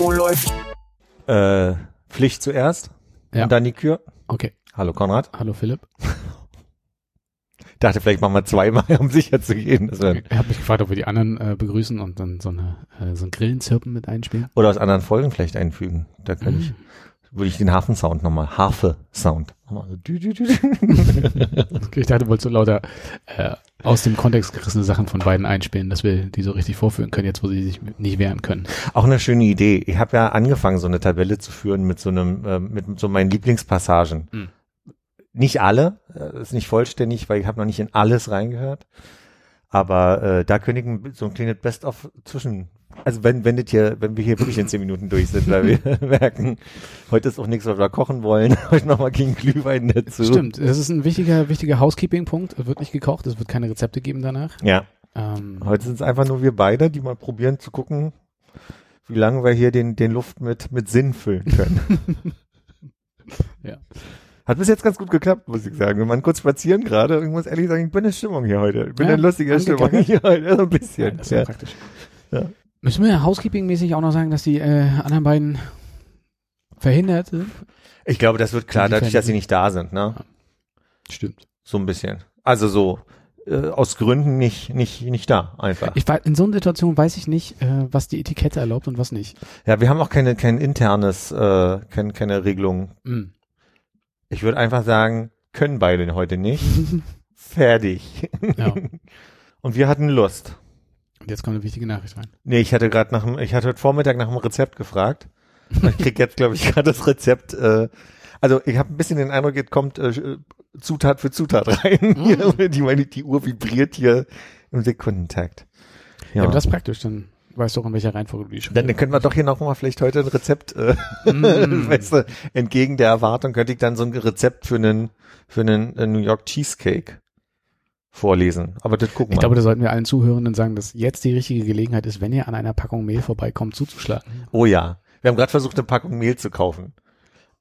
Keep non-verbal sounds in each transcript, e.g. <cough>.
Oh, läuft. Äh, Pflicht zuerst Ja. und dann die Kür. Okay. Hallo Konrad. Hallo Philipp. Dachte, vielleicht machen wir zweimal, um sicher zu gehen. Dass wir, Ich habe mich gefragt, ob wir die anderen äh, begrüßen und dann so, eine, äh, so ein Grillenzirpen mit einspielen. oder aus anderen Folgen vielleicht einfügen. Da kann Mhm. ich, würde ich den Hafensound nochmal, Harfe-Sound. <laughs> Ich dachte, du wolltest so lauter äh, aus dem Kontext gerissene Sachen von beiden einspielen, dass wir die so richtig vorführen können, jetzt wo sie sich nicht wehren können. Auch eine schöne Idee. Ich habe ja angefangen, so eine Tabelle zu führen mit so einem, äh, mit so meinen Lieblingspassagen. Mhm. Nicht alle, äh, ist nicht vollständig, weil ich habe noch nicht in alles reingehört. Aber äh, da kündigen so ein kleines Best-of zwischen. Also wenn, wenn das hier, wenn wir hier wirklich in zehn Minuten durch sind, weil wir <laughs> <laughs> merken, heute ist auch nichts, was wir kochen wollen. <laughs> Heute nochmal gegen Glühwein dazu. Stimmt, das ist ein wichtiger, wichtiger Housekeeping-Punkt. Es wird nicht gekocht, es wird keine Rezepte geben danach. Ja. Ähm, Heute sind es einfach nur wir beide, die mal probieren zu gucken, wie lange wir hier den, den Luft mit, mit Sinn füllen können. Ja. Hat bis jetzt ganz gut geklappt, muss ich sagen. Wir waren kurz spazieren gerade. Ich muss ehrlich sagen, ich bin in Stimmung hier heute. Ich bin Ja, in lustiger Stimmung hier heute. So ein bisschen. ja, das ist Ja. praktisch. Ja. Müssen wir Housekeeping-mäßig auch noch sagen, dass die äh, anderen beiden verhindert sind? Ich glaube, das wird klar, dadurch, dass sie nicht da sind, ne? Stimmt. So ein bisschen. Also so, äh, aus Gründen nicht, nicht, nicht da, einfach. Ich weiß, in so einer Situation weiß ich nicht, äh, was die Etikette erlaubt und was nicht. ja, wir haben auch keine, kein internes, äh, kein, keine Regelung. Mm. Ich würde einfach sagen, können beide heute nicht. <laughs> Fertig. Ja. <laughs> Und wir hatten Lust. Und jetzt kommt eine wichtige Nachricht rein. Nee, ich hatte gerade nach dem, ich hatte heute Vormittag nach dem Rezept gefragt. Ich krieg jetzt, glaube ich, <laughs> gerade das Rezept. Äh, also ich habe ein bisschen den Eindruck, jetzt kommt äh, Zutat für Zutat <laughs> rein. Hier, die, meine, die Uhr vibriert hier im Sekundentakt. Ja, Ja, aber das ist praktisch, dann weißt du auch, in welcher Reihenfolge du die dann, dann können wir doch hier noch mal vielleicht heute ein Rezept, äh, Mm. <laughs> weißt du, entgegen der Erwartung könnte ich dann so ein Rezept für einen für einen äh, New York Cheesecake vorlesen. Aber das gucken Ich wir. glaube, da sollten wir allen Zuhörenden sagen, dass jetzt die richtige Gelegenheit ist, wenn ihr an einer Packung Mehl vorbeikommt, zuzuschlagen. Oh ja. Wir haben gerade versucht, eine Packung Mehl zu kaufen.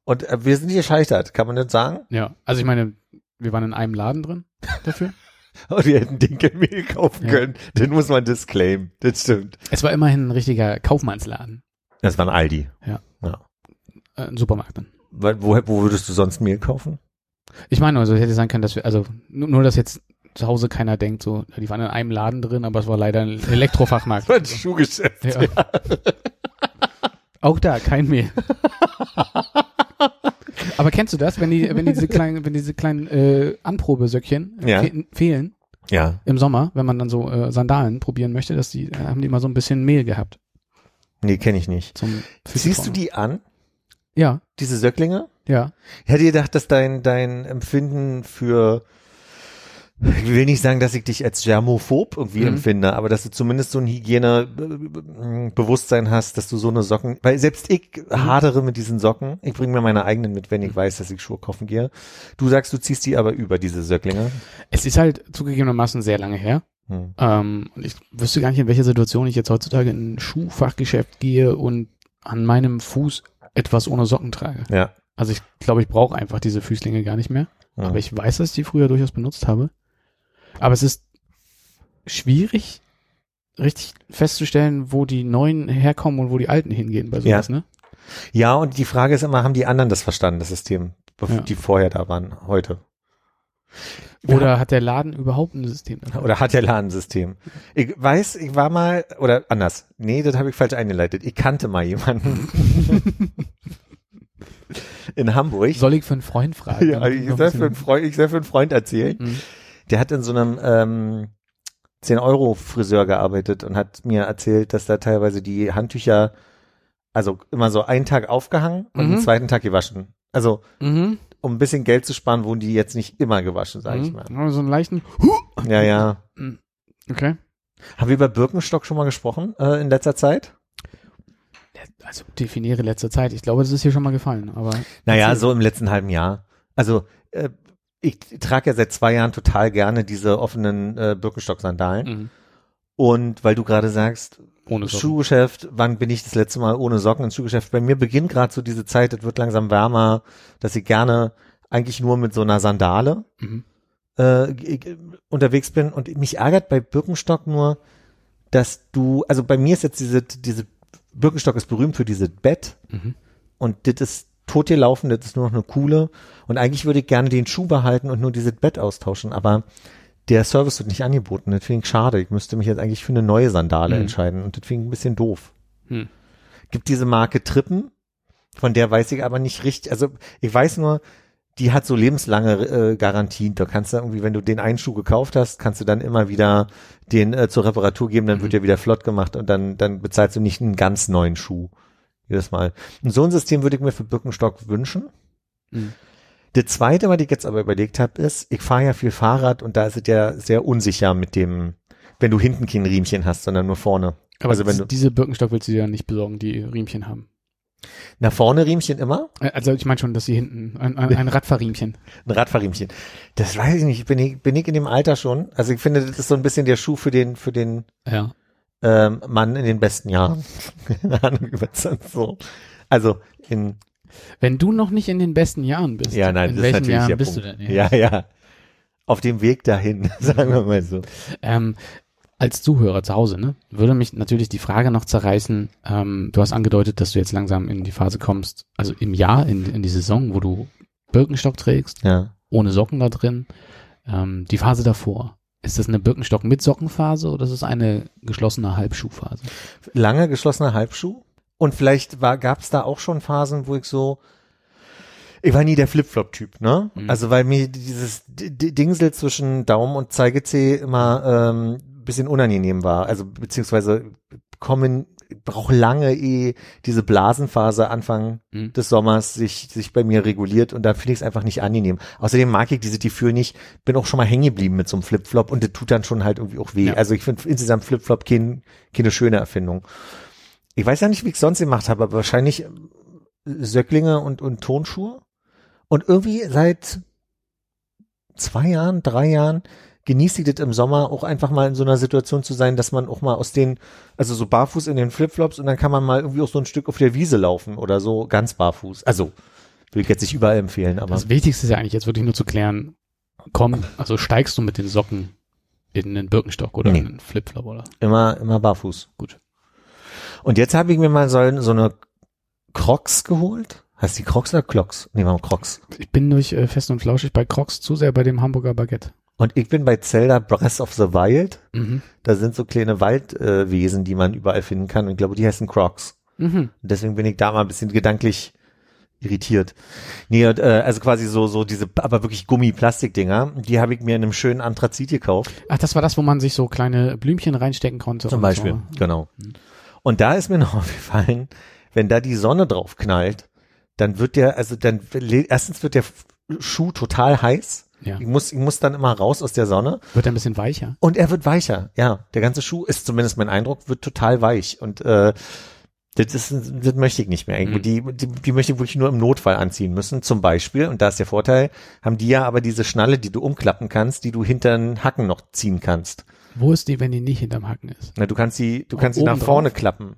Und äh, wir sind gescheitert, kann man das sagen? Ja, also ich meine, wir waren in einem Laden drin dafür. <laughs> Und wir hätten Dinkelmehl kaufen Ja. können. Den muss man disclaim. Das stimmt. Es war immerhin ein richtiger Kaufmannsladen, Das war ein Aldi. äh, ja. ein Supermarkt dann. Weil, wo, wo würdest du sonst Mehl kaufen? Ich meine, also es hätte sein können, dass wir, also nur, nur dass jetzt zu Hause keiner denkt, so, die waren in einem Laden drin, aber es war leider ein Elektrofachmarkt. <laughs> Ein Schuhgeschäft. Ja. Auch da, kein Mehl. <laughs> Aber kennst du das, wenn die, wenn die diese kleinen, wenn diese kleinen äh, Anprobesöckchen Ja. fe fehlen Ja. im Sommer, wenn man dann so äh, Sandalen probieren möchte, dass die äh, haben die immer so ein bisschen Mehl gehabt. Nee, kenne ich nicht. Siehst du die an, Ja, diese Söcklinge? ja. Ich hätte gedacht, dass dein, dein Empfinden für, ich will nicht sagen, dass ich dich als germophob irgendwie Mhm. empfinde, aber dass du zumindest so ein Hygienebewusstsein hast, dass du so eine Socken, weil selbst ich Mhm. hadere mit diesen Socken. Ich bringe mir meine eigenen mit, wenn ich weiß, dass ich Schuhe kaufen gehe. Du sagst, du ziehst die aber über, diese Söcklinge. Es ist halt zugegebenermaßen sehr lange her. Hm. Ähm, und ich wüsste gar nicht, in welcher Situation ich jetzt heutzutage in ein Schuhfachgeschäft gehe und an meinem Fuß etwas ohne Socken trage. Ja. Also ich glaube, ich brauche einfach diese Füßlinge gar nicht mehr. Hm. Aber ich weiß, dass ich die früher durchaus benutzt habe. Aber es ist schwierig, richtig festzustellen, wo die neuen herkommen und wo die alten hingehen bei sowas, ne? Ja, und die Frage ist immer, haben die anderen das verstanden, das System, bef- Ja. die vorher da waren, heute? Oder hat der Laden überhaupt ein System? Oder hat der Laden ein System? Ich weiß, ich war mal, oder anders. Nee, das habe ich falsch eingeleitet. Ich kannte mal jemanden <laughs> in Hamburg. Soll ich für einen Freund fragen? ja, ich soll, für einen Freund, ich soll für einen Freund erzählen. Mhm. Der hat in so einem ähm, 10-Euro-Friseur gearbeitet und hat mir erzählt, dass da teilweise die Handtücher, also immer so einen Tag aufgehangen und Mhm. den zweiten Tag gewaschen. Also Mhm. um ein bisschen Geld zu sparen, wurden die jetzt nicht immer gewaschen, sage ich Mhm. mal. Aber So einen leichten. <laughs> Ja, ja. Okay. Haben wir über Birkenstock schon mal gesprochen äh, in letzter Zeit? Also definiere letzte Zeit. Ich glaube, das ist hier schon mal gefallen, aber. Naja, so im letzten halben Jahr. Also äh, ich trage ja seit zwei Jahren total gerne diese offenen äh, Birkenstock-Sandalen. Mhm. Und weil du gerade sagst, Ohne Socken. Schuhgeschäft, wann bin ich das letzte Mal ohne Socken ins Schuhgeschäft? Bei mir beginnt gerade so diese Zeit, es wird langsam wärmer, dass ich gerne eigentlich nur mit so einer Sandale Mhm. äh, unterwegs bin. Und mich ärgert bei Birkenstock nur, dass du, also bei mir ist jetzt diese, diese Birkenstock ist berühmt für diese Bett Mhm. und das ist tot hier laufen, das ist nur noch eine coole. Und eigentlich würde ich gerne den Schuh behalten und nur dieses Bett austauschen, aber der Service wird nicht angeboten. Das finde ich schade. Ich müsste mich jetzt eigentlich für eine neue Sandale Mhm. entscheiden und das finde ich ein bisschen doof. Hm. Gibt diese Marke Trippen, von der weiß ich aber nicht richtig, also ich weiß nur, die hat so lebenslange äh, Garantien. Da kannst du irgendwie, wenn du den einen Schuh gekauft hast, kannst du dann immer wieder den äh, zur Reparatur geben, dann Mhm. wird der wieder flott gemacht und dann, dann bezahlst du nicht einen ganz neuen Schuh. Jedes Mal. Und so ein System würde ich mir für Birkenstock wünschen. Mhm. Das zweite, was ich jetzt aber überlegt habe, ist, ich fahre ja viel Fahrrad und da ist es ja sehr unsicher mit dem, wenn du hinten kein Riemchen hast, sondern nur vorne. Aber Also wenn diese- du- diese Birkenstock willst du dir ja nicht besorgen, die Riemchen haben. Nach vorne Riemchen immer, Also ich meine schon, dass sie hinten ein, ein, ein Radfahrriemchen. <laughs> ein Radfahrriemchen. Das weiß ich nicht, bin ich, bin ich in dem Alter schon. Also ich finde, das ist so ein bisschen der Schuh für den, für den Ja. Ähm, Mann in den besten Jahren. <laughs> Keine Ahnung, so. Also in, Wenn du noch nicht in den besten Jahren bist, ja, nein, in das ist welchen natürlich Jahren der bist Punkt. du denn? Ja, ja. Auf dem Weg dahin, <laughs> sagen wir mal so. Ähm, als Zuhörer zu Hause, ne, würde mich natürlich die Frage noch zerreißen, ähm, du hast angedeutet, dass du jetzt langsam in die Phase kommst, also im Jahr, in, in die Saison, wo du Birkenstock trägst, Ja. ohne Socken da drin, ähm, die Phase davor. Ist das eine Birkenstock mit Sockenphase oder ist es eine geschlossene Halbschuhphase? lange geschlossener Halbschuh. Und vielleicht gab es da auch schon Phasen, wo ich so, ich war nie der Flipflop-Typ, ne? Mhm. Also weil mir dieses Dingsel zwischen Daumen und Zeigezeh immer ähm, bisschen unangenehm war. Also beziehungsweise kommen, braucht lange eh diese Blasenphase Anfang Mhm. des Sommers sich, sich bei mir reguliert und da finde ich es einfach nicht angenehm. Außerdem mag ich diese Gefühl nicht, bin auch schon mal hängen geblieben mit so einem Flipflop und das tut dann schon halt irgendwie auch weh. Ja. Also ich finde insgesamt Flipflop kein, keine schöne Erfindung. Ich weiß ja nicht, wie ich sonst gemacht habe, aber wahrscheinlich äh, Söcklinge und, und Tonschuhe. Und irgendwie seit zwei Jahren, drei Jahren genießt ich das im Sommer auch einfach mal in so einer Situation zu sein, dass man auch mal aus den, also so barfuß in den Flipflops und dann kann man mal irgendwie auch so ein Stück auf der Wiese laufen oder so ganz barfuß. Also will ich jetzt nicht überall empfehlen, aber Das Wichtigste ist ja eigentlich jetzt wirklich nur zu klären, komm, also steigst du mit den Socken in den Birkenstock oder Nee. in den Flipflop oder? immer, immer barfuß. Gut. Und jetzt habe ich mir mal so, so eine Crocs geholt. Heißt die Crocs oder Clocks? Nee, warum Crocs? Ich bin durch äh, Fest und Flauschig bei Crocs zu sehr bei dem Hamburger Baguette. Und ich bin bei Zelda Breath of the Wild. Mhm. Da sind so kleine Waldwesen, äh, die man überall finden kann. Und ich glaube, die heißen Crocs. Mhm. Und deswegen bin ich da mal ein bisschen gedanklich irritiert. Nee, und, äh, also quasi so, so diese, aber wirklich Gummi-Plastikdinger, die habe ich mir in einem schönen Anthrazit gekauft. Ach, das war das, wo man sich so kleine Blümchen reinstecken konnte. Zum Beispiel, So. genau. Und da ist mir <laughs> noch aufgefallen, wenn da die Sonne drauf knallt, dann wird der, also dann, erstens wird der Schuh total heiß. Ja. Ich muss, ich muss dann immer raus aus der Sonne. Wird ein bisschen weicher. Und er wird weicher, ja. Der ganze Schuh ist zumindest mein Eindruck, wird total weich. Und äh, das, ist, das möchte ich nicht mehr. Mhm. Die, die, die möchte ich wirklich nur im Notfall anziehen müssen. Zum Beispiel, und da ist der Vorteil, haben die ja aber diese Schnalle, die du umklappen kannst, die du hinter den Hacken noch ziehen kannst. Wo ist die, wenn die nicht hinterm Hacken ist? Na, du kannst sie, du Auch kannst sie nach vorne drauf? klappen.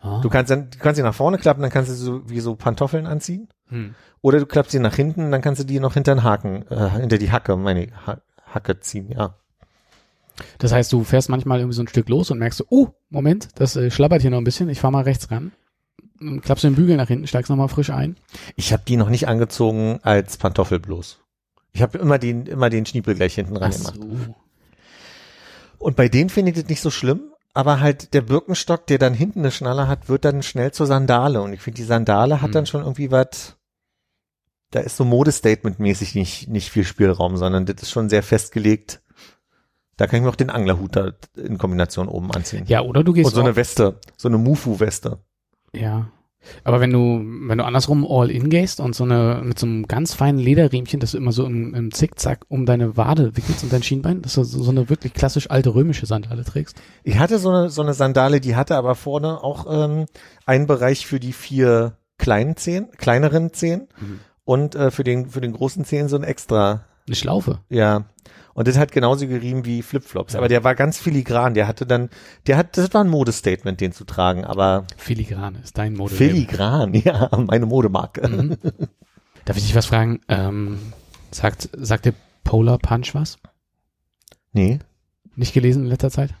Ah. Du kannst dann, du kannst sie nach vorne klappen, dann kannst du sie so wie so Pantoffeln anziehen. Hm. Oder du klappst sie nach hinten, dann kannst du die noch hinter den Haken, äh, hinter die Hacke, meine ha Hacke ziehen, ja. Das heißt, du fährst manchmal irgendwie so ein Stück los und merkst so, oh, Moment, das äh, schlabbert hier noch ein bisschen, ich fahr mal rechts ran. Dann klappst du den Bügel nach hinten, steigst nochmal frisch ein. Ich habe die noch nicht angezogen als Pantoffel bloß. Ich habe immer den, immer den Schniepel gleich hinten ran Ach gemacht. so. Und bei denen finde ich das nicht so schlimm, aber halt der Birkenstock, der dann hinten eine Schnalle hat, wird dann schnell zur Sandale. Und ich finde, die Sandale hat Hm. dann schon irgendwie was, da ist so Modestatement-mäßig nicht, nicht viel Spielraum, sondern das ist schon sehr festgelegt. Da kann ich mir auch den Anglerhut da in Kombination oben anziehen. Ja, oder du gehst Und so eine Weste, so eine Mufu-Weste. ja. Aber wenn du, wenn du andersrum all in gehst und so eine, mit so einem ganz feinen Lederriemchen, das du immer so im, im Zickzack um deine Wade wickelst und dein Schienbein, dass du so, so eine wirklich klassisch alte römische Sandale trägst. Ich hatte so eine, so eine Sandale, die hatte aber vorne auch ähm, einen Bereich für die vier kleinen Zehen, kleineren Zehen Mhm. und äh, für den für den großen Zehen so ein extra, Eine Schlaufe. ja. Und das hat genauso gerieben wie Flipflops, aber der war ganz filigran. Der hatte dann, der hat, das war ein Modestatement, den zu tragen, aber Filigran ist dein Mode. filigran, <laughs> ja, meine Modemarke. Mhm. Darf ich dich was fragen? Ähm, sagt, sagt dir Polar Punch was? Nee. Nicht gelesen in letzter Zeit?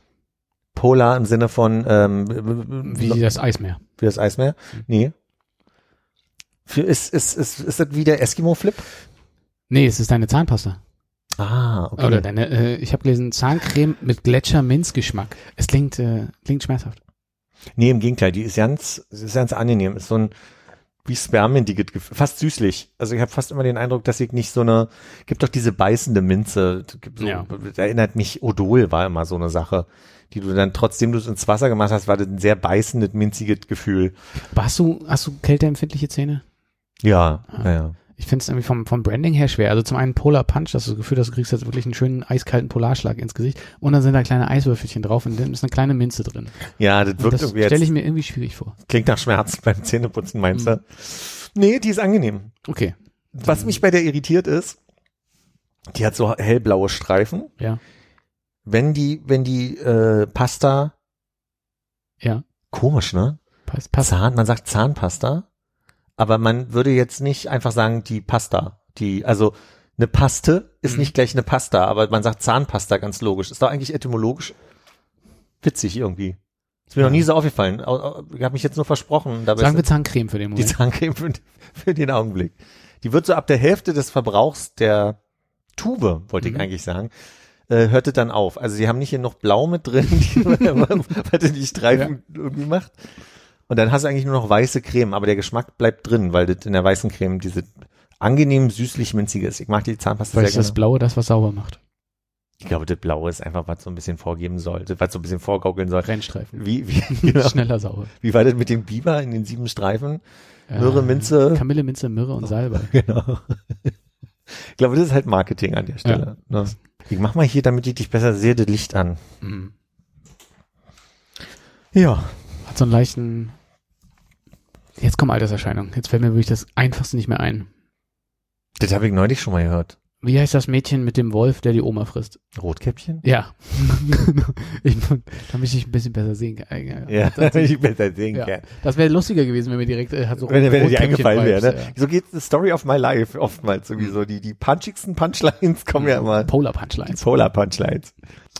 Polar im Sinne von ähm, Wie wie, das Eismeer. wie das Eismeer? Nee. Für, ist, ist, ist, ist das wie der Eskimo-Flip? Nee, es ist deine Zahnpasta. Ah, okay. Oder deine, äh, ich habe gelesen, Zahncreme mit Gletscher-Minzgeschmack. Es klingt, äh, klingt schmerzhaft. Nee, im Gegenteil, die ist ganz, ist ganz angenehm. Ist so ein wie Gefühl, fast süßlich. Also ich habe fast immer den Eindruck, dass ich nicht so eine, gibt doch diese beißende Minze. Gibt So, Ja. Das erinnert mich, Odol war immer so eine Sache, die du dann trotzdem du es ins Wasser gemacht hast, war das ein sehr beißendes, minziges Gefühl. Aber hast du, hast du kälteempfindliche Zähne? Ja, Ah. ja, ja. Ich finde es irgendwie vom, vom Branding her schwer. Also zum einen Polar Punch, dass du das Gefühl hast, du kriegst jetzt wirklich einen schönen eiskalten Polarschlag ins Gesicht. Und dann sind da kleine Eiswürfelchen drauf und dann ist eine kleine Minze drin. Ja, das wirkt das irgendwie stelle ich mir irgendwie schwierig vor. klingt nach Schmerzen beim Zähneputzen, meinst du? Mhm. Nee, die ist angenehm. Okay, Was mich bei der irritiert ist, die hat so hellblaue Streifen. ja, Wenn die, wenn die äh, Pasta, ja. komisch, ne? Passt, passt. Zahn, man sagt Zahnpasta, aber man würde jetzt nicht einfach sagen die Pasta. Die, also eine Paste ist Mhm. nicht gleich eine Pasta, aber man sagt Zahnpasta ganz logisch. Ist doch eigentlich etymologisch witzig irgendwie. Ist mir Ja. noch nie so aufgefallen. Au- au- Ich habe mich jetzt nur versprochen. Dabei Sagen wir Zahncreme für den die Moment. Zahncreme für, für den Augenblick. Die wird so ab der Hälfte des Verbrauchs der Tube, wollte Mhm. ich eigentlich sagen, äh, hörte dann auf. Also sie haben nicht hier noch Blau mit drin, die, <laughs> weil die Streifen irgendwie macht. Und dann hast du eigentlich nur noch weiße Creme, aber der Geschmack bleibt drin, weil das in der weißen Creme diese angenehm süßlich minzige ist. Ich mag die Zahnpasta Weil sehr ist das gerne. Blaue das, was sauber macht. Ich glaube, das Blaue ist einfach, was so ein bisschen vorgeben soll, das, was so ein bisschen vorgaukeln soll. Rennstreifen. Wie, wie, <laughs> genau. Schneller sauber. wie war das mit dem Biber in den sieben Streifen? Myrrhe, Minze. Kamille, Minze, Myrrhe und Salbei. <laughs> Genau. Ich glaube, das ist halt Marketing an der Stelle. Ne? Ich mach mal hier, damit ich dich besser sehe, das Licht an. Mhm. Ja. Hat so einen leichten. Jetzt kommen Alterserscheinungen. Jetzt fällt mir wirklich das Einfachste nicht mehr ein. Das habe ich neulich schon mal gehört. Wie heißt das Mädchen mit dem Wolf, der die Oma frisst? Rotkäppchen? Ja. <laughs> ich, damit ich ein bisschen besser sehen kann. Ja, <laughs> Das, wenn <laughs> ich besser sehen ja. kann. das wäre lustiger gewesen, wenn mir direkt äh, so Wenn, wenn dir die eingefallen wäre. Ne? ja. So geht the story of my life oftmals sowieso. Die, die punchigsten Punchlines kommen ja immer. Polar Die Punchlines. Polar Punchlines.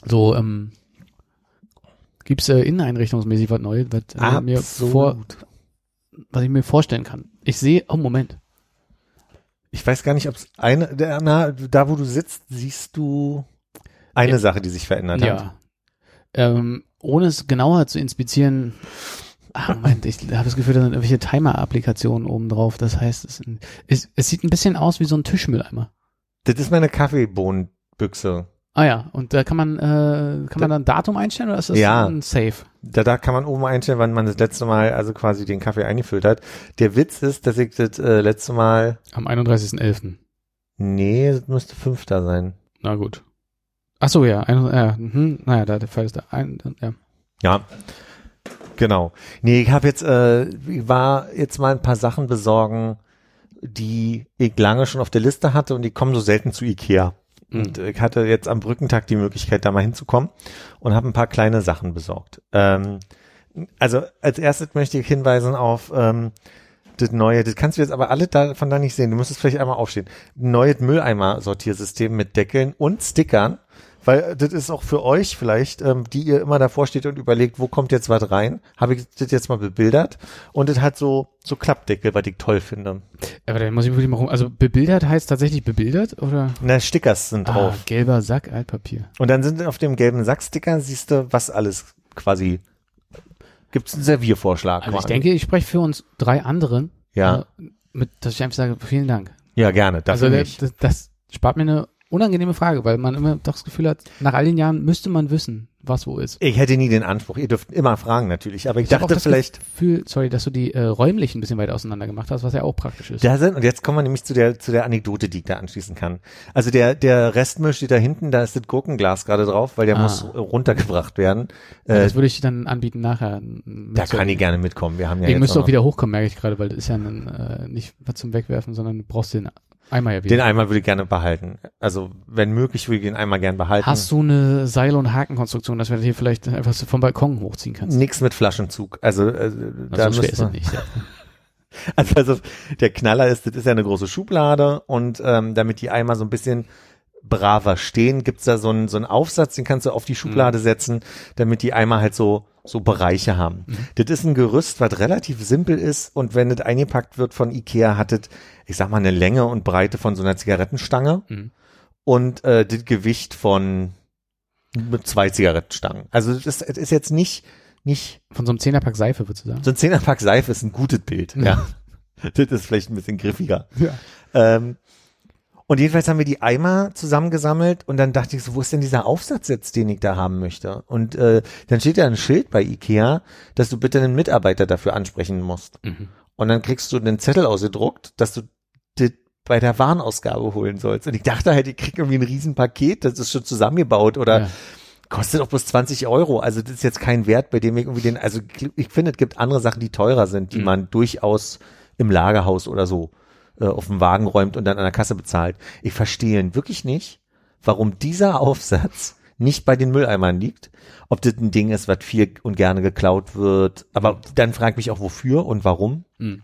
So, ähm, gibt's äh, inneneinrichtungsmäßig was Neues, was äh, mir vor, was ich mir vorstellen kann. Ich sehe, oh Moment, Ich weiß gar nicht, ob es eine, na, da wo du sitzt, siehst du eine Ja. Sache, die sich verändert hat. ja. Ähm, ohne es genauer zu inspizieren, ah, Moment, ich habe das Gefühl, da sind irgendwelche Timer-Applikationen oben drauf. Das heißt, es, es, es sieht ein bisschen aus wie so ein Tischmülleimer. Das ist meine Kaffeebohnenbüchse. Ah ja, und da kann man, äh, kann man dann Datum einstellen oder ist das Ja. ein Safe? Da, da kann man oben einstellen, wann man das letzte Mal also quasi den Kaffee eingefüllt hat. Der Witz ist, dass ich das äh, letzte Mal, Am 31.11. nee, das müsste fünfter sein. Na gut. Ach so, ja. Ein, ja mhm, naja, da der Fall ist da. Ein, ja. Ja, genau. Nee, ich habe jetzt, äh, ich war jetzt mal ein paar Sachen besorgen, die ich lange schon auf der Liste hatte und die kommen so selten zu Ikea. Und ich hatte jetzt am Brückentag die Möglichkeit, da mal hinzukommen und habe ein paar kleine Sachen besorgt. Ähm, also als erstes möchte ich hinweisen auf ähm, das neue, das kannst du jetzt aber alle davon da nicht sehen. Du müsstest vielleicht einmal aufstehen. Neues Mülleimer-Sortiersystem mit Deckeln und Stickern. Weil das ist auch für euch vielleicht, ähm, die ihr immer davor steht und überlegt, wo kommt jetzt was rein, habe ich das jetzt mal bebildert. Und es hat so, so Klappdeckel, was ich toll finde. Aber da muss ich wirklich mal rum. Also bebildert heißt tatsächlich bebildert oder? Na, Stickers sind Ah, drauf. gelber Sack, Altpapier. Und dann sind auf dem gelben Sacksticker, siehst du, was alles quasi, gibt's einen Serviervorschlag. Also ich quasi. denke, ich spreche für uns drei anderen. Ja. äh, Mit, dass ich einfach sage, vielen Dank. Ja, gerne, dafür also das, das spart mir eine unangenehme Frage, weil man immer doch das Gefühl hat, nach all den Jahren müsste man wissen, was wo ist. Ich hätte nie den Anspruch. Ihr dürft immer fragen natürlich, aber ich, Ich dachte das vielleicht, Gefühl, sorry, dass du die äh, räumlich ein bisschen weiter auseinander gemacht hast, was ja auch praktisch ist. da sind und jetzt kommen wir nämlich zu der zu der Anekdote, die ich da anschließen kann. Also der der Restmüll steht da hinten, da ist das Gurkenglas gerade drauf, weil der Ah. muss runtergebracht werden. Ja, Äh, das würde ich dann anbieten nachher. da kann ich gerne mitkommen. Wir haben ja Ich müsste auch wieder hochkommen, merke ich gerade, weil das ist ja ein, äh, nicht was zum Wegwerfen, sondern du brauchst den Eimer ja wieder. den einmal würde ich gerne behalten. Also wenn möglich würde ich den einmal gerne behalten. Hast du eine Seil- und Hakenkonstruktion, dass wir das hier vielleicht einfach vom Balkon hochziehen kannst? Nix mit Flaschenzug. Also äh, da so schwer ist es nicht. Ja. <laughs> Also, also der Knaller ist, das ist ja eine große Schublade und ähm, damit die Eimer so ein bisschen braver stehen, gibt's da so einen, so einen Aufsatz, den kannst du auf die Schublade setzen, damit die Eimer halt so, so Bereiche haben. Das ist ein Gerüst, was relativ simpel ist und wenn das eingepackt wird von Ikea, hat es, ich sag mal, eine Länge und Breite von so einer Zigarettenstange Mhm. und äh, das Gewicht von mit zwei Zigarettenstangen. Also das ist, es ist jetzt nicht, nicht Von so einem Zehnerpack Seife, würdest du sagen? so ein Zehnerpack Seife ist ein gutes Bild. Ja. <laughs> das ist vielleicht ein bisschen griffiger. Ja. Ähm, und jedenfalls haben wir die Eimer zusammengesammelt und dann dachte ich so, wo ist denn dieser Aufsatz jetzt, den ich da haben möchte? Und äh, dann steht da ein Schild bei Ikea, dass du bitte einen Mitarbeiter dafür ansprechen musst. Mhm. Und dann kriegst du einen Zettel ausgedruckt, dass du das bei der Warenausgabe holen sollst. Und ich dachte halt, ich krieg irgendwie ein Riesenpaket, das ist schon zusammengebaut oder Ja. kostet auch bloß 20 Euro. Also das ist jetzt kein Wert, bei dem ich irgendwie den, also ich finde, es gibt andere Sachen, die teurer sind, die Mhm. man durchaus im Lagerhaus oder so äh, auf den Wagen räumt und dann an der Kasse bezahlt. Ich verstehe wirklich nicht, warum dieser <laughs> Aufsatz nicht bei den Mülleimern liegt. Ob das ein Ding ist, was viel und gerne geklaut wird. Aber dann frage ich mich auch, wofür und warum. Mhm.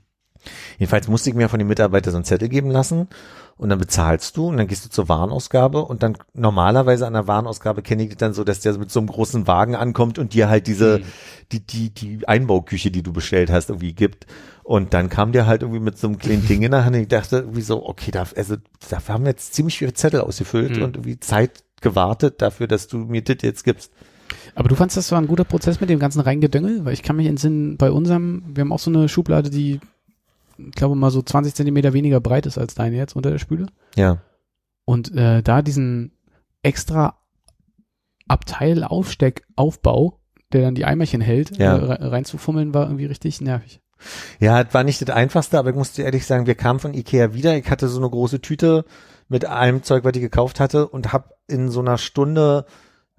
Jedenfalls musste ich mir von dem Mitarbeiter so einen Zettel geben lassen und dann bezahlst du und dann gehst du zur Warenausgabe und dann normalerweise an der Warenausgabe kenne ich das dann so, dass der mit so einem großen Wagen ankommt und dir halt diese, Mhm. die, die, die Einbauküche, die du bestellt hast, irgendwie gibt. Und dann kam der halt irgendwie mit so einem kleinen Ding in der Hand und ich dachte irgendwie so, okay, da, also, dafür haben wir jetzt ziemlich viele Zettel ausgefüllt Mhm. und irgendwie Zeit gewartet dafür, dass du mir das jetzt gibst. Aber du fandst das war ein guter Prozess mit dem ganzen Reingedöngel? Weil ich kann mich entsinnen, bei unserem, wir haben auch so eine Schublade, die, ich glaube mal so 20 Zentimeter weniger breit ist als deine jetzt unter der Spüle. Ja. Und äh, da diesen extra Abteilaufsteckaufbau, der dann die Eimerchen hält, Ja. äh, re- reinzufummeln, war irgendwie richtig nervig. Ja, es war nicht das Einfachste, aber ich musste ehrlich sagen, wir kamen von Ikea wieder. Ich hatte so eine große Tüte mit allem Zeug, was ich gekauft hatte und habe in so einer Stunde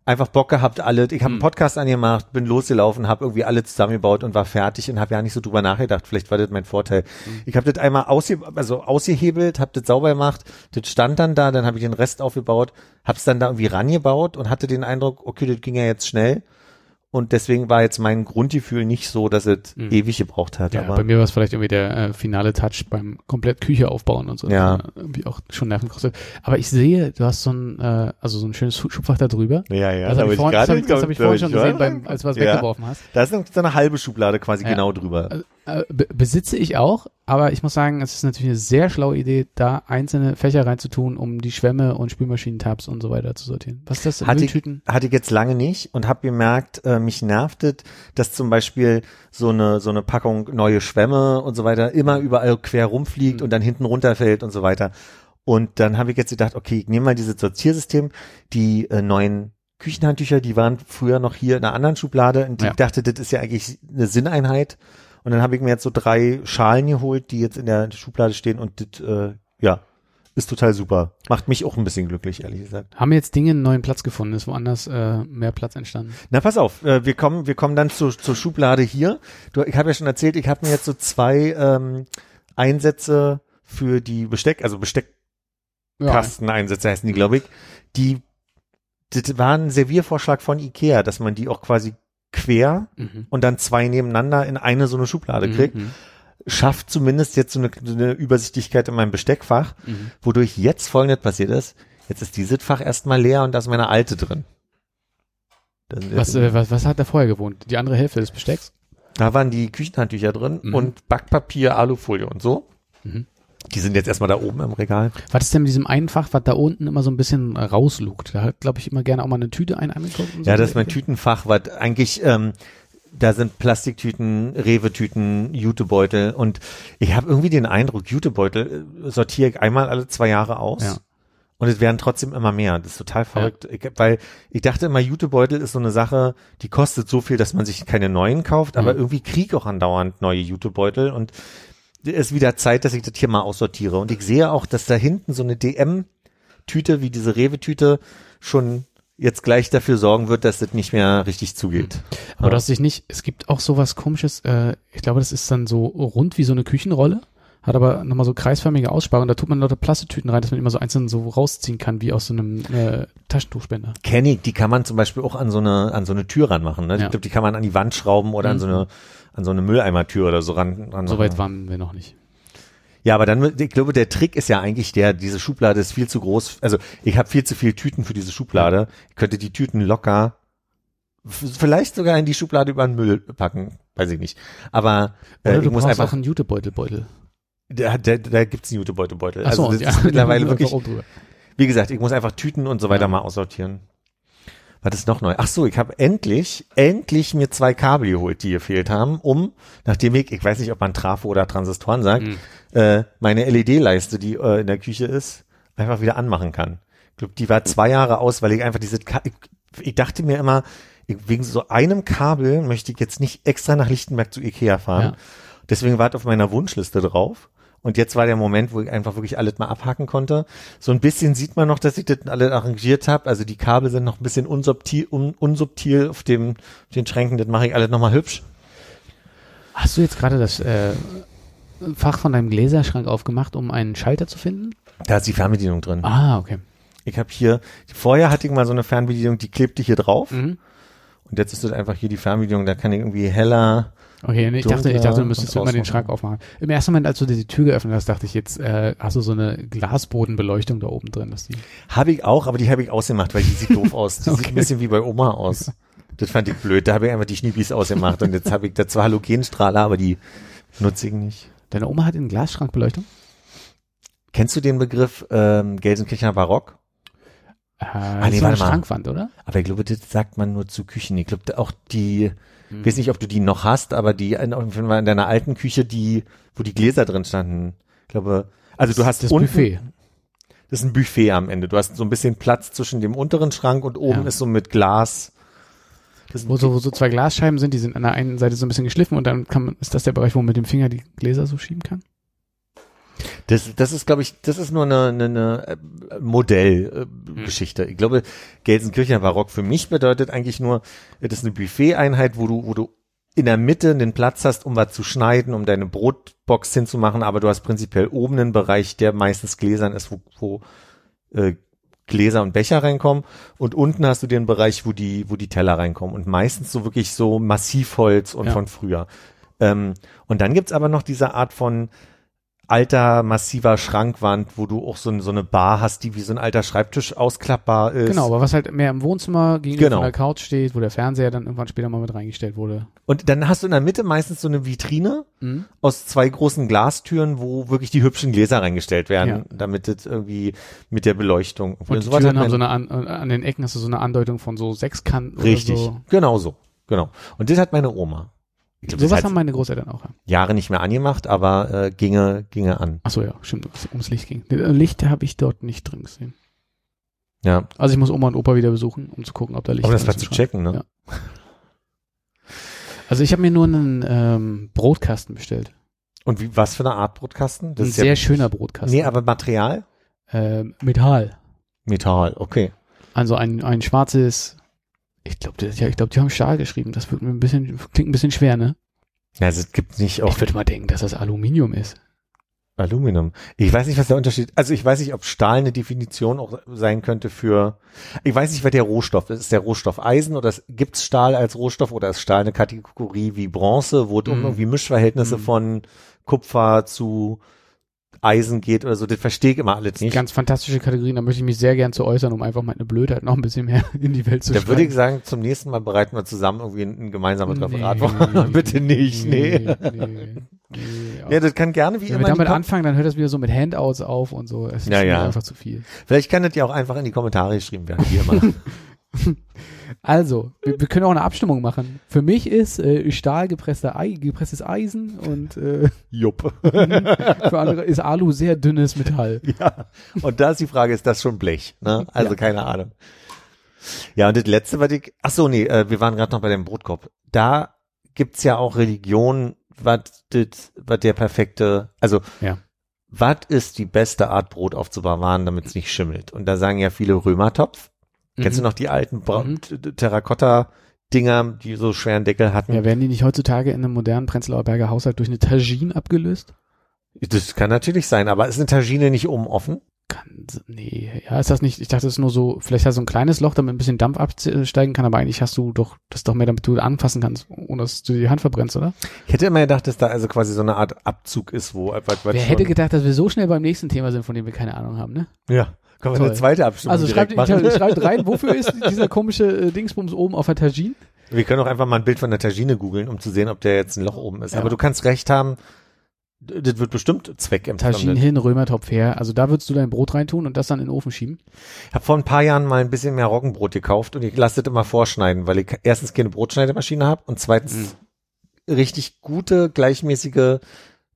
einfach Bock gehabt, alle. Ich habe einen Hm. Podcast angemacht, bin losgelaufen, habe irgendwie alle zusammengebaut und war fertig und habe ja nicht so drüber nachgedacht. Vielleicht war das mein Vorteil. Ich habe das einmal ausge also ausgehebelt, habe das sauber gemacht, das stand dann da, dann habe ich den Rest aufgebaut, habe es dann da irgendwie rangebaut und hatte den Eindruck, okay, das ging ja jetzt schnell. Und deswegen war jetzt mein Grundgefühl nicht so, dass es Hm. ewig gebraucht hat. Ja, aber bei mir war es vielleicht irgendwie der äh, finale Touch beim komplett Küche aufbauen und so. Ja. Irgendwie auch schon Nerven kostet. Aber ich sehe, du hast so ein, äh, also so ein schönes Schubfach da drüber. Ja, ja. das habe ich, vorhin, das hab ich, das hab ich vorhin schon gesehen, beim, als du was Ja. weggeworfen hast. Da ist noch so eine halbe Schublade quasi Ja. genau drüber. Also, besitze ich auch, aber ich muss sagen, es ist natürlich eine sehr schlaue Idee, da einzelne Fächer reinzutun, um die Schwämme und Spülmaschinentabs und so weiter zu sortieren. Was ist das? Hatte ich, hatte ich jetzt lange nicht und habe gemerkt, äh, mich nervt es, dass zum Beispiel so eine so eine Packung neue Schwämme und so weiter immer überall quer rumfliegt Mhm. und dann hinten runterfällt und so weiter. Und dann habe ich jetzt gedacht, okay, ich nehme mal dieses Sortiersystem, die äh, neuen Küchenhandtücher, die waren früher noch hier in einer anderen Schublade und Ja. ich dachte, das ist ja eigentlich eine Sinneinheit. Und dann habe ich mir jetzt so drei Schalen geholt, die jetzt in der Schublade stehen und das, äh, ja, ist total super. Macht mich auch ein bisschen glücklich, ehrlich gesagt. Haben jetzt Dinge einen neuen Platz gefunden? Ist woanders äh, mehr Platz entstanden? Na, pass auf, äh, wir kommen, wir kommen dann zur, zur Schublade hier. Du, ich habe ja schon erzählt, ich habe mir jetzt so zwei ähm, Einsätze für die Besteck, also Besteckkasteneinsätze heißen die, glaube ich. Die, das war ein Serviervorschlag von Ikea, dass man die auch quasi quer Mhm. und dann zwei nebeneinander in eine so eine Schublade kriegt. Mhm. Schafft zumindest jetzt so eine, so eine Übersichtlichkeit in meinem Besteckfach, Mhm. wodurch jetzt folgendes passiert ist. Jetzt ist dieses Fach erstmal leer und da ist meine alte drin. Was, äh, was, was hat er vorher gewohnt? Die andere Hälfte des Bestecks? Da waren die Küchenhandtücher drin Mhm. und Backpapier, Alufolie und so. Mhm. Die sind jetzt erstmal da oben im Regal. Was ist denn mit diesem einen Fach, was da unten immer so ein bisschen rauslugt? Da hat, glaube ich, immer gerne auch mal eine Tüte ein angeguckt. so. Ja, das ist mein Tütenfach, was eigentlich, ähm, da sind Plastiktüten, Rewe-Tüten, Jutebeutel und ich habe irgendwie den Eindruck, Jutebeutel äh, sortiere ich einmal alle zwei Jahre aus. Ja. Und es werden trotzdem immer mehr. Das ist total verrückt. Ich, weil ich dachte immer, Jutebeutel ist so eine Sache, die kostet so viel, dass man sich keine neuen kauft, aber Mhm. irgendwie krieg ich auch andauernd neue Jutebeutel und ist wieder Zeit, dass ich das hier mal aussortiere. Und ich sehe auch, dass da hinten so eine DM-Tüte wie diese Rewe-Tüte schon jetzt gleich dafür sorgen wird, dass das nicht mehr richtig zugeht. Aber Ja. dass sich nicht, es gibt auch sowas komisches, äh, ich glaube, das ist dann so rund wie so eine Küchenrolle, hat aber nochmal so kreisförmige Aussparungen, da tut man lauter Plastetüten rein, dass man immer so einzeln so rausziehen kann, wie aus so einem äh, Taschentuchspender. Kenn ich, die kann man zum Beispiel auch an so eine, an so eine Tür ranmachen. Ne? Ja. Ich glaube, die kann man an die Wand schrauben oder an Mhm. so eine, an so eine Mülleimertür oder so ran. ran So weit waren wir noch nicht. Ja, aber dann, ich glaube, der Trick ist ja eigentlich der, diese Schublade ist viel zu groß. Also ich habe viel zu viel Tüten für diese Schublade. Ich könnte die Tüten locker, vielleicht sogar in die Schublade über den Müll packen, weiß ich nicht. Aber äh, Oder ich du muss brauchst einfach, auch einen Jutebeutelbeutel. da, da, da gibt's einen Jutebeutelbeutel. Ach so, Also das ist mittlerweile <laughs> wirklich, wie gesagt, ich muss einfach Tüten und so weiter Ja. mal aussortieren. Was ist noch neu? Ach so, ich habe endlich, endlich mir zwei Kabel geholt, die gefehlt haben, um, nachdem ich, ich weiß nicht, ob man Trafo oder Transistoren sagt, Mhm. äh, meine LED-Leiste, die äh, in der Küche ist, einfach wieder anmachen kann. Ich glaube, die war zwei Jahre aus, weil ich einfach diese, Ka ich, ich dachte mir immer, ich, wegen so einem Kabel möchte ich jetzt nicht extra nach Lichtenberg zu Ikea fahren. Ja. Deswegen war es auf meiner Wunschliste drauf. Und jetzt war der Moment, wo ich einfach wirklich alles mal abhaken konnte. So ein bisschen sieht man noch, dass ich das alle arrangiert habe. Also die Kabel sind noch ein bisschen unsubtil, un, unsubtil auf dem auf den Schränken. Das mache ich alles nochmal hübsch. Hast du jetzt gerade das äh, Fach von deinem Gläserschrank aufgemacht, um einen Schalter zu finden? Da ist die Fernbedienung drin. Ah, okay. Ich habe hier, vorher hatte ich mal so eine Fernbedienung, die klebte hier drauf. Mhm. Und jetzt ist das einfach hier die Fernbedienung, da kann ich irgendwie heller. Okay, ich dachte, ich dachte, du müsstest immer den. Schrank aufmachen. Im ersten Moment, als du die Tür geöffnet hast, dachte ich, jetzt äh, hast du so eine Glasbodenbeleuchtung da oben drin, dass die. Habe ich auch, aber die habe ich ausgemacht, weil die sieht doof aus. Die <laughs> sieht Okay. ein bisschen wie bei Oma aus. Das fand ich blöd. Da habe ich einfach die Schniebis ausgemacht und jetzt habe ich da zwar Halogenstrahler, aber die nutze ich nicht. Deine Oma hat einen Glasschrankbeleuchtung? Kennst du den Begriff ähm, Gelsenkirchener Barock? Äh, nee, so eine. Schrankwand, oder? Aber ich glaube, das sagt man nur zu Küchen. Ich glaube auch die, Hm. ich weiß nicht, ob du die noch hast, aber die in, in deiner alten Küche, die, wo die Gläser drin standen. Ich glaube, also du hast das unten, Buffet. Das ist ein Buffet am Ende. Du hast so ein bisschen Platz zwischen dem unteren Schrank und oben Ja. ist so mit Glas. Das Wo so, wo so zwei Glasscheiben sind, die sind an der einen Seite so ein bisschen geschliffen und dann kann man, ist das der Bereich, wo man mit dem Finger die Gläser so schieben kann? Das, das ist, glaube ich, das ist nur eine, eine, eine Modellgeschichte. Äh, Geschichte. Ich glaube, Gelsenkirchener Barock für mich bedeutet eigentlich nur, das ist eine Buffet-Einheit, wo du, wo du in der Mitte den Platz hast, um was zu schneiden, um deine Brotbox hinzumachen, aber du hast prinzipiell oben einen Bereich, der meistens Gläsern ist, wo, wo äh, Gläser und Becher reinkommen und unten hast du den Bereich, wo die, wo die Teller reinkommen und meistens so wirklich so Massivholz und Ja. von früher. Ähm, und dann gibt's aber noch diese Art von alter, massiver Schrankwand, wo du auch so, so eine Bar hast, die wie so ein alter Schreibtisch ausklappbar ist. Genau, aber was halt mehr im Wohnzimmer gegenüber Genau. der Couch steht, wo der Fernseher dann irgendwann später mal mit reingestellt wurde. Und dann hast du in der Mitte meistens so eine Vitrine Mhm. aus zwei großen Glastüren, wo wirklich die hübschen Gläser reingestellt werden, Ja. damit es irgendwie mit der Beleuchtung. Und die sowas Türen haben so eine, an, an den Ecken hast du so eine Andeutung von so Sechskanten Richtig, so. genau so, genau. Und das hat meine Oma. Ich glaub, das Sowas haben meine Großeltern auch. ja. Jahre nicht mehr angemacht, aber äh, ginge, ginge an. Ach so, ja, stimmt, ums Licht ging. Licht habe ich dort nicht drin gesehen. Ja, Also ich muss Oma und Opa wieder besuchen, um zu gucken, ob da Licht um das drin mal ist zu checken, ne? Ja. Also ich habe mir nur einen ähm, Brotkasten bestellt. Und wie, was für eine Art Brotkasten? Ein ist sehr ja, schöner Brotkasten. nee, aber Material? ähm, Metall. Metall, okay. Also ein, ein schwarzes, ich glaube, ja, ich glaube, die haben Stahl geschrieben. Das wird mir ein bisschen, klingt ein bisschen schwer, ne? Also es gibt nicht auch Ich würde mal denken, dass das Aluminium ist. Aluminium. Ich weiß nicht, was der Unterschied, also ich weiß nicht, ob Stahl eine Definition auch sein könnte für, ich weiß nicht, was der Rohstoff ist. Ist der Rohstoff Eisen oder gibt es Stahl als Rohstoff oder ist Stahl eine Kategorie wie Bronze, wo es um Mhm. irgendwie Mischverhältnisse Mhm. von Kupfer zu Eisen geht oder so, das verstehe ich immer alles nicht. Ganz fantastische Kategorien, da möchte ich mich sehr gern zu äußern, um einfach meine Blödheit noch ein bisschen mehr <laughs> in die Welt zu Da würde ich sagen, zum nächsten Mal bereiten wir zusammen irgendwie ein, ein gemeinsames Referat. <laughs> Nee, Bitte nicht, nee. Nee, nee, nee, Ja, das kann gerne wie Wenn immer. wir in die damit anfangen, dann hört das wieder so mit Handouts auf und so. Es ist Ja, ja. einfach zu viel. Vielleicht kann das ja auch einfach in die Kommentare geschrieben werden, wie immer. <laughs> Also, wir, wir können auch eine Abstimmung machen. Für mich ist äh, Stahl gepresster Ei, gepresstes Eisen und äh, Jupp. für andere ist Alu sehr dünnes Metall. <laughs> ja. Und da ist die Frage, ist das schon Blech? Ne? Also Ja. keine Ahnung. Ja, und das letzte, was ich, ach so, nee, äh, wir waren gerade noch bei dem Brotkorb. Da gibt's ja auch Religion, was der perfekte, also Ja. was ist die beste Art Brot aufzubewahren, damit es nicht schimmelt? Und da sagen ja viele Römertopf. Kennst du noch die alten Mhm. T- T- Terrakotta-Dinger, die so schweren Deckel hatten? Ja, werden die nicht heutzutage in einem modernen Prenzlauer Berger Haushalt durch eine Tagine abgelöst? Das kann natürlich sein, aber ist eine Tagine nicht oben offen? Kann, nee, ja, ist das nicht, ich dachte, es ist nur so, vielleicht hast du ein kleines Loch, damit ein bisschen Dampf absteigen kann, aber eigentlich hast du doch, das ist doch mehr, damit du anfassen kannst, ohne dass du die Hand verbrennst, oder? Ich hätte immer gedacht, dass da also quasi so eine Art Abzug ist, wo was, was Wer schon- hätte gedacht, dass wir so schnell beim nächsten Thema sind, von dem wir keine Ahnung haben, ne? Ja, können wir Toll. eine zweite Abstimmung Also schreibt, machen. schreibt rein, wofür ist dieser komische äh, Dingsbums oben auf der Tagine? Wir können auch einfach mal ein Bild von der Tagine googeln, um zu sehen, ob der jetzt ein Loch oben ist. Ja. Aber du kannst recht haben, das wird bestimmt Tagine zweckempfunden. hin, Römertopf her. Also da würdest du dein Brot reintun und das dann in den Ofen schieben. Ich habe vor ein paar Jahren mal ein bisschen mehr Roggenbrot gekauft und ich lasse das immer vorschneiden, weil ich erstens keine Brotschneidemaschine habe und zweitens richtig gute, gleichmäßige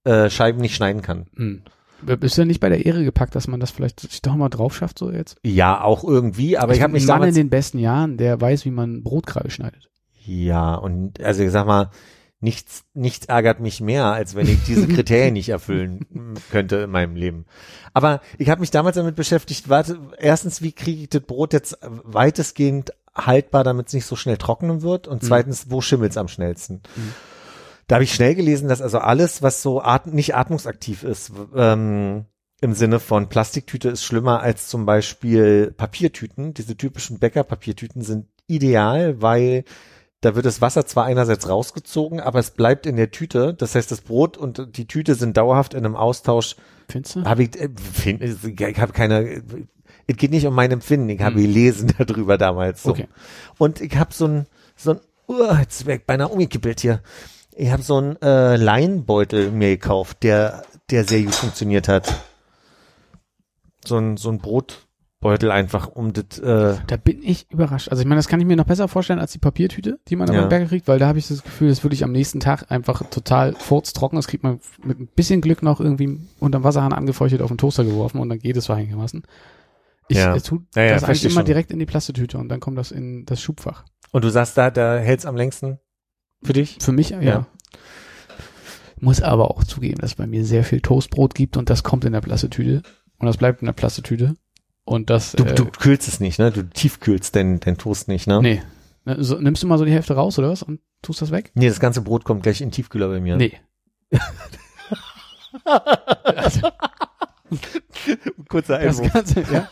äh, Scheiben nicht schneiden kann. Hm. Bist du denn nicht bei der Ehre gepackt, dass man das vielleicht sich doch mal drauf schafft, so jetzt? Ja, auch irgendwie, aber ich habe mich ein Mann in den besten Jahren, der weiß, wie man Brot gerade schneidet. Ja, und also ich sag mal, nichts, nichts ärgert mich mehr, als wenn ich diese <laughs> Kriterien nicht erfüllen könnte in meinem Leben. Aber ich habe mich damals damit beschäftigt, warte, erstens, wie kriege ich das Brot jetzt weitestgehend haltbar, damit es nicht so schnell trocknen wird? Und zweitens, wo schimmelt's am schnellsten? Da habe ich schnell gelesen, dass also alles, was so at nicht atmungsaktiv ist, ähm, im Sinne von Plastiktüte ist schlimmer als zum Beispiel Papiertüten. Diese typischen Bäckerpapiertüten sind ideal, weil da wird das Wasser zwar einerseits rausgezogen, aber es bleibt in der Tüte. Das heißt, das Brot und die Tüte sind dauerhaft in einem Austausch. Findest du? Habe ich, äh, find, ich habe keine, es geht nicht um mein Empfinden. Ich habe gelesen <laughs> darüber damals. So. Okay. Und ich habe so ein, so ein, uh, jetzt ich beinahe umgekippelt hier. Ich habe so einen äh, Leinbeutel mir gekauft, der, der sehr gut funktioniert hat. So ein, so ein Brotbeutel einfach, um das, äh, Da bin ich überrascht. Also ich meine, das kann ich mir noch besser vorstellen als die Papiertüte, die man Ja. am Berger kriegt, weil da habe ich das Gefühl, das würde ich am nächsten Tag einfach total furztrocken. Das kriegt man mit ein bisschen Glück noch irgendwie unterm Wasserhahn angefeuchtet auf den Toaster geworfen und dann geht es so einigermaßen. Ich Ja. äh, tu Ja, ja, das eigentlich immer schon. direkt in die Plastetüte und dann kommt das in das Schubfach. und du sagst da, da hält's am längsten für dich? Für mich, ja. Ja. Muss aber auch zugeben, dass es bei mir sehr viel Toastbrot gibt und das kommt in der Plastetüte und das bleibt in der Plastetüte und das Du, äh, du kühlst es nicht, ne? Du tiefkühlst den, den Toast nicht, ne? nee. Ne, So, nimmst du mal so die Hälfte raus oder was und tust das weg? Nee, das ganze Brot kommt gleich in den Tiefkühler bei mir. Nee. <laughs> also, Kurzer das Einwurf Ganze, ja.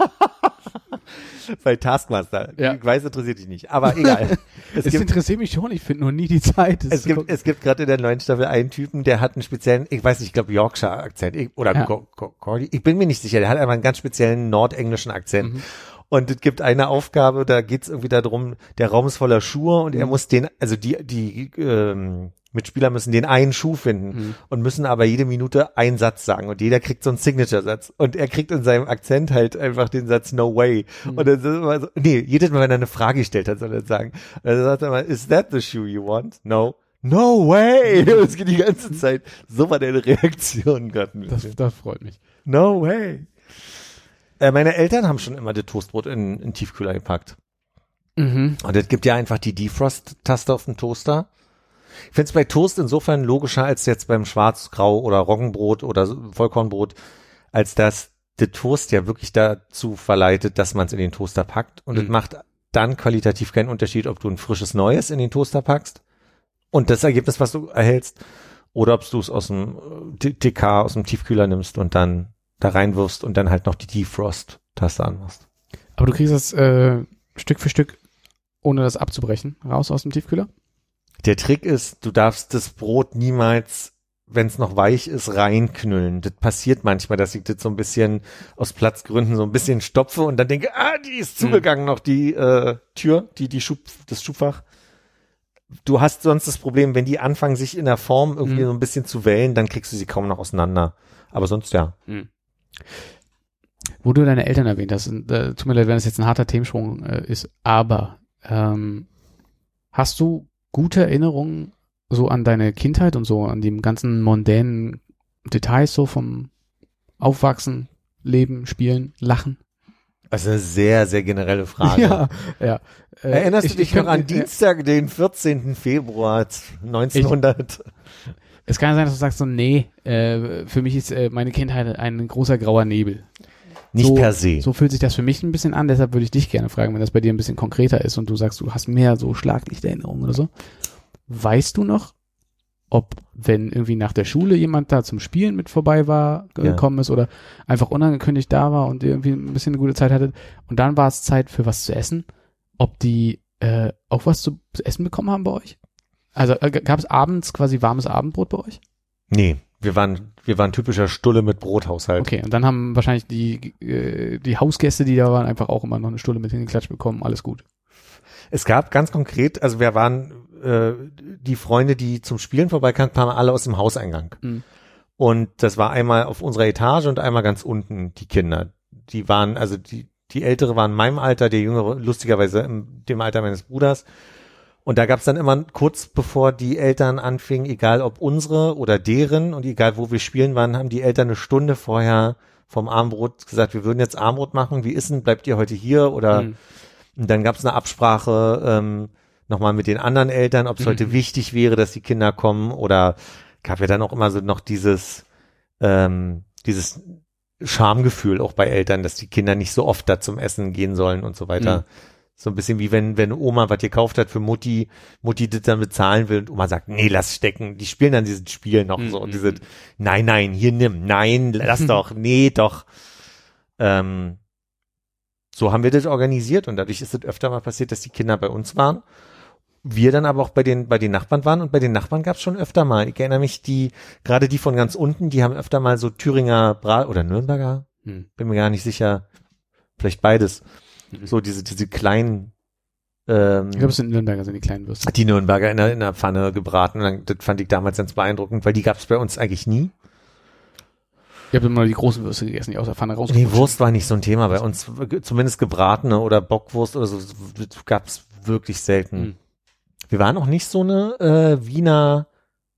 <laughs> bei Taskmaster. Ja. Ich weiß, interessiert dich nicht, aber egal. <laughs> es Es gibt, interessiert mich schon, ich finde nur nie die Zeit. es gibt, gucken. es gibt gerade in der neuen Staffel einen Typen, der hat einen speziellen, ich weiß nicht, ich glaube Yorkshire-Akzent oder Ja. Co- Cordy. Ich bin mir nicht sicher, der hat einfach einen ganz speziellen nordenglischen Akzent. Mhm. Und es gibt eine Aufgabe, da geht's irgendwie darum, der Raum ist voller Schuhe und er Mhm. muss den, also die, die ähm, Mitspieler müssen den einen Schuh finden Mhm. und müssen aber jede Minute einen Satz sagen und jeder kriegt so einen Signature-Satz und er kriegt in seinem Akzent halt einfach den Satz No way Mhm. und dann ist immer so, nee, jedes Mal, wenn er eine Frage gestellt hat, soll er sagen, dann sagt er mal, is that the shoe you want? No. No way! <laughs> Das geht die ganze Zeit. So war deine Reaktion gerade das, das freut mich. No way. Äh, meine Eltern haben schon immer das Toastbrot in, in Tiefkühler gepackt. Mhm. Und es gibt ja einfach die Defrost-Taste auf dem Toaster. Ich finde es bei Toast insofern logischer als jetzt beim Schwarz-Grau oder Roggenbrot oder Vollkornbrot, als dass der Toast ja wirklich dazu verleitet, dass man es in den Toaster packt. Und es Mhm. macht dann qualitativ keinen Unterschied, ob du ein frisches Neues in den Toaster packst und das Ergebnis, was du erhältst, oder ob du es aus dem äh, TK, aus dem Tiefkühler nimmst und dann da reinwirfst und dann halt noch die Defrost-Taste anmachst. Aber du kriegst das äh, Stück für Stück, ohne das abzubrechen, raus aus dem Tiefkühler? Der Trick ist, du darfst das Brot niemals, wenn es noch weich ist, reinknüllen. Das passiert manchmal, dass ich das so ein bisschen aus Platzgründen so ein bisschen stopfe und dann denke, ah, die ist Hm. zugegangen noch, die äh, Tür, die, die Schub, das Schubfach. Du hast sonst das Problem, wenn die anfangen, sich in der Form irgendwie Hm. so ein bisschen zu wellen, dann kriegst du sie kaum noch auseinander. Aber sonst ja. Wo du deine Eltern erwähnt hast, und, äh, tut mir leid, wenn das jetzt ein harter Themensprung äh, ist, aber Ähm, hast du gute Erinnerungen so an deine Kindheit und so an die ganzen mondänen Details so vom Aufwachsen, Leben, Spielen, Lachen? Das ist eine sehr, sehr generelle Frage. <laughs> Ja, ja. Äh, Erinnerst ich- du dich ich noch an Dienstag, den 14. Februar 1900? Es kann sein, dass du sagst so, nee, äh, für mich ist äh, meine Kindheit ein großer grauer Nebel. Nicht so, per se. So fühlt sich das für mich ein bisschen an, deshalb würde ich dich gerne fragen, wenn das bei dir ein bisschen konkreter ist und du sagst, du hast mehr so Schlaglichterinnerungen oder so. Weißt du noch, ob, wenn irgendwie nach der Schule jemand da zum Spielen mit vorbei war, Ja. gekommen ist oder einfach unangekündigt da war und irgendwie ein bisschen eine gute Zeit hattet und dann war es Zeit für was zu essen, ob die äh, auch was zu essen bekommen haben bei euch? Also äh, gab es abends quasi warmes Abendbrot bei euch? Nee, wir waren, wir waren typischer Stulle mit Brothaushalt. Okay, und dann haben wahrscheinlich die, äh, die Hausgäste, die da waren, einfach auch immer noch eine Stulle mit hingeklatscht bekommen. Alles gut. Es gab ganz konkret, also wir waren äh, die Freunde, die zum Spielen vorbeikamen, kamen alle aus dem Hauseingang. Mhm. Und das war einmal auf unserer Etage und einmal ganz unten die Kinder. Die waren, also die, die Ältere waren in meinem Alter, der Jüngere lustigerweise in dem Alter meines Bruders. Und da gab's dann immer kurz bevor die Eltern anfingen, egal ob unsere oder deren und egal wo wir spielen waren, haben die Eltern eine Stunde vorher vom Armbrot gesagt, wir würden jetzt Armbrot machen, wie ist denn, bleibt ihr heute hier oder Mhm. und dann gab es eine Absprache ähm, nochmal mit den anderen Eltern, ob es Mhm. heute wichtig wäre, dass die Kinder kommen oder gab ja dann auch immer so noch dieses ähm, dieses Schamgefühl auch bei Eltern, dass die Kinder nicht so oft da zum Essen gehen sollen und so weiter. Mhm. So ein bisschen wie wenn, wenn Oma was gekauft hat für Mutti, Mutti das dann bezahlen will und Oma sagt, nee, lass stecken. Die spielen dann dieses Spiel noch Mhm, so und mhm, diese, nein, nein, hier nimm, nein, lass <laughs> doch, nee, doch. Ähm, so haben wir das organisiert und dadurch ist es öfter mal passiert, dass die Kinder bei uns waren. Wir dann aber auch bei den, bei den Nachbarn waren und bei den Nachbarn gab es schon öfter mal. Ich erinnere mich, die, gerade die von ganz unten, die haben öfter mal so Thüringer Bra oder Nürnberger, Mhm. bin mir gar nicht sicher, vielleicht beides. So diese, diese kleinen, ähm, Ich glaube, es sind Nürnberger, sind die kleinen Würste. die Nürnberger in der, in der Pfanne gebraten. Und das fand ich damals ganz beeindruckend, weil die gab es bei uns eigentlich nie. Ich habe immer die großen Würste gegessen, die aus der Pfanne raus. Nee, Wurst war nicht so ein Thema bei uns. Zumindest gebratene oder Bockwurst oder so gab es wirklich selten. Mhm. Wir waren auch nicht so eine äh, Wiener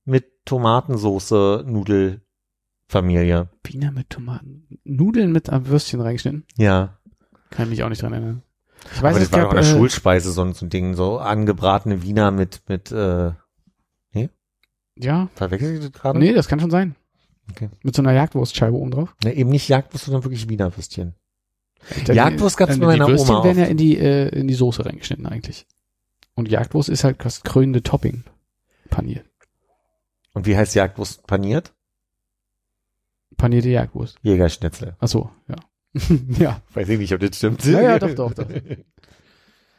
mit Tomatensoße Nudelfamilie. Wiener mit Tomaten. Nudeln mit einem Würstchen reingeschnitten. Ja. Kann ich mich auch nicht dran erinnern. Ich weiß, Aber das war auch eine äh, Schulspeise, so, ein- so ein Ding, so angebratene Wiener mit, mit, äh, Ja, verwechsel ich das gerade? nee, das kann schon sein. Okay. Mit so einer Jagdwurstscheibe oben drauf. Ne, eben nicht Jagdwurst, sondern wirklich Wiener Würstchen. Jagdwurst gab's äh, bei meiner Die Würstchen Oma werden ja in die, äh, in die Soße reingeschnitten eigentlich. Und Jagdwurst ist halt das krönende Topping. Paniert. Und wie heißt Jagdwurst paniert? Panierte Jagdwurst. Jägerschnitzel. Ach so, ja. <laughs> ja. Weiß ich nicht, ob das stimmt. Ja, ja, doch, doch, doch.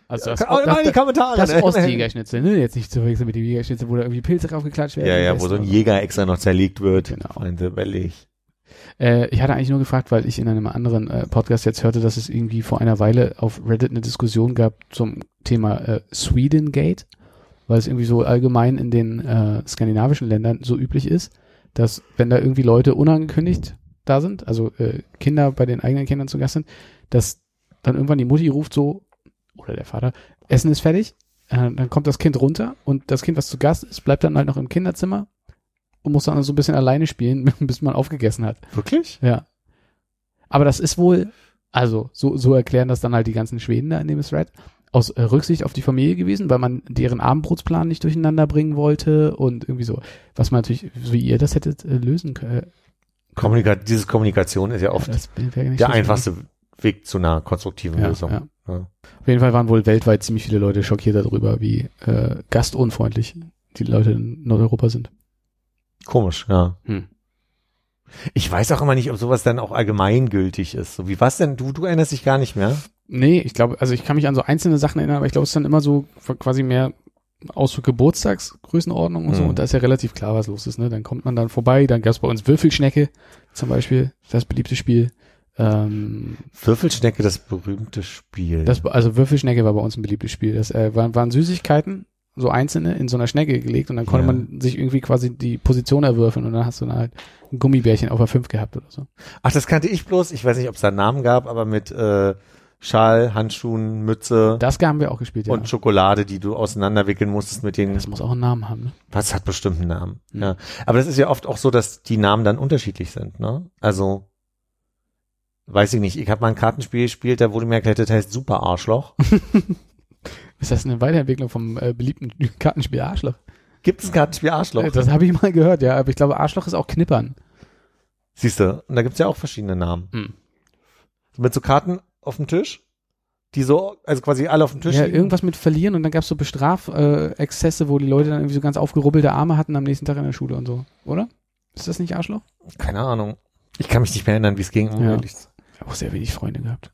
Also das, Kann auch mal in die Kommentare. das ne? Ostjägerschnitzel, ne? Jetzt nicht zu verwechseln mit dem Jägerschnitzel, wo da irgendwie Pilze draufgeklatscht werden. Ja, ja, wo so ein. Jäger extra noch zerlegt wird. Genau. Freunde, bellig. Äh, ich hatte eigentlich nur gefragt, weil ich in einem anderen äh, Podcast jetzt hörte, dass es irgendwie vor einer Weile auf Reddit eine Diskussion gab zum Thema äh, Swedengate, weil es irgendwie so allgemein in den äh, skandinavischen Ländern so üblich ist, dass wenn da irgendwie Leute unangekündigt da sind, also äh, Kinder bei den eigenen Kindern zu Gast sind, dass dann irgendwann die Mutti ruft so, oder der Vater, Essen ist fertig, äh, dann kommt das Kind runter und das Kind, was zu Gast ist, bleibt dann halt noch im Kinderzimmer und muss dann so ein bisschen alleine spielen, <laughs> bis man aufgegessen hat. Wirklich? Ja. Aber das ist wohl, also so, so erklären das dann halt die ganzen Schweden da in dem Thread, aus äh, Rücksicht auf die Familie gewesen, weil man deren Abendbrotsplan nicht durcheinander bringen wollte und irgendwie so, was man natürlich, so wie ihr das hättet äh, lösen können. Kommunika diese Kommunikation ist ja oft der so einfachste Weg zu einer konstruktiven Ja, Lösung. ja. Ja. Auf jeden Fall waren wohl weltweit ziemlich viele Leute schockiert darüber, wie äh, gastunfreundlich die Leute in Nordeuropa sind. Komisch, ja. Hm. Ich weiß auch immer nicht, ob sowas dann auch allgemeingültig ist. So wie was denn? Du, du erinnerst dich gar nicht mehr? Nee, ich glaube, also ich kann mich an so einzelne Sachen erinnern, aber ich glaube, es ist dann immer so quasi mehr aus für Geburtstagsgrößenordnung und so. Mhm. Und da ist ja relativ klar, was los ist. Ne? Dann kommt man dann vorbei, dann gab es bei uns Würfelschnecke zum Beispiel, das beliebte Spiel. Ähm, Würfelschnecke, das berühmte Spiel. das, also Würfelschnecke war bei uns ein beliebtes Spiel. Das äh, waren, waren Süßigkeiten, so einzelne in so einer Schnecke gelegt und dann konnte Ja. man sich irgendwie quasi die Position erwürfeln und dann hast du dann halt ein Gummibärchen auf der 5 gehabt oder so. Ach, das kannte ich bloß. Ich weiß nicht, ob es da einen Namen gab, aber mit äh, Schal, Handschuhen, Mütze Das haben wir auch gespielt, ja. und Schokolade, die du auseinanderwickeln musstest mit den das muss auch einen Namen haben, ne? Was hat bestimmt einen Namen. Hm. Ja. Aber das ist ja oft auch so, dass die Namen dann unterschiedlich sind, ne? Also, weiß ich nicht. Ich habe mal ein Kartenspiel gespielt, da wurde mir erklärt, das heißt Super Arschloch. <laughs> Ist das eine Weiterentwicklung vom äh, beliebten Kartenspiel Arschloch? Gibt es ein Kartenspiel Arschloch? Das habe ich mal gehört, ja. Aber ich glaube, Arschloch ist auch Knippern. Siehst du, und da gibt's ja auch verschiedene Namen. Hm. Mit so Karten auf dem Tisch, die so, also quasi alle auf dem Tisch Ja, liegen. irgendwas mit Verlieren und dann gab's so Bestrafexzesse, äh, wo die Leute dann irgendwie so ganz aufgerubbelte Arme hatten am nächsten Tag in der Schule und so, oder? Ist das nicht Arschloch? Keine Ahnung. Ich kann mich nicht mehr erinnern, wie es ging. Ja. Ich habe auch sehr wenig Freunde gehabt.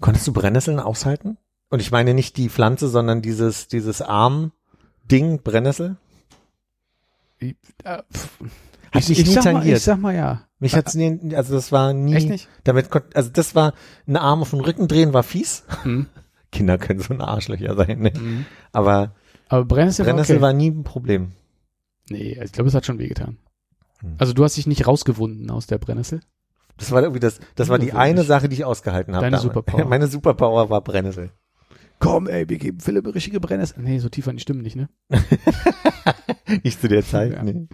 Konntest du Brennnesseln aushalten? Und ich meine nicht die Pflanze, sondern dieses, dieses Arm-Ding, Brennnessel? Ich, äh, pff. Hat ich, dich ich, nie sag mal, tangiert. ich sag mal ja. Mich hat's nie, also das war nie, Echt nicht? damit konnt, also das war, ein Arm auf den Rücken drehen war fies. Hm. <laughs> Kinder können so ein Arschlöcher sein, ne? Hm. Aber Aber Brennnessel, Brennnessel war okay. war nie ein Problem. Nee, also ich glaube, es hat schon wehgetan. Hm. Also du hast dich nicht rausgewunden aus der Brennnessel? Das war irgendwie das, das war die eine Sache, die ich ausgehalten habe. Deine damals. Superpower. <laughs> Meine Superpower war Brennnessel. Komm, ey, wir geben Philipp richtige Brennnessel. Nee, so tief waren die Stimmen nicht, ne? <laughs> Nicht zu der Zeit, Ja. nee.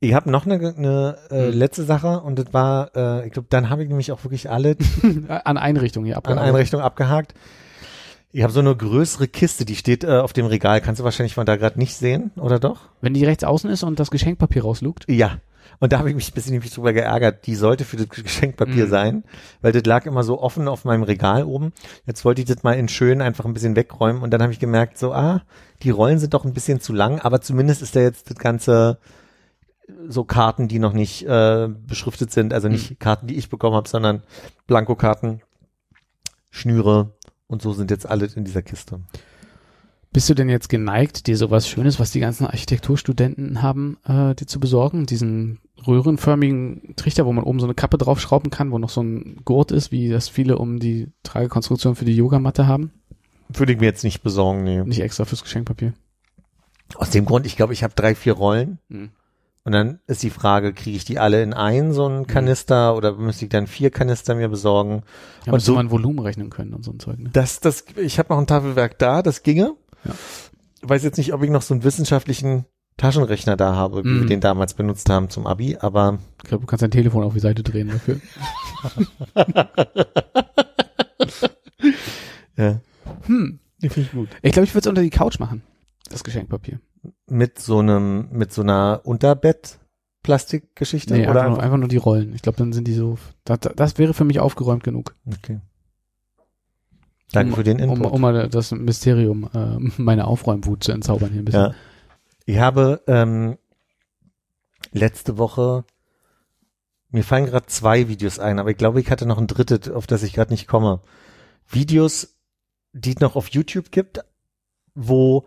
Ich habe noch eine, eine äh, Hm. letzte Sache und das war, äh, ich glaube, dann habe ich nämlich auch wirklich alle <laughs> An Einrichtungen hier an abgearbeitet. Einrichtungen abgehakt. Ich habe so eine größere Kiste, die steht äh, auf dem Regal. Kannst du wahrscheinlich von da gerade nicht sehen, oder doch? Wenn die rechts außen ist und das Geschenkpapier rauslugt. Ja. Und da habe ich mich ein bisschen nämlich drüber geärgert. Die sollte für das Geschenkpapier Mhm. sein, weil das lag immer so offen auf meinem Regal oben. Jetzt wollte ich das mal in schön einfach ein bisschen wegräumen und dann habe ich gemerkt, so, ah, die Rollen sind doch ein bisschen zu lang, aber zumindest ist da jetzt das ganze so Karten, die noch nicht äh, beschriftet sind, also nicht Karten, die ich bekommen habe, sondern Blankokarten, Schnüre und so sind jetzt alle in dieser Kiste. Bist du denn jetzt geneigt, dir sowas Schönes, was die ganzen Architekturstudenten haben, äh, dir zu besorgen? Diesen röhrenförmigen Trichter, wo man oben so eine Kappe draufschrauben kann, wo noch so ein Gurt ist, wie das viele um die Tragekonstruktion für die Yogamatte haben? Würde ich mir jetzt nicht besorgen, nee. Nicht extra fürs Geschenkpapier. Aus dem Grund, ich glaube, ich habe drei, vier Rollen. Hm. Und dann ist die Frage, kriege ich die alle in einen, so einen Kanister, oder müsste ich dann vier Kanister mir besorgen? Ja, Und so- man Volumen rechnen können und so ein Zeug, ne? Das, das, ich habe noch ein Tafelwerk da, das ginge. Ja. Weiß jetzt nicht, ob ich noch so einen wissenschaftlichen Taschenrechner da habe, wie wir Mhm. den damals benutzt haben zum Abi, aber Ich glaube, du kannst dein Telefon auf die Seite drehen dafür. <laughs> ja, Hm. die finde ich gut. Ich glaube, ich würde es unter die Couch machen. Das Geschenkpapier. Mit so einem, mit so einer Unterbett-Plastikgeschichte? Nee, oder einfach, nur, einfach nur die Rollen. Ich glaube, dann sind die so. Das, das wäre für mich aufgeräumt genug. Okay. Danke um, für den Input. Um, um mal das Mysterium, äh, meine Aufräumwut zu entzaubern hier ein bisschen. Ja. Ich habe ähm, letzte Woche, mir fallen gerade zwei Videos ein, aber ich glaube, ich hatte noch ein drittes, auf das ich gerade nicht komme. Videos, die es noch auf YouTube gibt, wo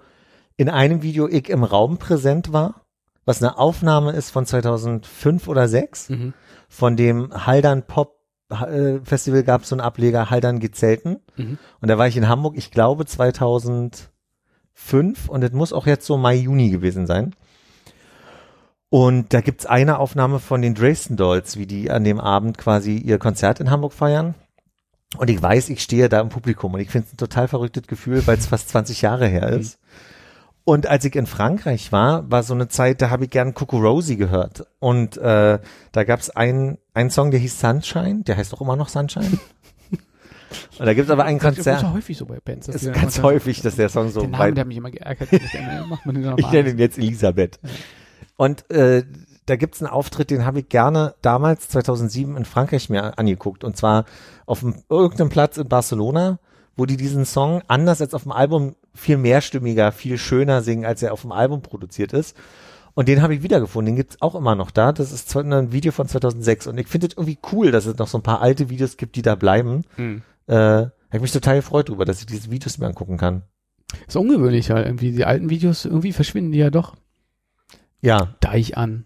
in einem Video ich im Raum präsent war, was eine Aufnahme ist von 2005 oder 6. Mhm. Von dem Haldern Pop äh, Festival gab es so einen Ableger Haldern Gezelten. Mhm. Und da war ich in Hamburg, ich glaube 2005 und das muss auch jetzt so Mai, Juni gewesen sein. Und da gibt's eine Aufnahme von den Dresden Dolls, wie die an dem Abend quasi ihr Konzert in Hamburg feiern. Und ich weiß, ich stehe da im Publikum und ich finde es ein total verrücktes Gefühl, weil es fast 20 Jahre her ist. Und als ich in Frankreich war, war so eine Zeit, da habe ich gern Coco Rosie gehört. Und äh, da gab's einen, einen Song, der hieß Sunshine, der heißt doch immer noch Sunshine. <laughs> und da gibt's aber ein Das ist Konzert. ja häufig so bei Bands. Es die ist ganz häufig, dass der Song so Der Name, weit der hat mich immer geärgert. <laughs> Ich Macht man den nenne ihn jetzt Elisabeth. Und äh, da gibt's einen Auftritt, den habe ich gerne damals 2007 in Frankreich mir angeguckt. Und zwar auf einem, irgendeinem Platz in Barcelona, wo die diesen Song anders als auf dem Album viel mehrstimmiger, viel schöner singen, als er auf dem Album produziert ist. Und den habe ich wiedergefunden. Den gibt's auch immer noch da. Das ist ein Video von 2006. Und ich finde es irgendwie cool, dass es noch so ein paar alte Videos gibt, die da bleiben. Hm. Äh, habe ich mich total gefreut drüber, dass ich diese Videos mir angucken kann. Ist ungewöhnlich, weil irgendwie die alten Videos, irgendwie verschwinden die ja doch. Ja, Deich an.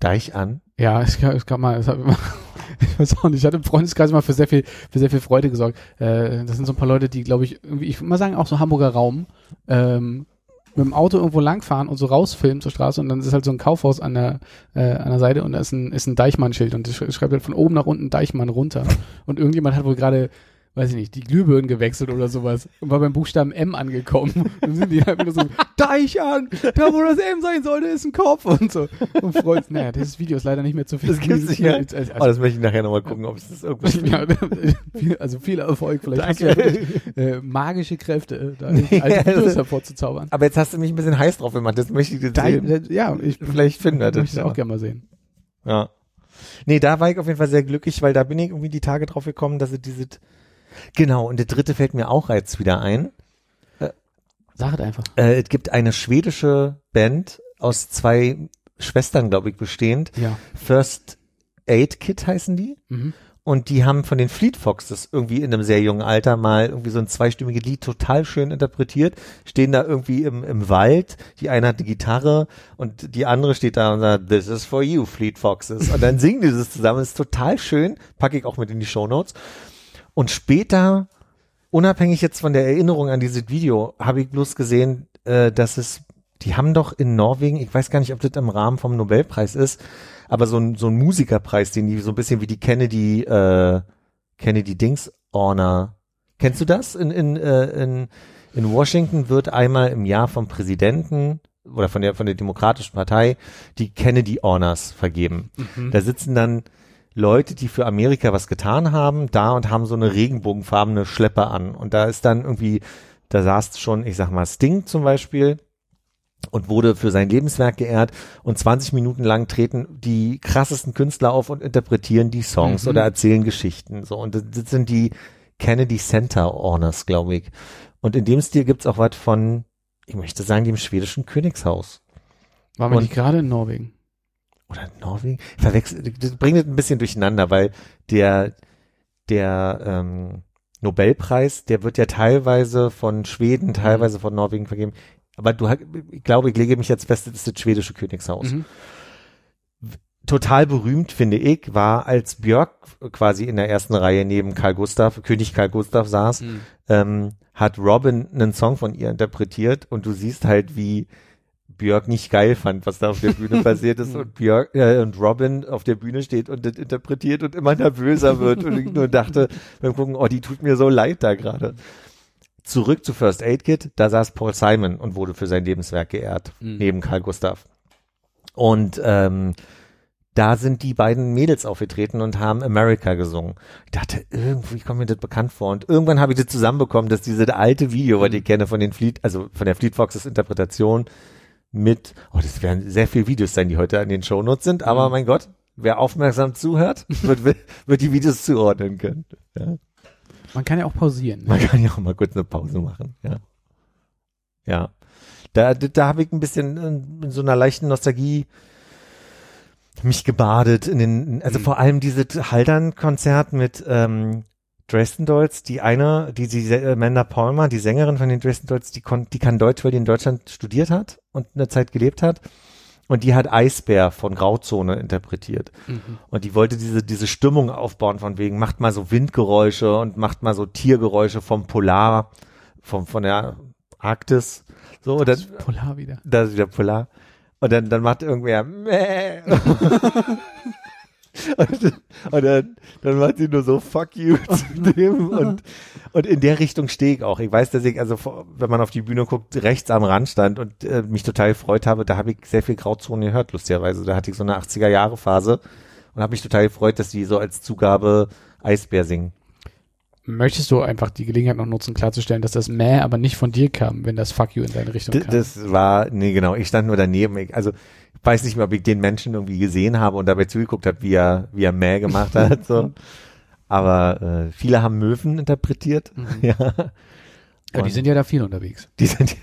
Deich an. Ja, es gab, es gab mal, es hat immer, <laughs> ich weiß auch nicht, ich hatte im Freundeskreis mal für sehr viel, für sehr viel Freude gesorgt. Äh, das sind so ein paar Leute, die, glaube ich, irgendwie, ich würde mal sagen, auch so Hamburger Raum, ähm, mit dem Auto irgendwo langfahren und so rausfilmen zur Straße und dann ist halt so ein Kaufhaus an der, äh, an der Seite und da ist ein, ist ein Deichmann-Schild und das sch- schreibt halt von oben nach unten Deichmann runter. Und irgendjemand hat wohl gerade, weiß ich nicht, die Glühbirnen gewechselt oder sowas und war beim Buchstaben M angekommen. <laughs> Dann sind die halt wieder so, Deich an, da wo das M sein sollte, ist ein Kopf und so. Und freut, naja, dieses Video ist leider nicht mehr zu finden. Das gibt's nicht mehr. Als, als, Oh, das möchte ich nachher nochmal gucken, ob es das irgendwo <laughs> ja, viel, also viel Erfolg. Vielleicht hast du ja Danke. wirklich, äh, magische Kräfte, äh, da <laughs> alte Videos hervorzuzaubern. Aber jetzt hast du mich ein bisschen heiß drauf gemacht, das möchte ich dir Da, sehen. da, ja, ich Vielleicht finden wir das. möchte es auch gerne mal sehen. Ja. Nee, da war ich auf jeden Fall sehr glücklich, weil da bin ich irgendwie die Tage drauf gekommen, dass es diese, genau, und der dritte fällt mir auch jetzt wieder ein. Sag es einfach. Äh, es gibt eine schwedische Band aus zwei Schwestern, glaube ich, bestehend. Ja. First Aid Kit heißen die. Mhm. Und die haben von den Fleet Foxes irgendwie in einem sehr jungen Alter mal irgendwie so ein zweistimmiges Lied total schön interpretiert. Stehen da irgendwie im, im Wald. Die eine hat die Gitarre und die andere steht da und sagt, this is for you, Fleet Foxes. Und dann singen die das zusammen. Ist total schön. Packe ich auch mit in die Show Notes. Und später, unabhängig jetzt von der Erinnerung an dieses Video, habe ich bloß gesehen, äh, dass es, die haben doch in Norwegen, ich weiß gar nicht, ob das im Rahmen vom Nobelpreis ist, aber so ein, so ein Musikerpreis, den die so ein bisschen wie die Kennedy, äh, Kennedy Dings Honor. Kennst du das? In, in, äh, in, in Washington wird einmal im Jahr vom Präsidenten oder von der, von der Demokratischen Partei die Kennedy Honors vergeben. Da sitzen dann Leute, die für Amerika was getan haben, da und haben so eine regenbogenfarbene Schleppe an. Und da ist dann irgendwie, da saß schon, ich sag mal, Sting zum Beispiel und wurde für sein Lebenswerk geehrt und 20 Minuten lang treten die krassesten Künstler auf und interpretieren die Songs Mhm. oder erzählen Geschichten. So, und das sind die Kennedy Center Honors, glaube ich. Und in dem Stil gibt's auch was von, ich möchte sagen, dem schwedischen Königshaus. Waren wir Und- nicht gerade in Norwegen? Oder Norwegen, verwechselt, das bringt es ein bisschen durcheinander, weil der, der ähm, Nobelpreis, der wird ja teilweise von Schweden, teilweise von Norwegen vergeben. Aber du, ich glaube, ich lege mich jetzt fest, das ist das schwedische Königshaus. Mhm. Total berühmt, finde ich, war, als Björk quasi in der ersten Reihe neben Karl Gustav, König Karl Gustav saß, Mhm. ähm, hat Robin einen Song von ihr interpretiert und du siehst halt, wie Björk nicht geil fand, was da auf der Bühne <laughs> passiert ist und Björk äh, und Robin auf der Bühne steht und das interpretiert und immer nervöser wird und ich nur dachte beim Gucken, oh, die tut mir so leid da gerade. Zurück zu First Aid Kit, da saß Paul Simon und wurde für sein Lebenswerk geehrt, Mhm. neben Karl Gustav. Und ähm, da sind die beiden Mädels aufgetreten und haben America gesungen. Ich dachte, irgendwie kommt mir das bekannt vor. Und irgendwann habe ich das zusammenbekommen, dass diese alte Video, was ich kenne von den Fleet, also von der Fleet Foxes Interpretation mit, oh, das werden sehr viele Videos sein, die heute an den Shownotes sind, aber Mhm. mein Gott, wer aufmerksam zuhört, wird, wird die Videos zuordnen können. Ja. Man kann ja auch pausieren. Ne? Man kann ja auch mal kurz eine Pause machen, ja. Ja. Da, da, habe ich ein bisschen in, in so einer leichten Nostalgie mich gebadet in den, also Mhm. vor allem dieses Haldern-Konzert mit ähm, Dresden Dolls, die eine, die, die äh, Amanda Palmer, die Sängerin von den Dresden Dolls, die, kon, die kann Deutsch, weil die in Deutschland studiert hat und eine Zeit gelebt hat. Und die hat Eisbär von Grauzone interpretiert. Mhm. Und die wollte diese, diese Stimmung aufbauen von wegen, macht mal so Windgeräusche und macht mal so Tiergeräusche vom Polar, vom, von der Arktis. So, und dann, Polar wieder. da ist wieder Polar. Und dann, dann macht irgendwer. <laughs> <laughs> und, und dann, dann macht sie nur so Fuck you <laughs> zu dem. Und, und in der Richtung stehe ich auch. Ich weiß, dass ich, also wenn man auf die Bühne guckt, rechts am Rand stand und äh, mich total gefreut habe, da habe ich sehr viel Grauzone gehört, lustigerweise. Da hatte ich so eine 80er-Jahre-Phase und habe mich total gefreut, dass die so als Zugabe Eisbär singen. Möchtest du einfach die Gelegenheit noch nutzen, klarzustellen, dass das Mäh aber nicht von dir kam, wenn das Fuck you in deine Richtung kam? das war, nee, genau, ich stand nur daneben. Ich, also, weiß nicht mehr, ob ich den Menschen irgendwie gesehen habe und dabei zugeguckt habe, wie er, wie er Mäh gemacht <laughs> hat, so. Aber äh, viele haben Möwen interpretiert, Mhm. <laughs> ja. ja, die sind ja da viel unterwegs. <laughs> Die sind,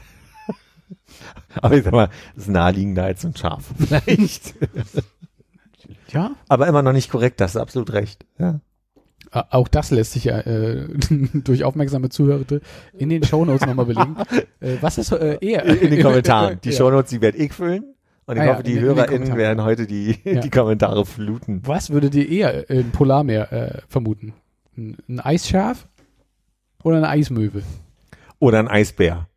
aber ich sag mal, das ist naheliegender als ein Schaf, vielleicht. Ja, aber immer noch nicht korrekt, das ist absolut recht, ja. Auch das lässt sich ja äh, durch aufmerksame Zuhörer in den Shownotes nochmal belegen. Äh, was ist äh, eher? In den Kommentaren. Die Ja. Shownotes, die werde ich füllen. Und ich Ah ja, hoffe, die in in den HörerInnen werden heute die, Ja. die Kommentare fluten. Was würdet ihr eher äh, im Polarmeer äh, vermuten? Ein, ein Eisschaf oder eine Eismöwe? Oder ein Eisbär.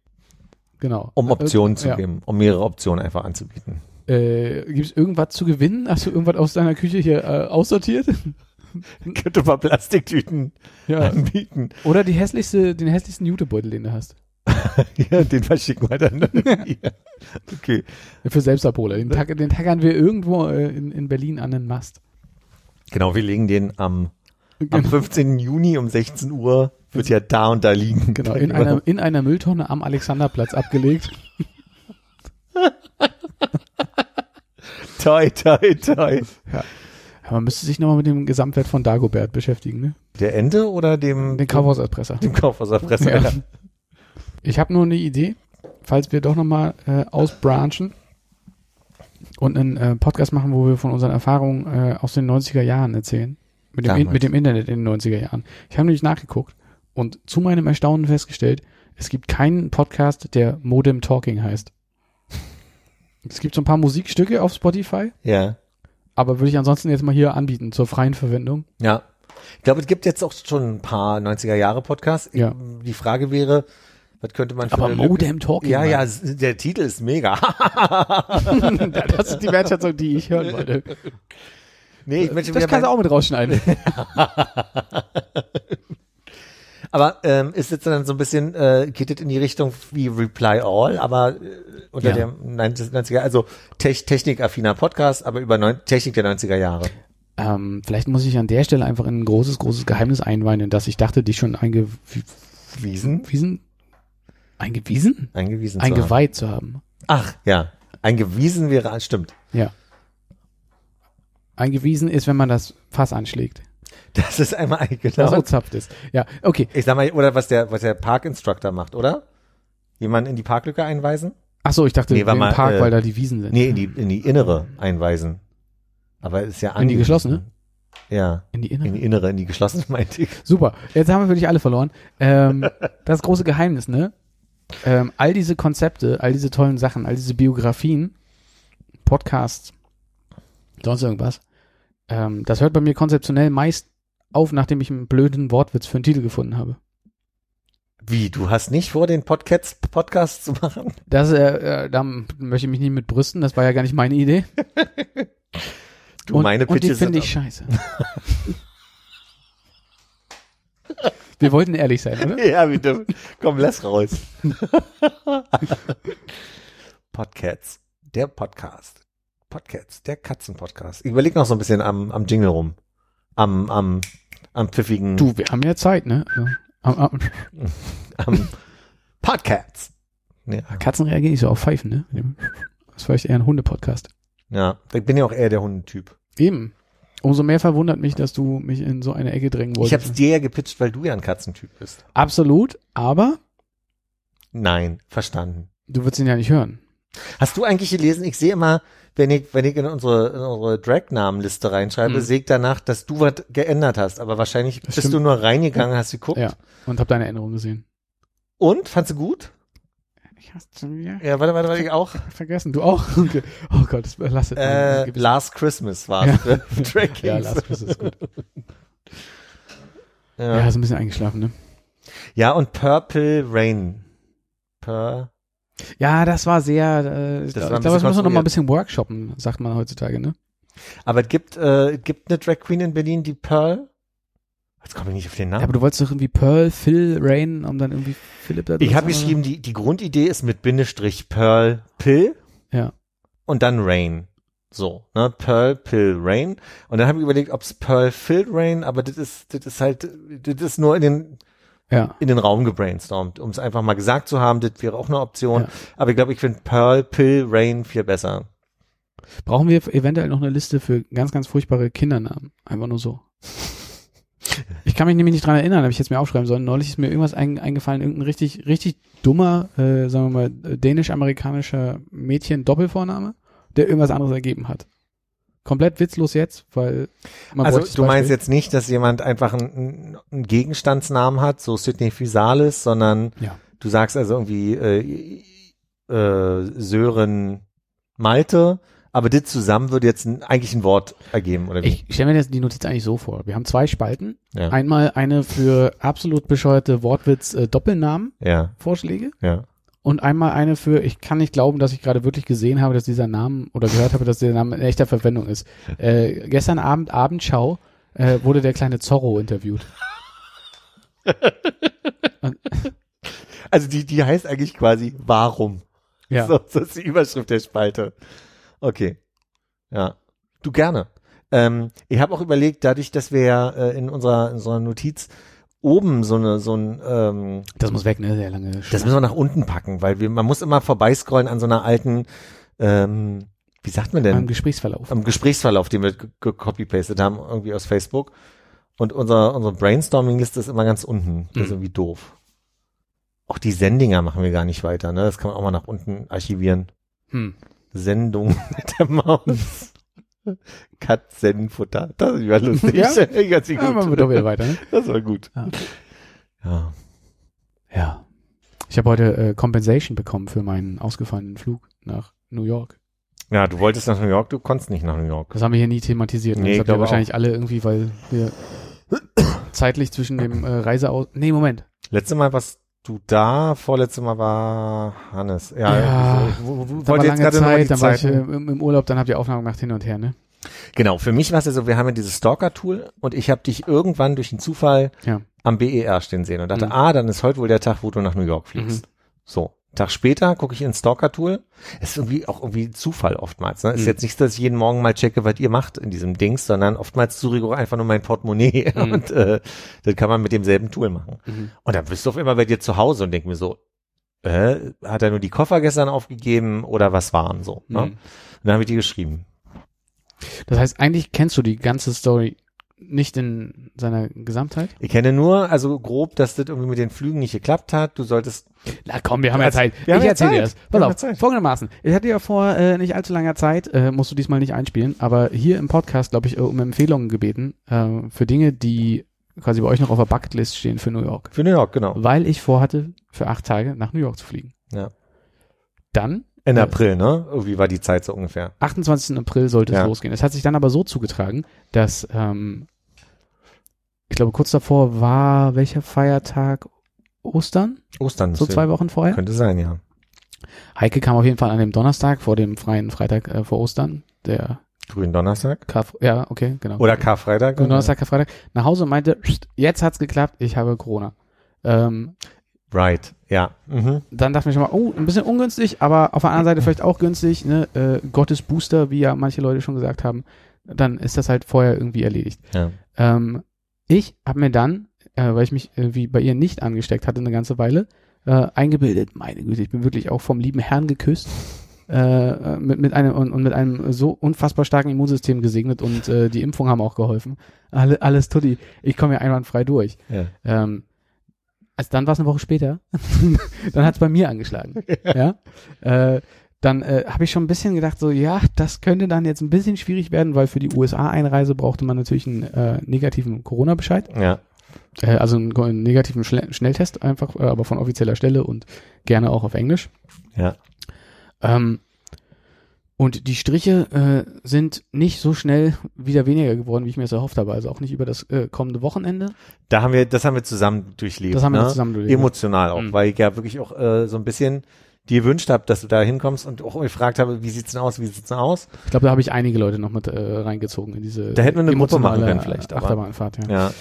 Genau. Um Optionen zu ja. geben, um mehrere Optionen einfach anzubieten. Äh, Gibt es irgendwas zu gewinnen? Hast du irgendwas aus deiner Küche hier äh, aussortiert? <laughs> Könnte mal Plastiktüten ja. anbieten. Oder die hässlichste, den hässlichsten Jutebeutel, den du hast. Ja, den verschicken wir dann. <laughs> ja. Okay. Für Selbstabholer. Den, tag, den tackern wir irgendwo äh, in, in Berlin an den Mast. Genau, wir legen den am, am Genau. 15. Juni um 16 Uhr, wird ja da und da liegen. Genau, in einer, in einer Mülltonne am Alexanderplatz abgelegt. <laughs> Toi, toi, toi. Ja, man müsste sich nochmal mit dem Gesamtwert von Dagobert beschäftigen, ne? Der Ende oder dem, Den Kaufhauserpresser. dem Kaufhauserpresser? Ja. Ich habe nur eine Idee, falls wir doch nochmal äh, ausbranchen und einen äh, Podcast machen, wo wir von unseren Erfahrungen äh, aus den 90er Jahren erzählen. Mit dem, in, mit dem Internet in den 90er Jahren. Ich habe nämlich nachgeguckt und zu meinem Erstaunen festgestellt, es gibt keinen Podcast, der Modem Talking heißt. Es gibt so ein paar Musikstücke auf Spotify, Ja. aber würde ich ansonsten jetzt mal hier anbieten zur freien Verwendung. Ja. Ich glaube, es gibt jetzt auch schon ein paar 90er Jahre Podcasts. Ja. Die Frage wäre, was könnte man für Aber eine Modem Talking. Ja, ja, der Titel ist mega. <laughs> <laughs> das ist die Wertschätzung, die ich hören wollte. nee, ich möchte Das kannst du auch mit rausschneiden. <laughs> aber ähm, ist jetzt dann so ein bisschen, äh, geht es in die Richtung wie Reply All, aber äh, unter Ja. der 90er, also Tech, technikaffiner Podcast, aber über neun, Technik der 90er Jahre. Ähm, vielleicht muss ich an der Stelle einfach in ein großes, großes Geheimnis einweihen, dass ich dachte, dich schon eingewiesen, Wiesen? Eingewiesen? Eingewiesen zu haben. Eingeweiht zu haben. Ach, ja. Eingewiesen wäre, stimmt. Ja. Eingewiesen ist, wenn man das Fass anschlägt. Das ist einmal genau. so zapft ist. Ja, okay. Ich sag mal, oder was der, was der Parkinstructor macht, oder? Jemanden in die Parklücke einweisen? Ach so, ich dachte, Nee, im mal, Park, äh, weil da die Wiesen sind. Nee, in die, in die innere einweisen. Aber ist ja In die geschlossene? Ja. In die Innere. In die innere, in die geschlossene <laughs> meinte ich. Super. Jetzt haben wir wirklich alle verloren. Ähm, das große Geheimnis, ne? Ähm, all diese Konzepte, all diese tollen Sachen, all diese Biografien, Podcasts, sonst irgendwas, ähm, das hört bei mir konzeptionell meist auf, nachdem ich einen blöden Wortwitz für einen Titel gefunden habe. Wie, du hast nicht vor, den Podcast, Podcast zu machen? Das, äh, äh, da möchte ich mich nicht mit brüsten, das war ja gar nicht meine Idee. <laughs> Du, und, meine und die Pitches finde ich scheiße. <laughs> Wir wollten ehrlich sein, oder? <laughs> Ja, bitte. Komm, lass raus. <laughs> Podcasts. Der Podcast. Podcasts. Der Katzenpodcast. Ich überleg noch so ein bisschen am, am Jingle rum. Am, am, am pfiffigen, Du, wir haben ja Zeit, ne? Also, am- am- <laughs> am Podcasts. Ja. Katzen reagieren nicht so auf Pfeifen, ne? Das ist vielleicht eher ein Hunde-Podcast. ja, ich bin ja auch eher der Hundetyp. Eben. Umso mehr verwundert mich, dass du mich in so eine Ecke drängen Ich wolltest. hab's dir ja gepitcht, weil du ja ein Katzentyp bist. Absolut, aber Nein, verstanden. du würdest ihn ja nicht hören. Hast du eigentlich gelesen, ich sehe immer, wenn ich, wenn ich in unsere, in unsere Drag-Namenliste reinschreibe, Hm. sehe ich danach, dass du was geändert hast. Aber wahrscheinlich Das bist stimmt. du nur reingegangen, hast geguckt. Ja. Und hab deine Änderung gesehen. Und? Fandst du gut? Ich hab's schon wieder Ja, warte, warte, warte, ich auch. <laughs> vergessen. Du auch? <laughs> Okay. Oh Gott, das belastet mein Äh. Last Christmas war Ja. es. ne? <laughs> Drag Kings. Ja, Last Christmas ist gut. Ja, Ja. ist ein bisschen eingeschlafen, ne? ja, und Purple Rain. Pur Ja, das war sehr, äh, ich Das glaube, war ein das müssen wir noch mal ein bisschen workshoppen, sagt man heutzutage, ne? Aber es gibt, äh, es gibt eine Drag Queen in Berlin, die Pearl. Jetzt komme ich nicht auf den Ja, Namen. aber du wolltest doch irgendwie Pearl, Phil, Rain, um dann irgendwie Philipp da ich habe geschrieben, die, die Grundidee ist mit Bindestrich Pearl Pill Ja. und dann Rain. So, ne, Pearl, Pill, Rain. Und dann habe ich überlegt, ob es Pearl, Phil, Rain, aber das ist, das ist halt, das ist nur in den, Ja. in den Raum gebrainstormt, um es einfach mal gesagt zu haben, das wäre auch eine Option. Ja. Aber ich glaube, ich finde Pearl, Pill, Rain viel besser. Brauchen wir eventuell noch eine Liste für ganz, ganz furchtbare Kindernamen? Einfach nur so. Ich kann mich nämlich nicht dran erinnern, habe ich jetzt mir aufschreiben sollen. Neulich ist mir irgendwas ein, eingefallen, irgendein richtig, richtig dummer, äh, sagen wir mal, dänisch-amerikanischer Mädchen-Doppelvorname, der irgendwas anderes ergeben hat. Komplett witzlos jetzt, weil man also du meinst jetzt nicht, dass jemand einfach einen, einen Gegenstandsnamen hat, so Sidney Physalis, sondern Ja. du sagst also irgendwie äh, äh, Sören Malte, aber das zusammen würde jetzt ein, eigentlich ein Wort ergeben, oder wie? Ich stelle mir das die Notiz eigentlich so vor. Wir haben zwei Spalten. ja. Einmal eine für absolut bescheuerte Wortwitz-Doppelnamen-Vorschläge ja, ja. und einmal eine für, ich kann nicht glauben, dass ich gerade wirklich gesehen habe, dass dieser Name oder gehört habe, dass dieser Name in echter Verwendung ist. Äh, gestern Abend, Abendschau, äh, wurde der kleine Zorro interviewt. <laughs> Also die, die heißt eigentlich quasi Warum. Ja. So, das ist die Überschrift der Spalte. Okay. Ja. Du gerne. Ähm, ich habe auch überlegt, dadurch, dass wir ja äh, in unserer, in unserer Notiz oben so eine, so ein, ähm, Das muss weg, ne? Sehr lange. das müssen wir nach unten packen, weil wir, man muss immer vorbeiscrollen an so einer alten, ähm, wie sagt man denn? Am Gesprächsverlauf. am Gesprächsverlauf, den wir ge- gecopy-pastet haben, irgendwie aus Facebook. Und unser, unsere Brainstorming-Liste ist immer ganz unten. Das ist Mhm. irgendwie doof. Auch die Sendinger machen wir gar nicht weiter, ne? Das kann man auch mal nach unten archivieren. Hm. Sendung <laughs> mit der Maus. Cut Sendenfutter. Das war lustig. Ja? <laughs> Ganz Ja, machen wir gut. doch wieder weiter, ne? Das war gut. Ja. Ja. Ja. Ich habe heute äh, Compensation bekommen für meinen ausgefallenen Flug nach New York. Ja, du wolltest nach New York, du konntest nicht nach New York. Das haben wir hier nie thematisiert. Ne? Nee, das habt ihr glaube wahrscheinlich alle irgendwie, weil wir <coughs> zeitlich zwischen dem äh, Reiseaus... Nee, Moment. Letzte Mal warst du da, vorletzte Mal war Hannes. Ja, Ja, wo, wo, wo, Da war wollt ihr jetzt gerade Zeit, dann war ich äh, im, im Urlaub, dann habt ihr Aufnahmen gemacht hin und her, ne? Genau, für mich war es ja so, wir haben ja dieses Stalker-Tool und ich habe dich irgendwann durch einen Zufall Ja. am BER stehen sehen und dachte, Mhm. ah, dann ist heute wohl der Tag, wo du nach New York fliegst. So. Tag später gucke ich ins Stalker-Tool. Es ist irgendwie auch irgendwie Zufall oftmals. Ne? Ist Mhm. jetzt nicht, dass ich jeden Morgen mal checke, was ihr macht in diesem Dings, sondern oftmals auch einfach nur mein Portemonnaie Mhm. <laughs> und äh, das kann man mit demselben Tool machen. Mhm. Und dann bist du auf immer bei dir zu Hause und denk mir so, äh, hat er nur die Koffer gestern aufgegeben oder was waren so? Ne? Mhm. Und dann habe ich dir geschrieben. Das heißt, eigentlich kennst du die ganze Story nicht in seiner Gesamtheit? Ich kenne nur, also grob, dass das irgendwie mit den Flügen nicht geklappt hat. Du solltest, Na komm, wir haben ja Also, Zeit. wir haben ich ja erzähl dir das. Pass auf, Zeit. folgendermaßen. Ich hatte ja vor äh, nicht allzu langer Zeit, äh, musst du diesmal nicht einspielen, aber hier im Podcast, glaube ich, äh, um Empfehlungen gebeten äh, für Dinge, die quasi bei euch noch auf der Bucketlist stehen für New York. für New York, genau. Weil ich vorhatte, für acht Tage nach New York zu fliegen. Ja. Dann, Ja. April, ne? Irgendwie war die Zeit so ungefähr. 28. April sollte es Ja. losgehen. Es hat sich dann aber so zugetragen, dass ähm, ich glaube, kurz davor war welcher Feiertag? Ostern? Ostern. So zwei Wochen vorher? Könnte sein, ja. Heike kam auf jeden Fall an dem Donnerstag vor dem freien Freitag äh, vor Ostern, der Grünen Donnerstag. Karf ja, okay, genau. Oder Karfreitag. Grünen Donnerstag, Karfreitag, nach Hause und meinte, "Psst, jetzt hat's geklappt, ich habe Corona. Ähm, Right, ja. Mhm. dann dachte ich mir schon mal, oh, ein bisschen ungünstig, aber auf der anderen Seite vielleicht auch günstig, ne, äh, Gottes Booster, wie ja manche Leute schon gesagt haben, dann ist das halt vorher irgendwie erledigt. Ja. Ähm, ich habe mir dann, äh, weil ich mich irgendwie bei ihr nicht angesteckt hatte eine ganze Weile, äh, eingebildet, meine Güte, ich bin wirklich auch vom lieben Herrn geküsst, äh, mit, mit einem und, und mit einem so unfassbar starken Immunsystem gesegnet und äh, die Impfungen haben auch geholfen. Alle, alles tutti. Ich komme ja einwandfrei durch. ja. Ähm, also dann war es eine Woche später. <laughs> dann hat es bei mir angeschlagen. ja. Äh, dann äh, habe ich schon ein bisschen gedacht, so ja, das könnte dann jetzt ein bisschen schwierig werden, weil für die USA-Einreise brauchte man natürlich einen äh, negativen Corona-Bescheid, Ja. äh, also einen, einen negativen Schnell Schnelltest einfach, äh, aber von offizieller Stelle und gerne auch auf Englisch. Ja. Ähm, und die Striche äh, sind nicht so schnell wieder weniger geworden, wie ich mir das erhofft habe. Also auch nicht über das äh, kommende Wochenende. Da haben wir, das haben wir zusammen durchlebt. Das haben wir ne? zusammen durchlebt. Emotional auch, Mhm. weil ich ja wirklich auch äh, so ein bisschen dir gewünscht habe, dass du da hinkommst und auch gefragt habe, wie sieht's denn aus, wie sieht's denn aus? Ich glaube, da habe ich einige Leute noch mit äh, reingezogen in diese Da hätten wir eine Gruppe machen können vielleicht, aber- Achterbahnfahrt, ja. Ja.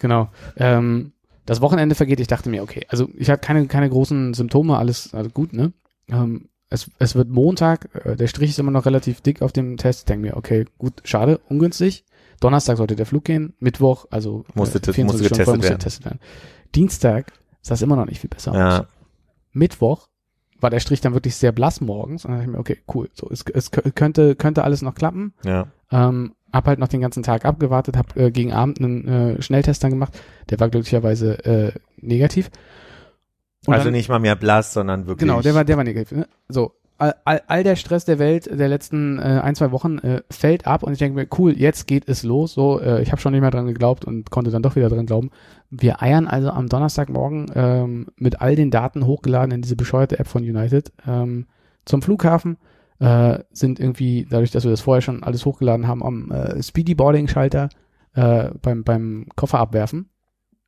Genau. Ähm, das Wochenende vergeht, ich dachte mir, okay, also ich habe keine, keine großen Symptome, alles, alles gut, ne? Ähm, es, es wird Montag, äh, der Strich ist immer noch relativ dick auf dem Test. Ich denke mir, okay, gut, schade, ungünstig. Donnerstag sollte der Flug gehen, Mittwoch, also Musste te- 24 musste getestet musste getestet werden. Dienstag sah es immer noch nicht viel besser aus. Ja. Mittwoch war der Strich dann wirklich sehr blass morgens und dann dachte ich mir, okay, cool, so, es, es könnte, könnte alles noch klappen. Ja. Ähm, hab halt noch den ganzen Tag abgewartet, hab äh, gegen Abend einen äh, Schnelltest dann gemacht. Der war glücklicherweise äh, negativ. Und also dann, nicht mal mehr blass, sondern wirklich. Genau, der war, der war negativ. Ne? So, all, all, all der Stress der Welt der letzten äh, ein, zwei Wochen äh, fällt ab und ich denke mir, cool, jetzt geht es los. So, äh, ich habe schon nicht mehr dran geglaubt und konnte dann doch wieder dran glauben. Wir eiern also am Donnerstagmorgen ähm, mit all den Daten hochgeladen in diese bescheuerte App von United ähm, zum Flughafen. Äh, sind irgendwie, dadurch, dass wir das vorher schon alles hochgeladen haben, am äh, Speedy Boarding Schalter äh, beim, beim Koffer abwerfen.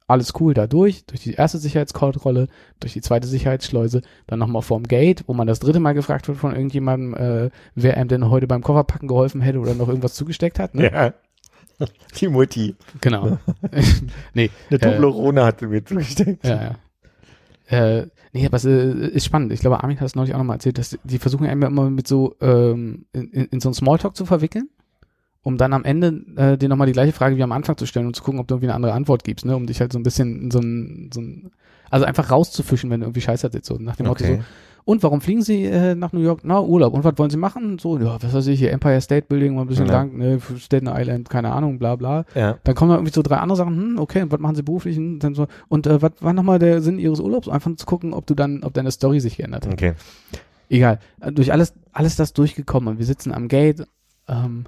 Alles cool da durch, durch die erste Sicherheitskontrolle, durch die zweite Sicherheitsschleuse, dann nochmal vorm Gate, wo man das dritte Mal gefragt wird von irgendjemandem, äh, wer einem denn heute beim Kofferpacken geholfen hätte oder noch irgendwas zugesteckt hat. Ne? Ja. <laughs> Die Mutti. Genau. <laughs> <laughs> nee, Eine Äh, Toblerone hatte mir zugesteckt. ja, ja. Äh, nee, aber es äh, ist spannend. Ich glaube, Armin hat es neulich auch nochmal erzählt, dass die versuchen einem immer mit so ähm, in, in, in so einen Smalltalk zu verwickeln, um dann am Ende äh, dir nochmal die gleiche Frage wie am Anfang zu stellen und zu gucken, ob du irgendwie eine andere Antwort gibst, ne? Um dich halt so ein bisschen in so ein, so ein also einfach rauszufischen, wenn du irgendwie Scheiße erzählst, so nach dem Motto so, Okay. und warum fliegen Sie äh, nach New York? Na, Urlaub. Und was wollen Sie machen? So, ja, was weiß ich, hier Empire State Building, mal ein bisschen Ja. lang, ne, Staten Island, keine Ahnung, bla bla. Ja. Dann kommen da irgendwie so drei andere Sachen, hm, okay, und was machen sie beruflich? Dann so, und äh, was war nochmal der Sinn ihres Urlaubs? Einfach zu gucken, ob du dann, ob deine Story sich geändert hat. Okay. Egal. Durch alles, alles das durchgekommen und wir sitzen am Gate. Ähm,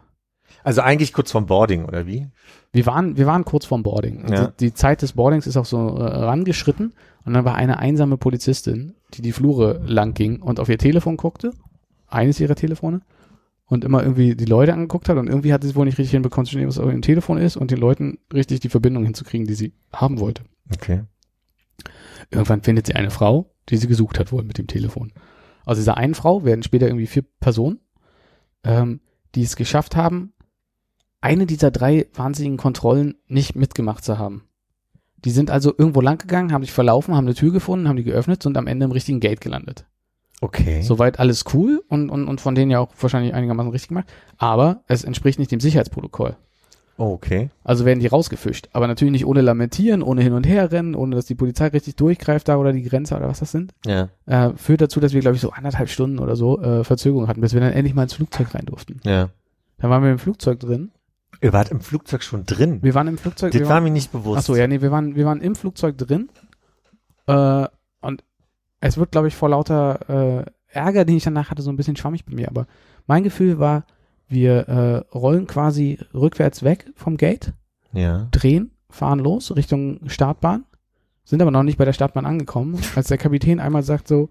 Also eigentlich kurz vorm Boarding, oder wie? wir waren, wir waren kurz vorm Boarding. Und Ja. Die, die Zeit des Boardings ist auch so äh, rangeschritten und dann war eine einsame Polizistin, die die Flure lang ging und auf ihr Telefon guckte, eines ihrer Telefone, und immer irgendwie die Leute angeguckt hat und irgendwie hat sie es wohl nicht richtig hinbekommen, zu verstehen, was auf ihrem Telefon ist und den Leuten richtig die Verbindung hinzukriegen, die sie haben wollte. Okay. Irgendwann findet sie eine Frau, die sie gesucht hat wohl mit dem Telefon. Aus dieser einen Frau werden später irgendwie vier Personen, ähm, die es geschafft haben, eine dieser drei wahnsinnigen Kontrollen nicht mitgemacht zu haben. Die sind also irgendwo lang gegangen, haben sich verlaufen, haben eine Tür gefunden, haben die geöffnet und am Ende im richtigen Gate gelandet. Okay. Soweit alles cool und, und, und von denen ja auch wahrscheinlich einigermaßen richtig gemacht. Aber es entspricht nicht dem Sicherheitsprotokoll. Oh, okay. Also werden die rausgefischt. Aber natürlich nicht ohne Lamentieren, ohne hin und her rennen, ohne dass die Polizei richtig durchgreift da oder die Grenze oder was das sind. Ja. Äh, führt dazu, dass wir, glaube ich, so anderthalb Stunden oder so äh, Verzögerung hatten, bis wir dann endlich mal ins Flugzeug rein durften. Ja. Dann waren wir im Flugzeug drin. Ihr wart im Flugzeug schon drin. Wir waren im Flugzeug. Das wir war mir nicht bewusst. ach so, ja, nee, wir waren, wir waren im Flugzeug drin. Äh, und es wird, glaube ich, vor lauter äh, Ärger, den ich danach hatte, so ein bisschen schwammig bei mir. Aber mein Gefühl war, wir äh, rollen quasi rückwärts weg vom Gate, Ja. drehen, fahren los Richtung Startbahn, sind aber noch nicht bei der Startbahn angekommen, <laughs> als der Kapitän einmal sagt so,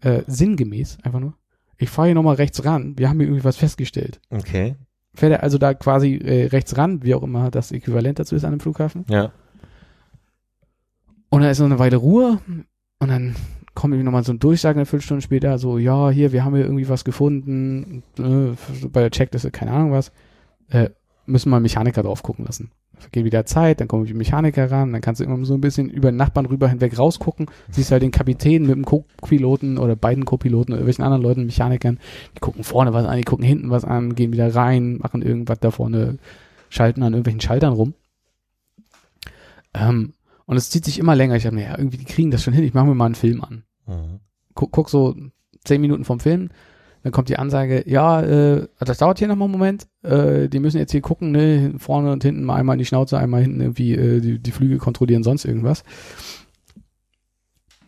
äh, sinngemäß einfach nur, ich fahre hier nochmal rechts ran, wir haben hier irgendwie was festgestellt. Okay. Fährt er also da quasi äh, rechts ran, wie auch immer das Äquivalent dazu ist an einem Flughafen. Ja. Und dann ist noch eine Weile Ruhe und dann kommt irgendwie nochmal so ein Durchsagen eine Viertelstunde später, so, ja, hier, wir haben hier irgendwie was gefunden, äh, bei der Checkliste, keine Ahnung was, äh, müssen wir einen Mechaniker drauf gucken lassen. Vergeht wieder Zeit, dann kommen die Mechaniker ran, dann kannst du immer so ein bisschen über den Nachbarn rüber hinweg rausgucken, siehst halt den Kapitän mit dem Co-Piloten oder beiden Co-Piloten oder irgendwelchen anderen Leuten, Mechanikern, die gucken vorne was an, die gucken hinten was an, gehen wieder rein, machen irgendwas da vorne, schalten an irgendwelchen Schaltern rum. Ähm, und es zieht sich immer länger. Ich habe mir, ja, irgendwie, die kriegen das schon hin. Ich mache mir mal einen Film an. Mhm. Guck, guck so zehn Minuten vom Film. Dann kommt die Ansage, ja, äh, das dauert hier noch mal einen Moment. Äh, die müssen jetzt hier gucken, ne, vorne und hinten mal einmal in die Schnauze, einmal hinten irgendwie äh, die, die Flügel kontrollieren, sonst irgendwas.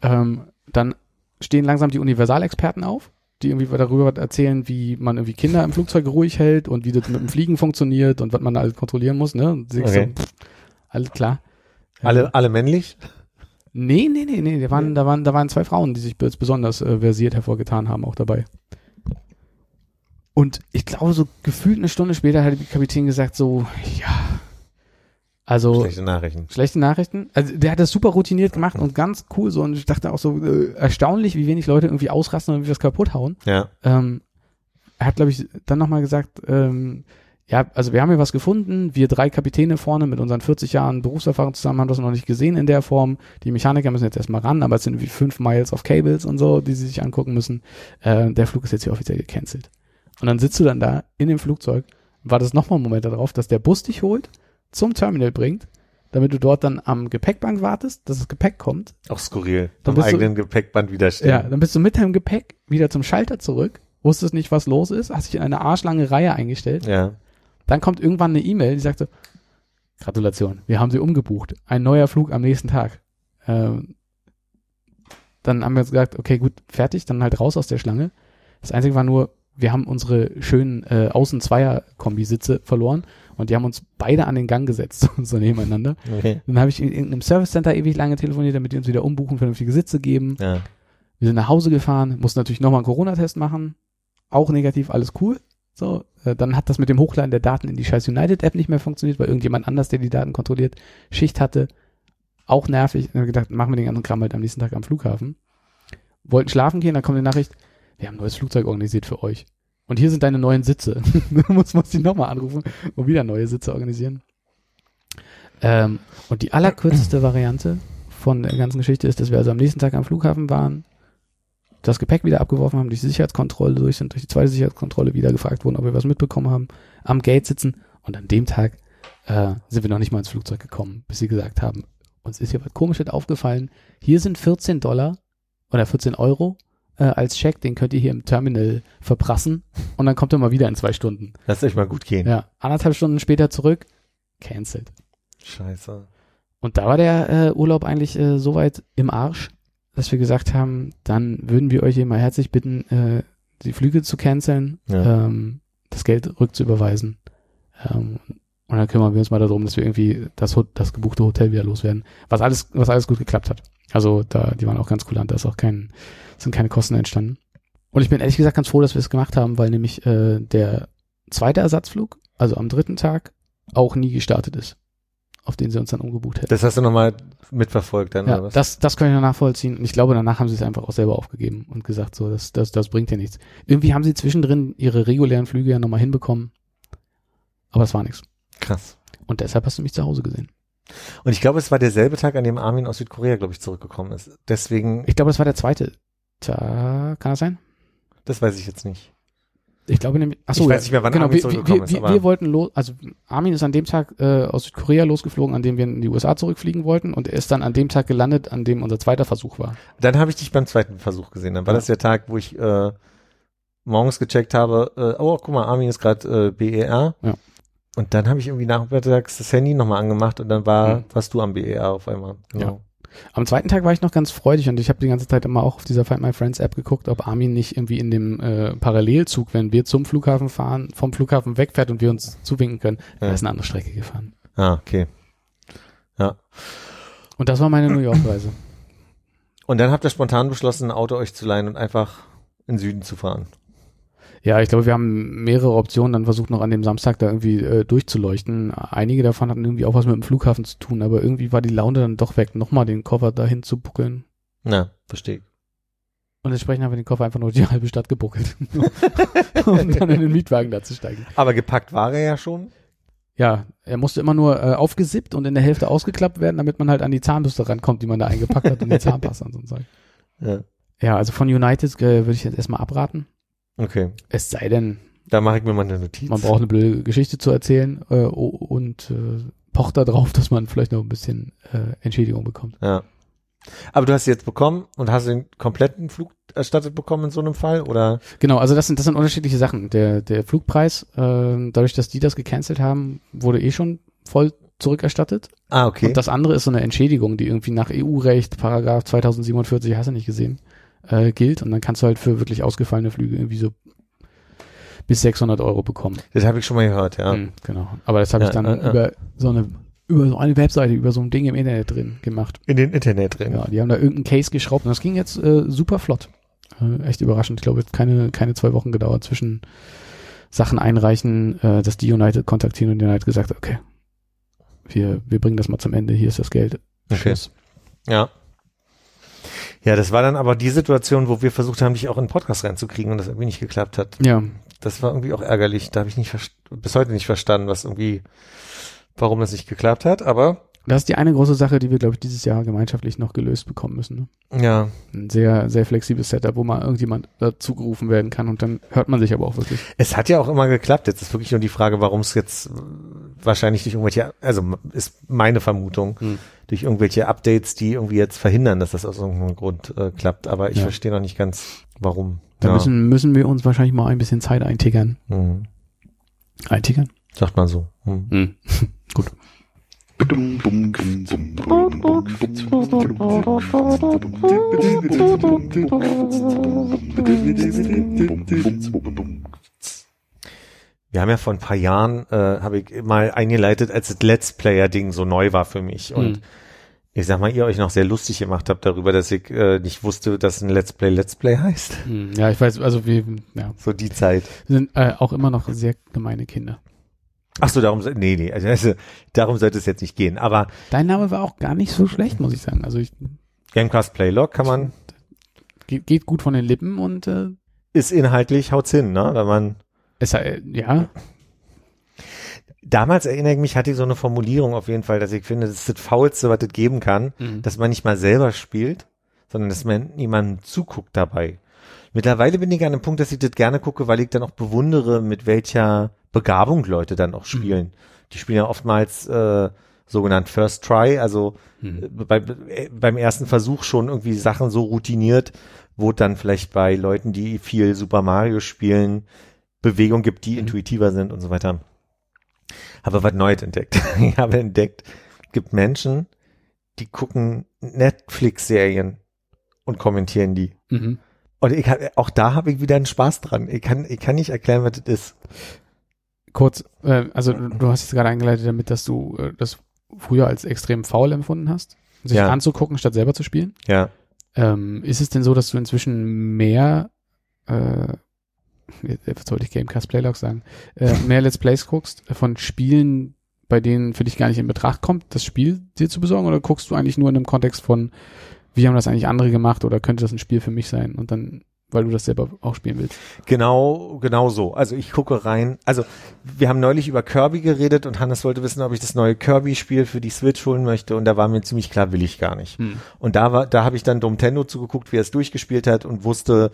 Ähm, dann stehen langsam die Universalexperten auf, die irgendwie darüber erzählen, wie man irgendwie Kinder im Flugzeug ruhig hält und wie das mit dem Fliegen funktioniert und was man da alles kontrollieren muss, ne? Und Okay. so, pff, alles klar. Alle, alle männlich? Nee, nee, nee, nee. Da waren, da waren, da waren zwei Frauen, die sich bes- besonders äh, versiert hervorgetan haben, auch dabei. Und ich glaube, so gefühlt eine Stunde später hat der Kapitän gesagt, so, ja, also Schlechte Nachrichten. schlechte Nachrichten. Also der hat das super routiniert gemacht und ganz cool so. Und ich dachte auch so, äh, erstaunlich, wie wenig Leute irgendwie ausrasten und irgendwie was kaputt hauen. Ja. Ähm, er hat, glaube ich, dann nochmal gesagt, ähm, ja, also wir haben hier was gefunden. Wir drei Kapitäne vorne mit unseren 40 Jahren Berufserfahrung zusammen haben das noch nicht gesehen in der Form. Die Mechaniker müssen jetzt erstmal ran, aber es sind wie fünf Miles of Cables und so, die sie sich angucken müssen. Äh, der Flug ist jetzt hier offiziell gecancelt. Und dann sitzt du dann da in dem Flugzeug, wartest nochmal einen Moment darauf, dass der Bus dich holt, zum Terminal bringt, damit du dort dann am Gepäckband wartest, dass das Gepäck kommt. Auch skurril. Dann Am bist du- eigenen Gepäckband widerstehen. Ja, dann bist du mit deinem Gepäck wieder zum Schalter zurück, wusstest nicht, was los ist, hast dich in eine arschlange Reihe eingestellt. Ja. Dann kommt irgendwann eine E-Mail, die sagt so, Gratulation, wir haben sie umgebucht. Ein neuer Flug am nächsten Tag. Ähm, dann haben wir uns gesagt, okay, gut, fertig, dann halt raus aus der Schlange. Das Einzige war nur, wir haben unsere schönen äh, Außen-Zweier-Kombisitze verloren und die haben uns beide an den Gang gesetzt, <laughs> so nebeneinander. Okay. Dann habe ich in irgendeinem Service Center ewig lange telefoniert, damit die uns wieder umbuchen, vernünftige Sitze geben. Ja. Wir sind nach Hause gefahren, mussten natürlich nochmal einen Corona-Test machen. Auch negativ, alles cool. So, äh, dann hat das mit dem Hochladen der Daten in die scheiß United-App nicht mehr funktioniert, weil irgendjemand anders, der die Daten kontrolliert, Schicht hatte. Auch nervig. Dann haben wir gedacht, machen wir den ganzen Kram halt am nächsten Tag am Flughafen. Wollten schlafen gehen, dann kommt die Nachricht, wir haben ein neues Flugzeug organisiert für euch. Und hier sind deine neuen Sitze. <laughs> du musst, musst die nochmal anrufen und wieder neue Sitze organisieren. Ähm, und die allerkürzeste Variante von der ganzen Geschichte ist, dass wir also am nächsten Tag am Flughafen waren, das Gepäck wieder abgeworfen haben, durch die Sicherheitskontrolle durch sind, durch die zweite Sicherheitskontrolle wieder gefragt wurden, ob wir was mitbekommen haben, am Gate sitzen und an dem Tag äh, sind wir noch nicht mal ins Flugzeug gekommen, bis sie gesagt haben, uns ist hier was komisches aufgefallen, hier sind 14 Dollar oder 14 Euro äh, als Scheck, den könnt ihr hier im Terminal verprassen und dann kommt er mal wieder in zwei Stunden. Lasst euch mal gut gehen. Ja, anderthalb Stunden später zurück, cancelled. Scheiße. Und da war der äh, Urlaub eigentlich äh, so weit im Arsch, dass wir gesagt haben, dann würden wir euch hier mal herzlich bitten, äh, die Flüge zu canceln, Ja. ähm, das Geld rückzuüberweisen. Ähm, und dann kümmern wir uns mal darum, dass wir irgendwie das, das gebuchte Hotel wieder loswerden. Was alles, was alles gut geklappt hat. Also da, die waren auch ganz kulant, da ist auch kein, sind keine Kosten entstanden. Und ich bin ehrlich gesagt ganz froh, dass wir es gemacht haben, weil nämlich äh, der zweite Ersatzflug, also am dritten Tag, auch nie gestartet ist, auf den sie uns dann umgebucht hätten. Das hast du nochmal mitverfolgt dann, Ja, oder was? das, das kann ich noch nachvollziehen. Und ich glaube, danach haben sie es einfach auch selber aufgegeben und gesagt, so, das, das, das bringt ja nichts. Irgendwie haben sie zwischendrin ihre regulären Flüge ja nochmal hinbekommen. Aber es war nichts. Krass. Und deshalb hast du mich zu Hause gesehen. Und ich glaube, es war derselbe Tag, an dem Armin aus Südkorea, glaube ich, zurückgekommen ist. Deswegen, Ich glaube, das war der zweite Tag. Kann das sein? das weiß ich jetzt nicht. Ich glaube nämlich, achso, Ich weiß nicht mehr, wann genau, Armin wir, zurückgekommen wir, ist, wir, aber- wir wollten los, also Armin ist an dem Tag äh, aus Südkorea losgeflogen, an dem wir in die USA zurückfliegen wollten und er ist dann an dem Tag gelandet, an dem unser zweiter Versuch war. Dann habe ich dich beim zweiten Versuch gesehen. Dann war Ja. das der Tag, wo ich äh, morgens gecheckt habe, äh, oh, guck mal, Armin ist gerade äh, BER. Ja. Und dann habe ich irgendwie nachmittags das Handy nochmal angemacht und dann war, Mhm. warst du am BER auf einmal. Genau. Am zweiten Tag war ich noch ganz freudig und ich habe die ganze Zeit immer auch auf dieser Find My Friends App geguckt, ob Armin nicht irgendwie in dem äh, Parallelzug, wenn wir zum Flughafen fahren, vom Flughafen wegfährt und wir uns zuwinken können. Ja. Er ist eine andere Strecke gefahren. Ah, okay. Und das war meine New York-Reise. Und dann habt ihr spontan beschlossen, ein Auto euch zu leihen und einfach in den Süden zu fahren. Ja, ich glaube, wir haben mehrere Optionen dann versucht, noch an dem Samstag da irgendwie äh, durchzuleuchten. Einige davon hatten irgendwie auch was mit dem Flughafen zu tun, aber irgendwie war die Laune dann doch weg, nochmal den Koffer dahin zu buckeln. Na, verstehe. Und entsprechend haben wir den Koffer einfach nur die <laughs> halbe Stadt gebuckelt, <laughs> um dann in den Mietwagen da zu steigen. Aber gepackt war er ja schon. Ja, er musste immer nur äh, aufgesippt und in der Hälfte ausgeklappt werden, damit man halt an die Zahnbürste rankommt, die man da eingepackt hat und die <laughs> Zahnpasta und so. Ja. Ja, also von United äh, würde ich jetzt erstmal abraten. Okay. Es sei denn, Da mache ich mir mal eine Notiz. man braucht eine blöde Geschichte zu erzählen äh, und äh, pocht da drauf, <laughs> dass man vielleicht noch ein bisschen äh, Entschädigung bekommt. Ja. Aber du hast sie jetzt bekommen und hast den kompletten Flug erstattet bekommen in so einem Fall oder? Genau, also das sind das sind unterschiedliche Sachen. Der der Flugpreis, äh, dadurch, dass die das gecancelt haben, wurde eh schon voll zurückerstattet. Ah, okay. Und das andere ist so eine Entschädigung, die irgendwie nach EU-Recht, Paragraph 2047, hast du nicht gesehen, äh, gilt. Und dann kannst du halt für wirklich ausgefallene Flüge irgendwie so bis 600 Euro bekommen. Das habe ich schon mal gehört, ja. Mhm, genau. Aber das habe Ja, ich dann ja, ja. über so eine über so eine Webseite, über so ein Ding im Internet drin gemacht. In den Internet drin. Ja, die haben da irgendeinen Case geschraubt und das ging jetzt äh, super flott. Äh, echt überraschend. Ich glaube, es hat keine, keine zwei Wochen gedauert zwischen Sachen einreichen, äh, dass die United kontaktieren und die United gesagt okay, wir, wir bringen das mal zum Ende, hier ist das Geld. Okay. Ja. Ja, das war dann aber die Situation, wo wir versucht haben, dich auch in den Podcast reinzukriegen und das irgendwie nicht geklappt hat. Ja, Das war irgendwie auch ärgerlich. Da habe ich nicht bis heute nicht verstanden, was irgendwie, warum das nicht geklappt hat. Aber das ist die eine große Sache, die wir, glaube ich, dieses Jahr gemeinschaftlich noch gelöst bekommen müssen. Ne? ja, Ein sehr, sehr flexibles Setup, wo mal irgendjemand dazu gerufen werden kann und dann hört man sich aber auch wirklich. es hat ja auch immer geklappt. Jetzt ist wirklich nur die Frage, warum es jetzt wahrscheinlich durch irgendwelche, also ist meine Vermutung, Hm. Durch irgendwelche Updates, die irgendwie jetzt verhindern, dass das aus irgendeinem Grund äh, klappt. Aber ich Ja. verstehe noch nicht ganz, warum. Da ja. müssen, müssen wir uns wahrscheinlich mal ein bisschen Zeit eintickern. Hm. Eintickern? Sagt man so. Hm. <laughs> Hm. Wir haben ja vor ein paar Jahren, äh, habe ich mal eingeleitet, als das Let's Player-Ding so neu war für mich. Und Hm. Ich sag mal, ihr euch noch sehr lustig gemacht habt darüber, dass ich äh, nicht wusste, dass ein Let's Play Let's Play heißt. Hm, Ja, ich weiß, also wir ja, So die Zeit. sind äh, auch immer noch sehr gemeine Kinder. Ach so, darum, nee, nee, also, also darum sollte es jetzt nicht gehen. Aber Dein Name war auch gar nicht so schlecht, muss ich sagen. Also ich, Gamecast Playlog kann man, geht, geht gut von den Lippen und äh, ist inhaltlich, haut's hin, ne, wenn man, es, äh, ja, damals erinnere ich mich, hatte ich so eine Formulierung auf jeden Fall, dass ich finde, das ist das Faulste, was es geben kann, Mhm. dass man nicht mal selber spielt, sondern dass man jemandem zuguckt dabei. Mittlerweile bin ich an dem Punkt, dass ich das gerne gucke, weil ich dann auch bewundere, mit welcher Begabung Leute dann auch spielen. Die spielen ja oftmals äh, sogenannt First Try, also äh, bei, äh, beim ersten Versuch schon irgendwie Sachen so routiniert, wo dann vielleicht bei Leuten, die viel Super Mario spielen, Bewegung gibt, die intuitiver sind und so weiter. Habe was Neues entdeckt. <laughs> Ich habe entdeckt, gibt Menschen, die gucken Netflix-Serien und kommentieren die. mhm. Und ich hab, auch da habe ich wieder einen Spaß dran. Ich kann, ich kann nicht erklären, was das ist. kurz, äh, also du hast jetzt gerade eingeleitet damit, dass du äh, das früher als extrem faul empfunden hast, sich Ja. anzugucken, statt selber zu spielen. Ja. Ähm, ist es denn so, dass du inzwischen mehr, äh, jetzt sollte ich Gamecast Playlog sagen, äh, mehr Let's Plays guckst von Spielen, bei denen für dich gar nicht in Betracht kommt, das Spiel dir zu besorgen, oder guckst du eigentlich nur in dem Kontext von, wie haben das eigentlich andere gemacht, oder könnte das ein Spiel für mich sein? Und dann, weil du das selber auch spielen willst. Genau, genau so. Also ich gucke rein. Also wir haben neulich über Kirby geredet und Hannes wollte wissen, ob ich das neue Kirby-Spiel für die Switch holen möchte und da war mir ziemlich klar, will ich gar nicht. Hm. Und da war, da habe ich dann Nintendo zugeguckt, wie er es durchgespielt hat und wusste,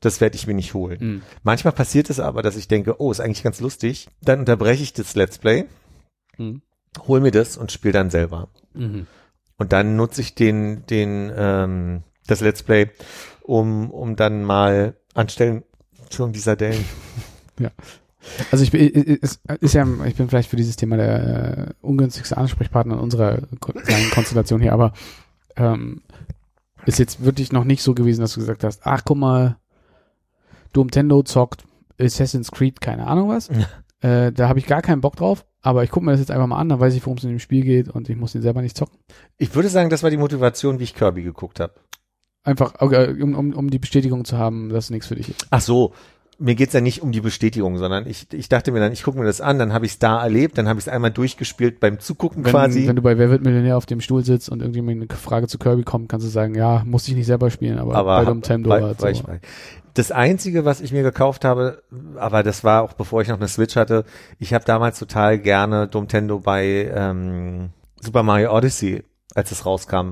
das werde ich mir nicht holen. Hm. Manchmal passiert es aber, dass ich denke, oh, ist eigentlich ganz lustig. Dann unterbreche ich das Let's Play, Hm. hol mir das und spiele dann selber. Mhm. Und dann nutze ich den, den, ähm, das Let's Play, um, um dann mal anstellen, Entschuldigung, dieser Dellen. <laughs> Also ich bin, ist, ist ja, ich bin vielleicht für dieses Thema der äh, ungünstigste Ansprechpartner in unserer kleinen Konstellation hier, aber ähm, ist jetzt wirklich noch nicht so gewesen, dass du gesagt hast, ach guck mal, Nintendo zockt Assassin's Creed, keine Ahnung was. Äh, da habe ich gar keinen Bock drauf, aber ich gucke mir das jetzt einfach mal an, dann weiß ich, worum es in dem Spiel geht und ich muss den selber nicht zocken. Ich würde sagen, das war die Motivation, wie ich Kirby geguckt habe. Einfach, okay, um, um, um die Bestätigung zu haben, dass es nichts für dich ist. Ach so, mir geht's ja nicht um die Bestätigung, sondern ich, ich dachte mir dann, ich gucke mir das an, dann habe ich es da erlebt, dann habe ich es einmal durchgespielt beim Zugucken Wenn, quasi. wenn du bei Wer wird Millionär auf dem Stuhl sitzt und irgendwie eine Frage zu Kirby kommt, kannst du sagen, ja, muss ich nicht selber spielen, aber, aber bei Nintendo war, war es ich so. Das einzige, was ich mir gekauft habe, aber das war auch bevor ich noch eine Switch hatte, ich habe damals total gerne Nintendo bei ähm, Super Mario Odyssey, als es rauskam,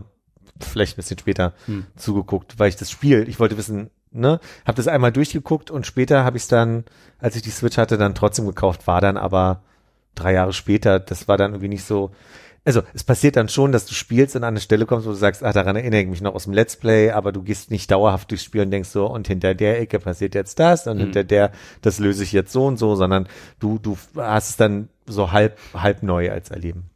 vielleicht ein bisschen später Hm. zugeguckt, weil ich das Spiel, ich wollte wissen, ne, habe das einmal durchgeguckt und später habe ich es dann, als ich die Switch hatte, dann trotzdem gekauft, war dann aber drei Jahre später, das war dann irgendwie nicht so, also es passiert dann schon, dass du spielst und an eine Stelle kommst, wo du sagst, ah, daran erinnere ich mich noch aus dem Let's Play, aber du gehst nicht dauerhaft durchs Spiel und denkst so, und hinter der Ecke passiert jetzt das und Mhm. hinter der, das löse ich jetzt so und so, sondern du, du hast es dann so halb, halb neu als Erleben.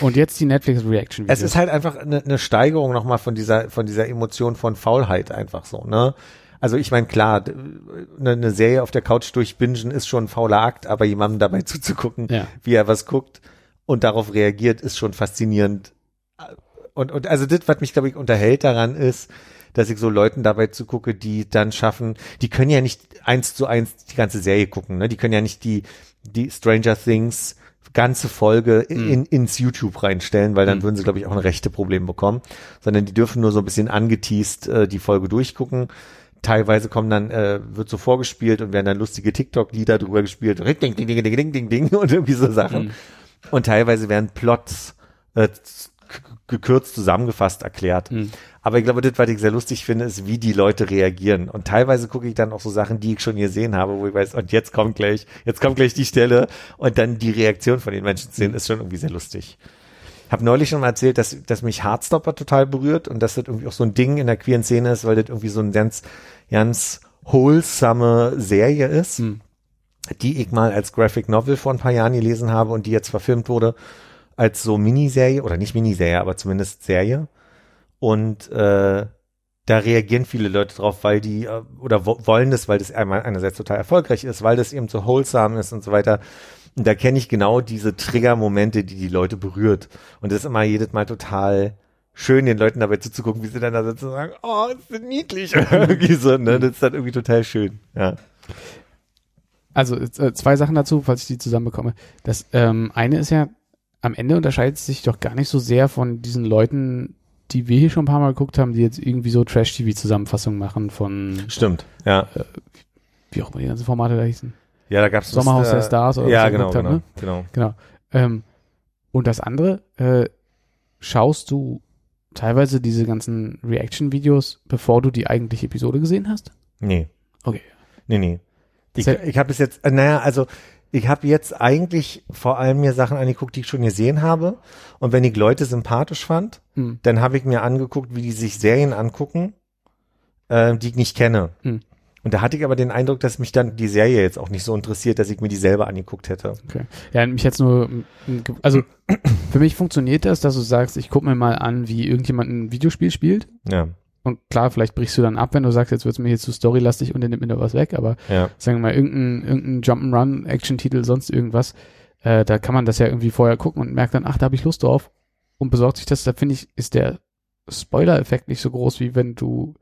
Und jetzt die Netflix Reaction Es ist halt einfach eine, eine Steigerung nochmal von dieser, von dieser Emotion von Faulheit einfach so, ne? Also ich meine, klar, eine, eine Serie auf der Couch durchbingen ist schon ein fauler Akt, aber jemandem dabei <laughs> zuzugucken, Ja. wie er was guckt und darauf reagiert, ist schon faszinierend. Und, und also das, was mich, glaube ich, unterhält daran ist, dass ich so Leuten dabei zugucke, die dann schaffen, die können ja nicht eins zu eins die ganze Serie gucken, ne? Die können ja nicht die, die Stranger Things ganze Folge in, ins YouTube reinstellen, weil dann Mhm. würden sie, glaube ich, auch ein rechte Problem bekommen, sondern die dürfen nur so ein bisschen angeteased äh, die Folge durchgucken. Teilweise kommen dann, äh, wird so vorgespielt und werden dann lustige TikTok-Lieder drüber gespielt, ding, ding, ding, ding, ding, ding, ding <laughs> und irgendwie so Sachen. Mhm. Und teilweise werden Plots äh, gekürzt zusammengefasst erklärt. Mhm. Aber ich glaube, das, was ich sehr lustig finde, ist, wie die Leute reagieren. Und teilweise gucke ich dann auch so Sachen, die ich schon gesehen habe, wo ich weiß, und jetzt kommt gleich, jetzt kommt gleich die Stelle und dann die Reaktion von den Menschen zu sehen, ist schon irgendwie sehr lustig. Ich habe neulich schon mal erzählt, dass, dass mich Heartstopper total berührt und dass das irgendwie auch so ein Ding in der queeren Szene ist, weil das irgendwie so ein ganz, ganz wholesome Serie ist, Hm. Die ich mal als Graphic Novel vor ein paar Jahren gelesen habe und die jetzt verfilmt wurde als so Miniserie oder nicht Miniserie, aber zumindest Serie. Und äh, da reagieren viele Leute drauf, weil die äh, oder wo, wollen das, weil das einmal einerseits total erfolgreich ist, weil das eben so wholesome ist und so weiter. Und da kenne ich genau diese Trigger-Momente, die die Leute berührt. Und das ist immer jedes Mal total schön, den Leuten dabei zuzugucken, wie sie dann da sitzen und sagen, oh, ist das niedlich. <laughs> irgendwie so, ne? Das ist dann irgendwie total schön. Ja. Also äh, zwei Sachen dazu, falls ich die zusammenbekomme. Das ähm, eine ist ja, am Ende unterscheidet es sich doch gar nicht so sehr von diesen Leuten, die wir hier schon ein paar Mal geguckt haben, die jetzt irgendwie so Trash-TV-Zusammenfassungen machen von, Stimmt, ja. wie auch immer die ganzen Formate da hießen. Ja, da gab's Sommerhaus äh, der Stars oder Ja, was ihr genau, genau, ne? genau. Genau. Ähm, und das andere, äh, schaust du teilweise diese ganzen Reaction-Videos, bevor du die eigentliche Episode gesehen hast? Nee. Okay. Nee, nee. Ich, ich habe bis jetzt, äh, naja, also ich habe jetzt eigentlich vor allem mir Sachen angeguckt, die ich schon gesehen habe. Und wenn ich Leute sympathisch fand, Hm. dann habe ich mir angeguckt, wie die sich Serien angucken, äh, die ich nicht kenne. Hm. Und da hatte ich aber den Eindruck, dass mich dann die Serie jetzt auch nicht so interessiert, dass ich mir die selber angeguckt hätte. Okay. Ja, mich jetzt nur, mm, ge- also <clears throat> für mich funktioniert das, dass du sagst, ich gucke mir mal an, wie irgendjemand ein Videospiel spielt. Ja, Und klar, vielleicht brichst du dann ab, wenn du sagst, jetzt wird's mir hier zu storylastig und dann nimmt mir da was weg, aber ja, sagen wir mal, irgendein, irgendein Jump'n'Run, Action-Titel, sonst irgendwas, äh, da kann man das ja irgendwie vorher gucken und merkt dann, ach, da habe ich Lust drauf und besorgt sich das. Da finde ich, ist der Spoiler-Effekt nicht so groß, wie wenn du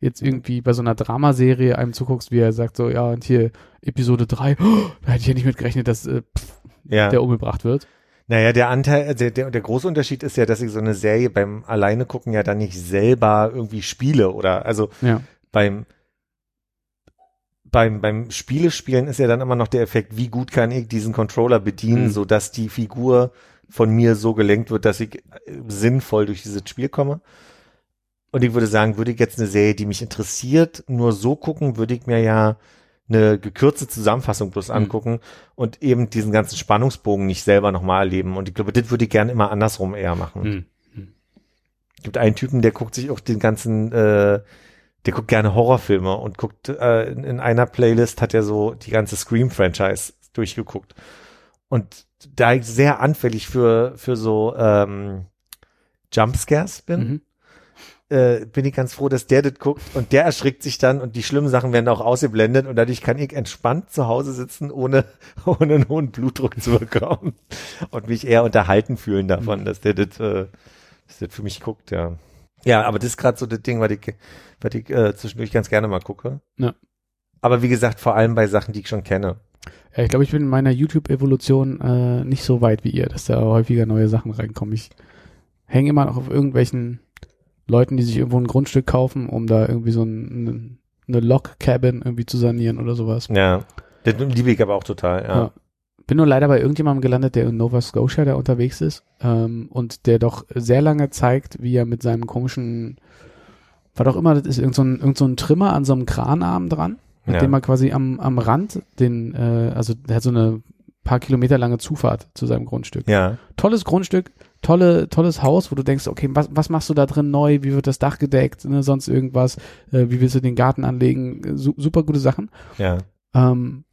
jetzt irgendwie bei so einer Dramaserie einem zuguckst, wie er sagt so, ja, und hier Episode 3, oh, <gasps> da hätte ich ja nicht mit gerechnet, dass äh, pff, ja. der umgebracht wird. Naja, der Anteil, also der, der, der große Unterschied ist ja, dass ich so eine Serie beim Alleine gucken ja dann nicht selber irgendwie spiele oder also Ja. beim beim beim Spielespielen ist ja dann immer noch der Effekt, wie gut kann ich diesen Controller bedienen, Mhm. so dass die Figur von mir so gelenkt wird, dass ich äh, sinnvoll durch dieses Spiel komme. Und ich würde sagen, würde ich jetzt eine Serie, die mich interessiert, nur so gucken, würde ich mir ja eine gekürzte Zusammenfassung bloß Mhm. angucken und eben diesen ganzen Spannungsbogen nicht selber nochmal erleben. Und ich glaube, das würde ich gerne immer andersrum eher machen. Hm. Es gibt einen Typen, der guckt sich auch den ganzen, äh, der guckt gerne Horrorfilme und guckt, äh, in, in einer Playlist hat er so die ganze Scream-Franchise durchgeguckt. Und da ich sehr anfällig für, für so ähm, Jumpscares bin, Mhm. Äh, bin ich ganz froh, dass der das guckt und der erschrickt sich dann und die schlimmen Sachen werden auch ausgeblendet und dadurch kann ich entspannt zu Hause sitzen, ohne, <laughs> ohne einen hohen Blutdruck zu bekommen und mich eher unterhalten fühlen davon, Mhm. dass der das, äh, dass das für mich guckt, ja. Ja, aber das ist gerade so das Ding, was ich, was ich äh, zwischendurch ganz gerne mal gucke. Ja. Aber wie gesagt, vor allem bei Sachen, die ich schon kenne. Ja, ich glaube, ich bin in meiner YouTube-Evolution äh, nicht so weit wie ihr, dass da häufiger neue Sachen reinkommen. Ich hänge immer noch auf irgendwelchen Leuten, die sich irgendwo ein Grundstück kaufen, um da irgendwie so ein, eine Log-Cabin irgendwie zu sanieren oder sowas. Ja. Das liebe ich aber auch total, ja. Ja. Bin nur leider bei irgendjemandem gelandet, der in Nova Scotia da unterwegs ist ähm, und der doch sehr lange zeigt, wie er mit seinem komischen, was auch immer, das ist irgend so ein, irgend so ein Trimmer an so einem Kranarm dran, mit Ja. dem er quasi am, am Rand den, äh, also der hat so eine paar Kilometer lange Zufahrt zu seinem Grundstück. Ja. Tolles Grundstück, tolle, tolles Haus, wo du denkst, okay, was, was machst du da drin neu? Wie wird das Dach gedeckt? Ne, sonst irgendwas? Äh, wie willst du den Garten anlegen? Su super gute Sachen. Ja. Ähm,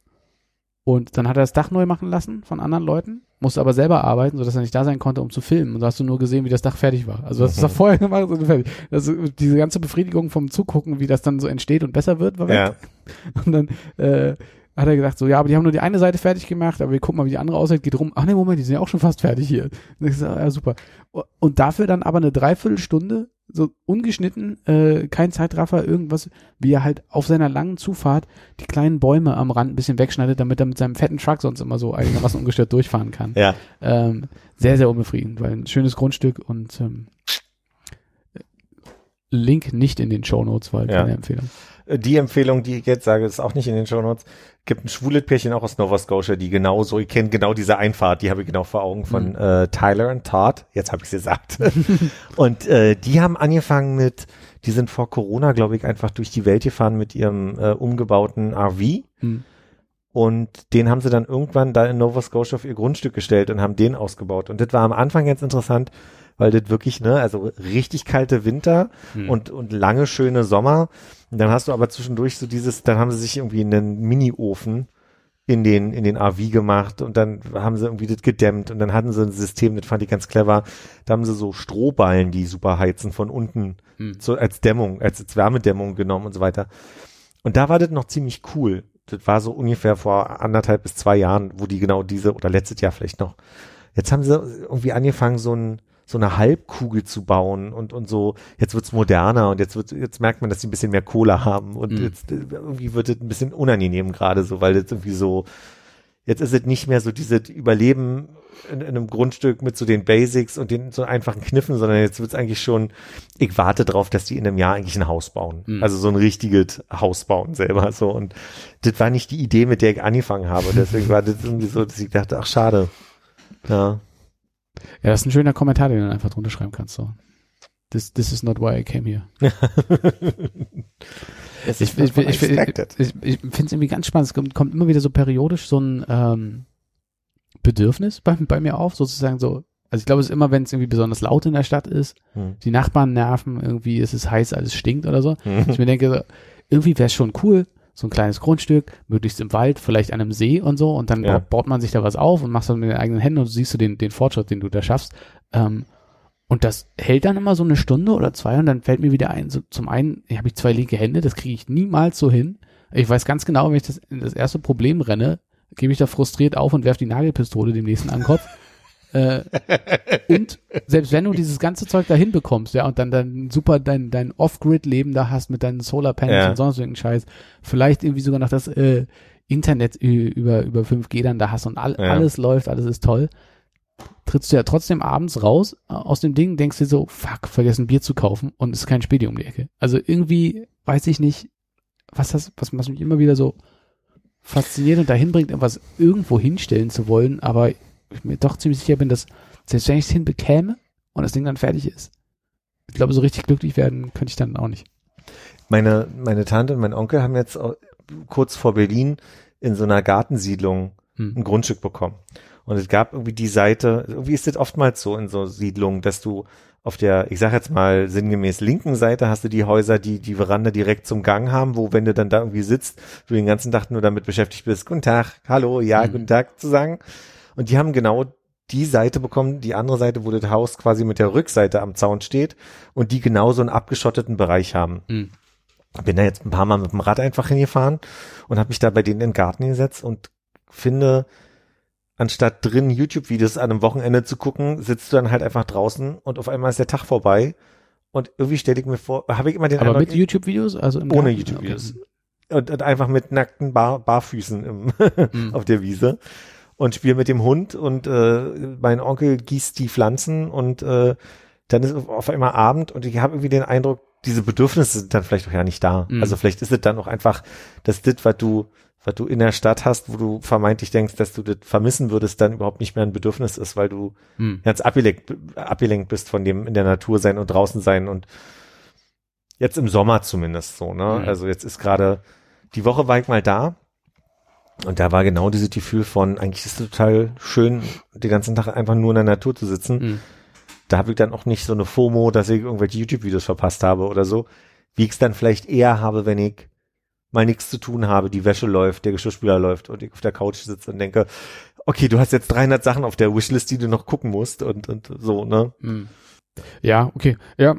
und dann hat er das Dach neu machen lassen von anderen Leuten, musste aber selber arbeiten, sodass er nicht da sein konnte, um zu filmen. Und da hast du nur gesehen, wie das Dach fertig war. Also das ist Mhm. doch vorher gemacht und fertig. Also diese ganze Befriedigung vom Zugucken, wie das dann so entsteht und besser wird, war weg. Ja. <laughs> Und dann äh, hat er gesagt, so, ja, aber die haben nur die eine Seite fertig gemacht, aber wir gucken mal, wie die andere aussieht, geht rum. Ach nee, Moment, die sind ja auch schon fast fertig hier. Und ich so, ja, super. Und dafür dann aber eine Dreiviertelstunde, so ungeschnitten, äh, kein Zeitraffer, irgendwas, wie er halt auf seiner langen Zufahrt die kleinen Bäume am Rand ein bisschen wegschneidet, damit er mit seinem fetten Truck sonst immer so einigermaßen <laughs> ungestört durchfahren kann. Ja. Ähm, sehr, sehr unbefriedigend, weil ein schönes Grundstück und ähm, Link nicht in den Show Notes, weil Ja. keine Empfehlung. Die Empfehlung, die ich jetzt sage, ist auch nicht in den Shownotes. Gibt ein schwules Pärchen auch aus Nova Scotia, die genau so, ich kenne genau diese Einfahrt, die habe ich genau vor Augen von Mhm. äh, Tyler und Todd. Jetzt habe ich gesagt. <laughs> und äh, die haben angefangen mit, die sind vor Corona, glaube ich, einfach durch die Welt gefahren mit ihrem äh, umgebauten RV. Hm. Und den haben sie dann irgendwann da in Nova Scotia auf ihr Grundstück gestellt und haben den ausgebaut. Und das war am Anfang ganz interessant, weil das wirklich, ne, also richtig kalte Winter Hm. und, und lange schöne Sommer. Und dann hast du aber zwischendurch so dieses, dann haben sie sich irgendwie einen Mini-Ofen in den, in den RV gemacht und dann haben sie irgendwie das gedämmt und dann hatten sie ein System, das fand ich ganz clever. Da haben sie so Strohballen, die super heizen von unten Hm. so als Dämmung, als, als Wärmedämmung genommen und so weiter. Und da war das noch ziemlich cool. Das war so ungefähr vor anderthalb bis zwei Jahren, wo die genau diese, oder letztes Jahr vielleicht noch. Jetzt haben sie irgendwie angefangen, so ein, so eine Halbkugel zu bauen und, und so, jetzt wird's moderner und jetzt wird, jetzt merkt man, dass sie ein bisschen mehr Cola haben und Mhm. jetzt äh, irgendwie wird es ein bisschen unangenehm gerade so, weil jetzt irgendwie so, jetzt ist es nicht mehr so dieses Überleben in, in einem Grundstück mit so den Basics und den so einfachen Kniffen, sondern jetzt wird's eigentlich schon, ich warte drauf, dass die in einem Jahr eigentlich ein Haus bauen. Mhm. Also so ein richtiges Haus bauen selber so und das war nicht die Idee, mit der ich angefangen habe. Deswegen war das irgendwie so, dass ich dachte, ach schade. Ja. Ja, das ist ein schöner Kommentar, den du dann einfach drunter schreiben kannst. So. This, this is not why I came here. <laughs> Ich, ich, ich, ich, ich, ich, finde es irgendwie ganz spannend. Es kommt, kommt immer wieder so periodisch so ein ähm, Bedürfnis bei, bei mir auf, sozusagen so. Also ich glaube, es ist immer, wenn es irgendwie besonders laut in der Stadt ist, Hm. die Nachbarn nerven, irgendwie ist es heiß, alles stinkt oder so. Hm. Ich mir denke, irgendwie wäre es schon cool, so ein kleines Grundstück, möglichst im Wald, vielleicht an einem See und so, und dann Ja. baut, man sich da was auf und machst dann mit den eigenen Händen und siehst du den, den Fortschritt, den du da schaffst. Ähm, und das hält dann immer so eine Stunde oder zwei und dann fällt mir wieder ein, so zum einen, habe ich zwei linke Hände, das kriege ich niemals so hin. Ich weiß ganz genau, wenn ich das, das erste Problem renne, gebe ich da frustriert auf und werf die Nagelpistole dem nächsten an den Kopf. Äh, und selbst wenn du dieses ganze Zeug da hinbekommst, ja, und dann dann super dein, dein Off-Grid-Leben da hast mit deinen Solarpanels Ja. und sonst irgendeinen Scheiß, vielleicht irgendwie sogar noch das äh, Internet über, über 5G dann da hast und all, Ja. alles läuft, alles ist toll, trittst du ja trotzdem abends raus äh, aus dem Ding, denkst dir so, fuck, vergessen Bier zu kaufen und es ist kein Späti um die Ecke. Also irgendwie weiß ich nicht, was das, was, was mich immer wieder so fasziniert und dahin bringt, irgendwas irgendwo hinstellen zu wollen, aber ich mir doch ziemlich sicher bin, dass selbst wenn ich es hinbekäme und das Ding dann fertig ist, ich glaube, so richtig glücklich werden könnte ich dann auch nicht. Meine, meine Tante und mein Onkel haben jetzt kurz vor Berlin in so einer Gartensiedlung Hm. ein Grundstück bekommen. Und es gab irgendwie die Seite, irgendwie ist das oftmals so in so Siedlungen, dass du auf der, ich sag jetzt mal sinngemäß linken Seite hast du die Häuser, die die Veranda direkt zum Gang haben, wo wenn du dann da irgendwie sitzt, du den ganzen Tag nur damit beschäftigt bist, guten Tag, hallo, ja, Mhm. guten Tag zu sagen. Und die haben genau die Seite bekommen, die andere Seite, wo das Haus quasi mit der Rückseite am Zaun steht und die genauso einen abgeschotteten Bereich haben. Mhm. Bin da jetzt ein paar Mal mit dem Rad einfach hingefahren und habe mich da bei denen in den Garten gesetzt und finde, anstatt drin YouTube-Videos an einem Wochenende zu gucken, sitzt du dann halt einfach draußen und auf einmal ist der Tag vorbei. Und irgendwie stelle ich mir vor, habe ich immer den Aber Eindruck, mit YouTube-Videos? Also ohne? YouTube-Videos. Und, und einfach mit nackten Bar, Barfüßen im, Mhm. <laughs> auf der Wiese und spiele mit dem Hund und äh, mein Onkel gießt die Pflanzen und äh, dann ist auf einmal Abend und ich habe irgendwie den Eindruck, diese Bedürfnisse sind dann vielleicht auch ja nicht da. Mhm. Also vielleicht ist es dann auch einfach, dass das, was du, was du in der Stadt hast, wo du vermeintlich denkst, dass du das vermissen würdest, dann überhaupt nicht mehr ein Bedürfnis ist, weil du Mhm. ganz abgelenkt, abgelenkt bist von dem in der Natur sein und draußen sein und jetzt im Sommer zumindest so, ne? Mhm. Also jetzt ist gerade, die Woche war ich mal da und da war genau dieses Gefühl von, eigentlich ist es total schön, den ganzen Tag einfach nur in der Natur zu sitzen. Mhm. Da habe ich dann auch nicht so eine FOMO, dass ich irgendwelche YouTube-Videos verpasst habe oder so, wie ich es dann vielleicht eher habe, wenn ich mal nichts zu tun habe, die Wäsche läuft, der Geschirrspüler läuft und ich auf der Couch sitze und denke, okay, du hast jetzt 300 Sachen auf der Wishlist, die du noch gucken musst und, und so, ne? Mhm. Ja, okay. Ja,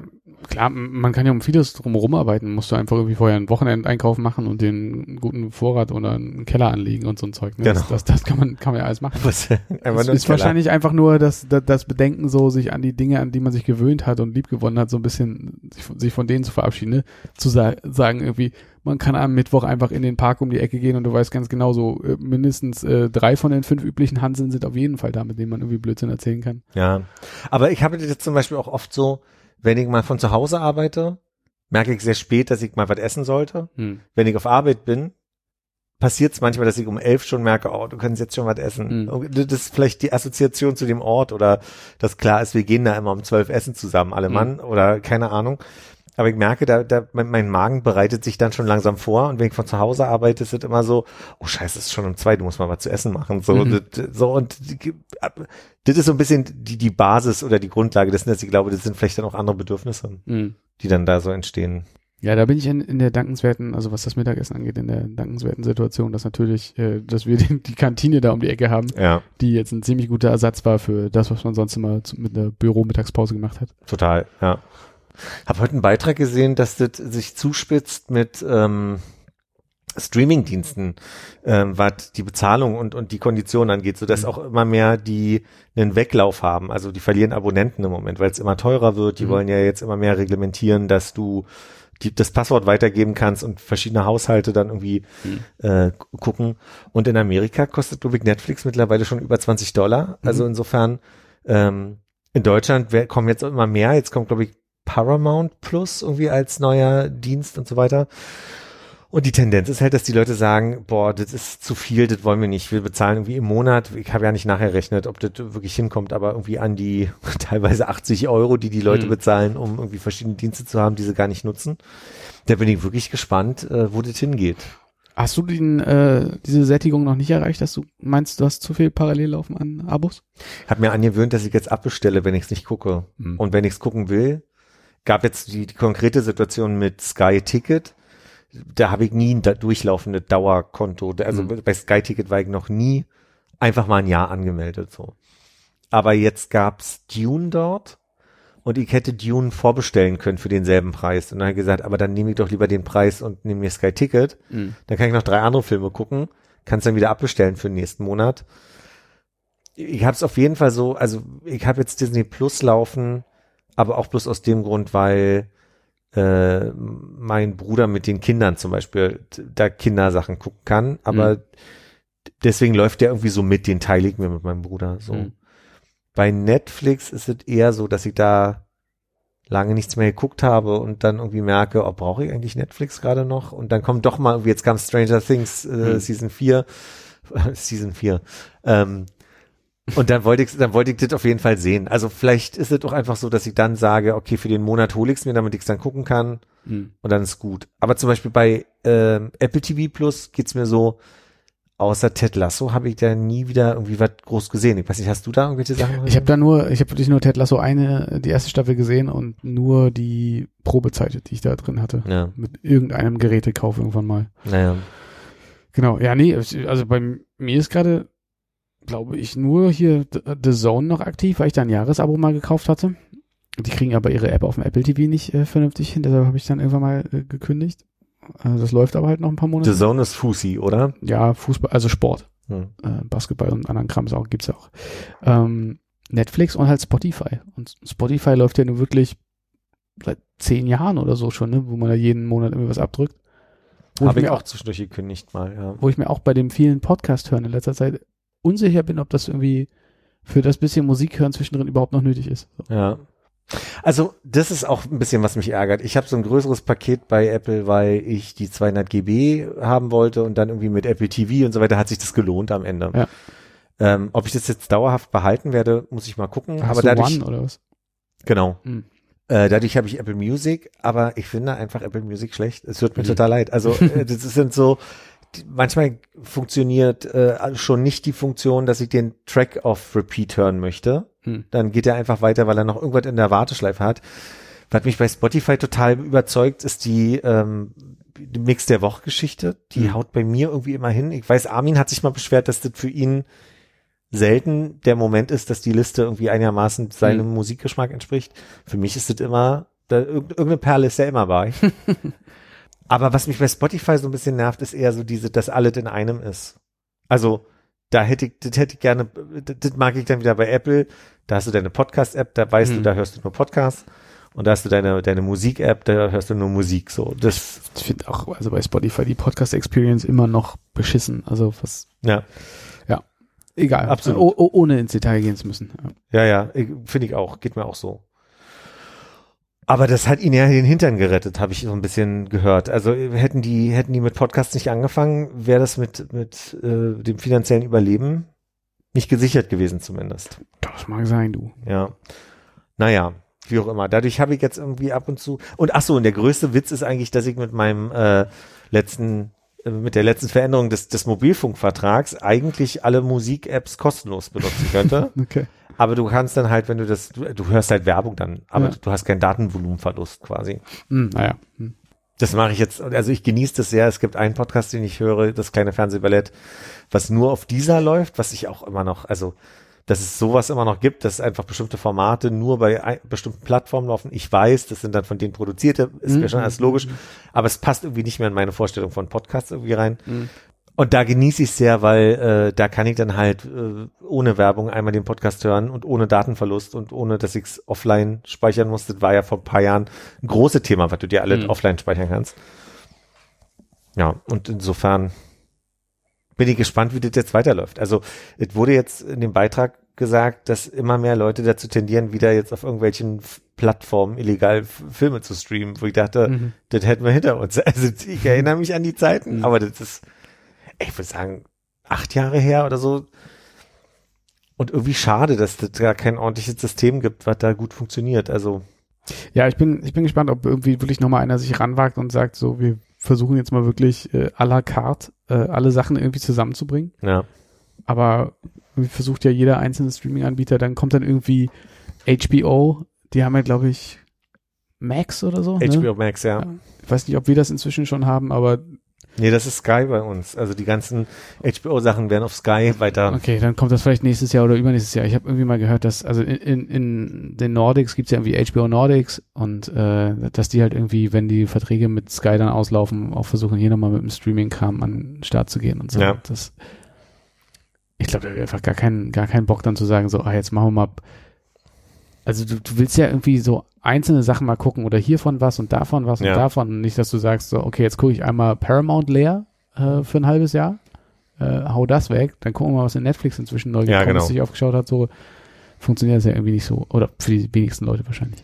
klar, man kann ja um vieles drumherum arbeiten. Musst du einfach irgendwie vorher einen Wochenendeinkauf machen und den guten Vorrat oder einen Keller anlegen und so ein Zeug. Ne? Das, Genau. das, das kann man, kann man ja alles machen. Was, Es nur ist ein wahrscheinlich einfach nur das, das, das Bedenken, so sich an die Dinge, an die man sich gewöhnt hat und liebgewonnen hat, so ein bisschen sich, von- sich von denen zu verabschieden, ne? zu sa sagen irgendwie, man kann am Mittwoch einfach in den Park um die Ecke gehen und du weißt ganz genau so, äh, mindestens äh, drei von den fünf üblichen Hanseln sind auf jeden Fall da, mit denen man irgendwie Blödsinn erzählen kann. Ja. Aber ich habe das jetzt zum Beispiel auch oft so, wenn ich mal von zu Hause arbeite, merke ich sehr spät, dass ich mal was essen sollte. Hm. Wenn ich auf Arbeit bin, passiert es manchmal, dass ich um elf schon merke, oh, du kannst jetzt schon was essen. Mhm. Das ist vielleicht die Assoziation zu dem Ort oder dass klar ist, wir gehen da immer um zwölf essen zusammen, alle Mhm. Mann oder keine Ahnung. Aber ich merke, da, da mein, mein Magen bereitet sich dann schon langsam vor und wenn ich von zu Hause arbeite, ist es immer so, oh scheiße, es ist schon um zwei, du musst mal was zu essen machen. So, Mhm. das, so und das ist so ein bisschen die, die Basis oder die Grundlage dessen, dass ich glaube, das sind vielleicht dann auch andere Bedürfnisse, Hm. die dann da so entstehen. Ja, da bin ich in, in der dankenswerten, also was das Mittagessen angeht, in der dankenswerten Situation, dass natürlich, äh, dass wir <laughs> den, die Kantine da um die Ecke haben, Ja, die jetzt ein ziemlich guter Ersatz war für das, was man sonst immer zu, mit einer Büro-Mittagspause gemacht hat. total, ja. Hab heute einen Beitrag gesehen, dass das sich zuspitzt mit, ähm, Streaming-Diensten, ähm, was die Bezahlung und, und die Konditionen angeht, so dass auch immer mehr die einen Weglauf haben. Also die verlieren Abonnenten im Moment, weil es immer teurer wird. Die Mhm. wollen ja jetzt immer mehr reglementieren, dass du die, das Passwort weitergeben kannst und verschiedene Haushalte dann irgendwie äh, gu- gucken. Und in Amerika kostet, glaube ich, Netflix mittlerweile schon über 20 Dollar. Also insofern, ähm, in Deutschland kommen jetzt immer mehr. Jetzt kommt, glaube ich, Paramount Plus irgendwie als neuer Dienst und so weiter. Und die Tendenz ist halt, dass die Leute sagen, boah, das ist zu viel, das wollen wir nicht. Wir bezahlen irgendwie im Monat, ich habe ja nicht nachgerechnet, ob das wirklich hinkommt, aber irgendwie an die <laughs> teilweise 80 Euro, die die Leute Mhm. bezahlen, um irgendwie verschiedene Dienste zu haben, die sie gar nicht nutzen. Da bin ich wirklich gespannt, äh, wo das hingeht. Hast du den, äh, diese Sättigung noch nicht erreicht, dass du meinst, du hast zu viel parallel laufen an Abos? Hab mir angewöhnt, dass ich jetzt abbestelle, wenn ich es nicht gucke. Mhm. Und wenn ich es gucken will, gab jetzt die, die konkrete Situation mit Sky Ticket. Da habe ich nie ein da durchlaufende Dauerkonto. Also Mhm. bei Sky Ticket war ich noch nie einfach mal ein Jahr angemeldet. so. Aber jetzt gab's Dune dort und ich hätte Dune vorbestellen können für denselben Preis. Und dann habe ich gesagt, aber dann nehme ich doch lieber den Preis und nehme mir Sky Ticket. Mhm. Dann kann ich noch drei andere Filme gucken, kann es dann wieder abbestellen für den nächsten Monat. Ich habe es auf jeden Fall so, also ich habe jetzt Disney Plus laufen, aber auch bloß aus dem Grund, weil äh, mein Bruder mit den Kindern zum Beispiel da Kindersachen gucken kann, aber deswegen läuft der irgendwie so mit, den teile ich mir mit meinem Bruder. So. Mhm. Bei Netflix ist es eher so, dass ich da lange nichts mehr geguckt habe und dann irgendwie merke, oh, brauche ich eigentlich Netflix gerade noch? Und dann kommt doch mal, jetzt kam Stranger Things äh, Mhm. Season 4, <laughs> Season 4. Ähm, und dann wollte ich, dann wollte ich das auf jeden Fall sehen. Also vielleicht ist es doch einfach so, dass ich dann sage, okay, für den Monat hole ich es mir, damit ich es dann gucken kann Mhm. und dann ist gut. Aber zum Beispiel bei ähm, Apple TV Plus geht's mir so, außer Ted Lasso habe ich da nie wieder irgendwie was groß gesehen. Ich weiß nicht, hast du da irgendwelche Sachen? Ich habe da nur, ich habe wirklich nur Ted Lasso eine, die erste Staffel gesehen und nur die Probezeit, die ich da drin hatte. ja, Mit irgendeinem Gerätekauf irgendwann mal. naja. Genau, ja, nee, also bei mir ist gerade, glaube ich, nur hier The Zone noch aktiv, weil ich da ein Jahresabo mal gekauft hatte. Die kriegen aber ihre App auf dem Apple TV nicht äh, vernünftig hin, deshalb habe ich dann irgendwann mal äh, gekündigt. Äh, das läuft aber halt noch ein paar Monate. The Zone ist Fusi, oder? Ja, Fußball, also Sport. Hm. Äh, Basketball und anderen Krams auch, gibt's ja auch. Ähm, Netflix und halt Spotify. Und Spotify läuft ja nun wirklich seit zehn Jahren oder so schon, ne, wo man da jeden Monat irgendwie was abdrückt. Habe ich ich auch zwischendurch gekündigt mal, ja. wo ich mir auch bei dem vielen Podcast hören in letzter Zeit unsicher bin, ob das irgendwie für das bisschen Musik hören zwischendrin überhaupt noch nötig ist. So. Ja. Also das ist auch ein bisschen, was mich ärgert. Ich habe so ein größeres Paket bei Apple, weil ich die 200 GB haben wollte und dann irgendwie mit Apple TV und so weiter hat sich das gelohnt am Ende. Ja. Ähm, ob ich das jetzt dauerhaft behalten werde, muss ich mal gucken. Hast aber du dadurch, One oder was? genau. Hm. Äh, dadurch habe ich Apple Music, aber ich finde einfach Apple Music schlecht. Es tut mir Mhm. total leid. Also <laughs> äh, das sind so, manchmal funktioniert äh, schon nicht die Funktion, dass ich den Track auf Repeat hören möchte. Hm. Dann geht er einfach weiter, weil er noch irgendwas in der Warteschleife hat. Was mich bei Spotify total überzeugt, ist die, ähm, die Mix der Woche-Geschichte. Die Mhm. haut bei mir irgendwie immer hin. Ich weiß, Armin hat sich mal beschwert, dass das für ihn selten der Moment ist, dass die Liste irgendwie einigermaßen seinem Mhm. Musikgeschmack entspricht. Für mich ist das immer, da, irg- irgendeine Perle ist ja immer bei. <laughs> Aber was mich bei Spotify so ein bisschen nervt, ist eher so diese, dass alles in einem ist. Also, da hätte ich, das hätte ich gerne, das, das mag ich dann wieder bei Apple. Da hast du deine Podcast-App, da weißt du, Mhm. da hörst du nur Podcasts. Und da hast du deine, deine Musik-App, da hörst du nur Musik, so. Das, Ich finde auch, also bei Spotify die Podcast-Experience immer noch beschissen. Also was, ja, egal. Absolut. Oh, ohne ins Detail gehen zu müssen. Ja. ja, ja, finde ich auch, geht mir auch so. Aber das hat ihn ja den Hintern gerettet, habe ich so ein bisschen gehört. Also hätten die, hätten die mit Podcasts nicht angefangen, wäre das mit, mit äh, dem finanziellen Überleben nicht gesichert gewesen zumindest. Das mag sein, du. Ja. Naja, wie auch immer. Dadurch habe ich jetzt irgendwie ab und zu. Und ach so, und der größte Witz ist eigentlich, dass ich mit meinem äh, letzten, äh, mit der letzten Veränderung des, des Mobilfunkvertrags eigentlich alle Musik-Apps kostenlos benutzen könnte. <laughs> Okay. Aber du kannst dann halt, wenn du das, du, du hörst halt Werbung dann, aber Ja. du hast keinen Datenvolumenverlust quasi. Hm, naja. Hm. Das mache ich jetzt, also ich genieße das sehr. Es gibt einen Podcast, den ich höre, das kleine Fernsehballett, was nur auf dieser läuft, was ich auch immer noch, also dass es sowas immer noch gibt, dass einfach bestimmte Formate nur bei bestimmten Plattformen laufen. Ich weiß, das sind dann von denen produzierte, ist mir schon alles logisch, aber es passt irgendwie nicht mehr in meine Vorstellung von Podcasts irgendwie rein. Und da genieße ich sehr, weil äh, da kann ich dann halt äh, ohne Werbung einmal den Podcast hören und ohne Datenverlust und ohne, dass ich es offline speichern musste. Das war ja vor ein paar Jahren ein großes Thema, was du dir alle Mhm. offline speichern kannst. Ja, und insofern bin ich gespannt, wie das jetzt weiterläuft. Also es wurde jetzt in dem Beitrag gesagt, dass immer mehr Leute dazu tendieren, wieder jetzt auf irgendwelchen Plattformen illegal Filme zu streamen, wo ich dachte, Mhm. das hätten wir hinter uns. <laughs> Also ich erinnere mich an die Zeiten, Mhm. aber das ist, ich würde sagen, acht Jahre her oder so. Und irgendwie schade, dass das gar kein ordentliches System gibt, was da gut funktioniert. Also Ja, ich bin, ich bin gespannt, ob irgendwie wirklich nochmal einer sich ranwagt und sagt, so, wir versuchen jetzt mal wirklich äh, à la carte äh, alle Sachen irgendwie zusammenzubringen. ja, Aber versucht ja jeder einzelne Streaming-Anbieter, dann kommt dann irgendwie HBO, die haben ja, glaube ich, Max oder so. Ne? HBO Max, ja. Ja. Ich weiß nicht, ob wir das inzwischen schon haben, aber Nee, das ist Sky bei uns. Also die ganzen HBO-Sachen werden auf Sky weiter. okay, dann kommt das vielleicht nächstes Jahr oder übernächstes Jahr. Ich habe irgendwie mal gehört, dass, also in, in, in den Nordics gibt's ja irgendwie HBO Nordics und äh, dass die halt irgendwie, wenn die Verträge mit Sky dann auslaufen, auch versuchen, hier nochmal mit dem Streaming-Kram an den Start zu gehen und so. Ja. Das, ich glaube, da wäre einfach gar keinen, gar keinen Bock dann zu sagen, so, ah, jetzt machen wir mal. Also du, du willst ja irgendwie so einzelne Sachen mal gucken oder hiervon was und davon was Ja. und davon. Und nicht, dass du sagst, so, okay, jetzt gucke ich einmal Paramount leer äh, für ein halbes Jahr, äh, hau das weg, dann gucken wir mal, was in Netflix inzwischen neu Ja, gekommen genau. ist, sich aufgeschaut hat. So funktioniert das ja irgendwie nicht so. Oder für die wenigsten Leute wahrscheinlich.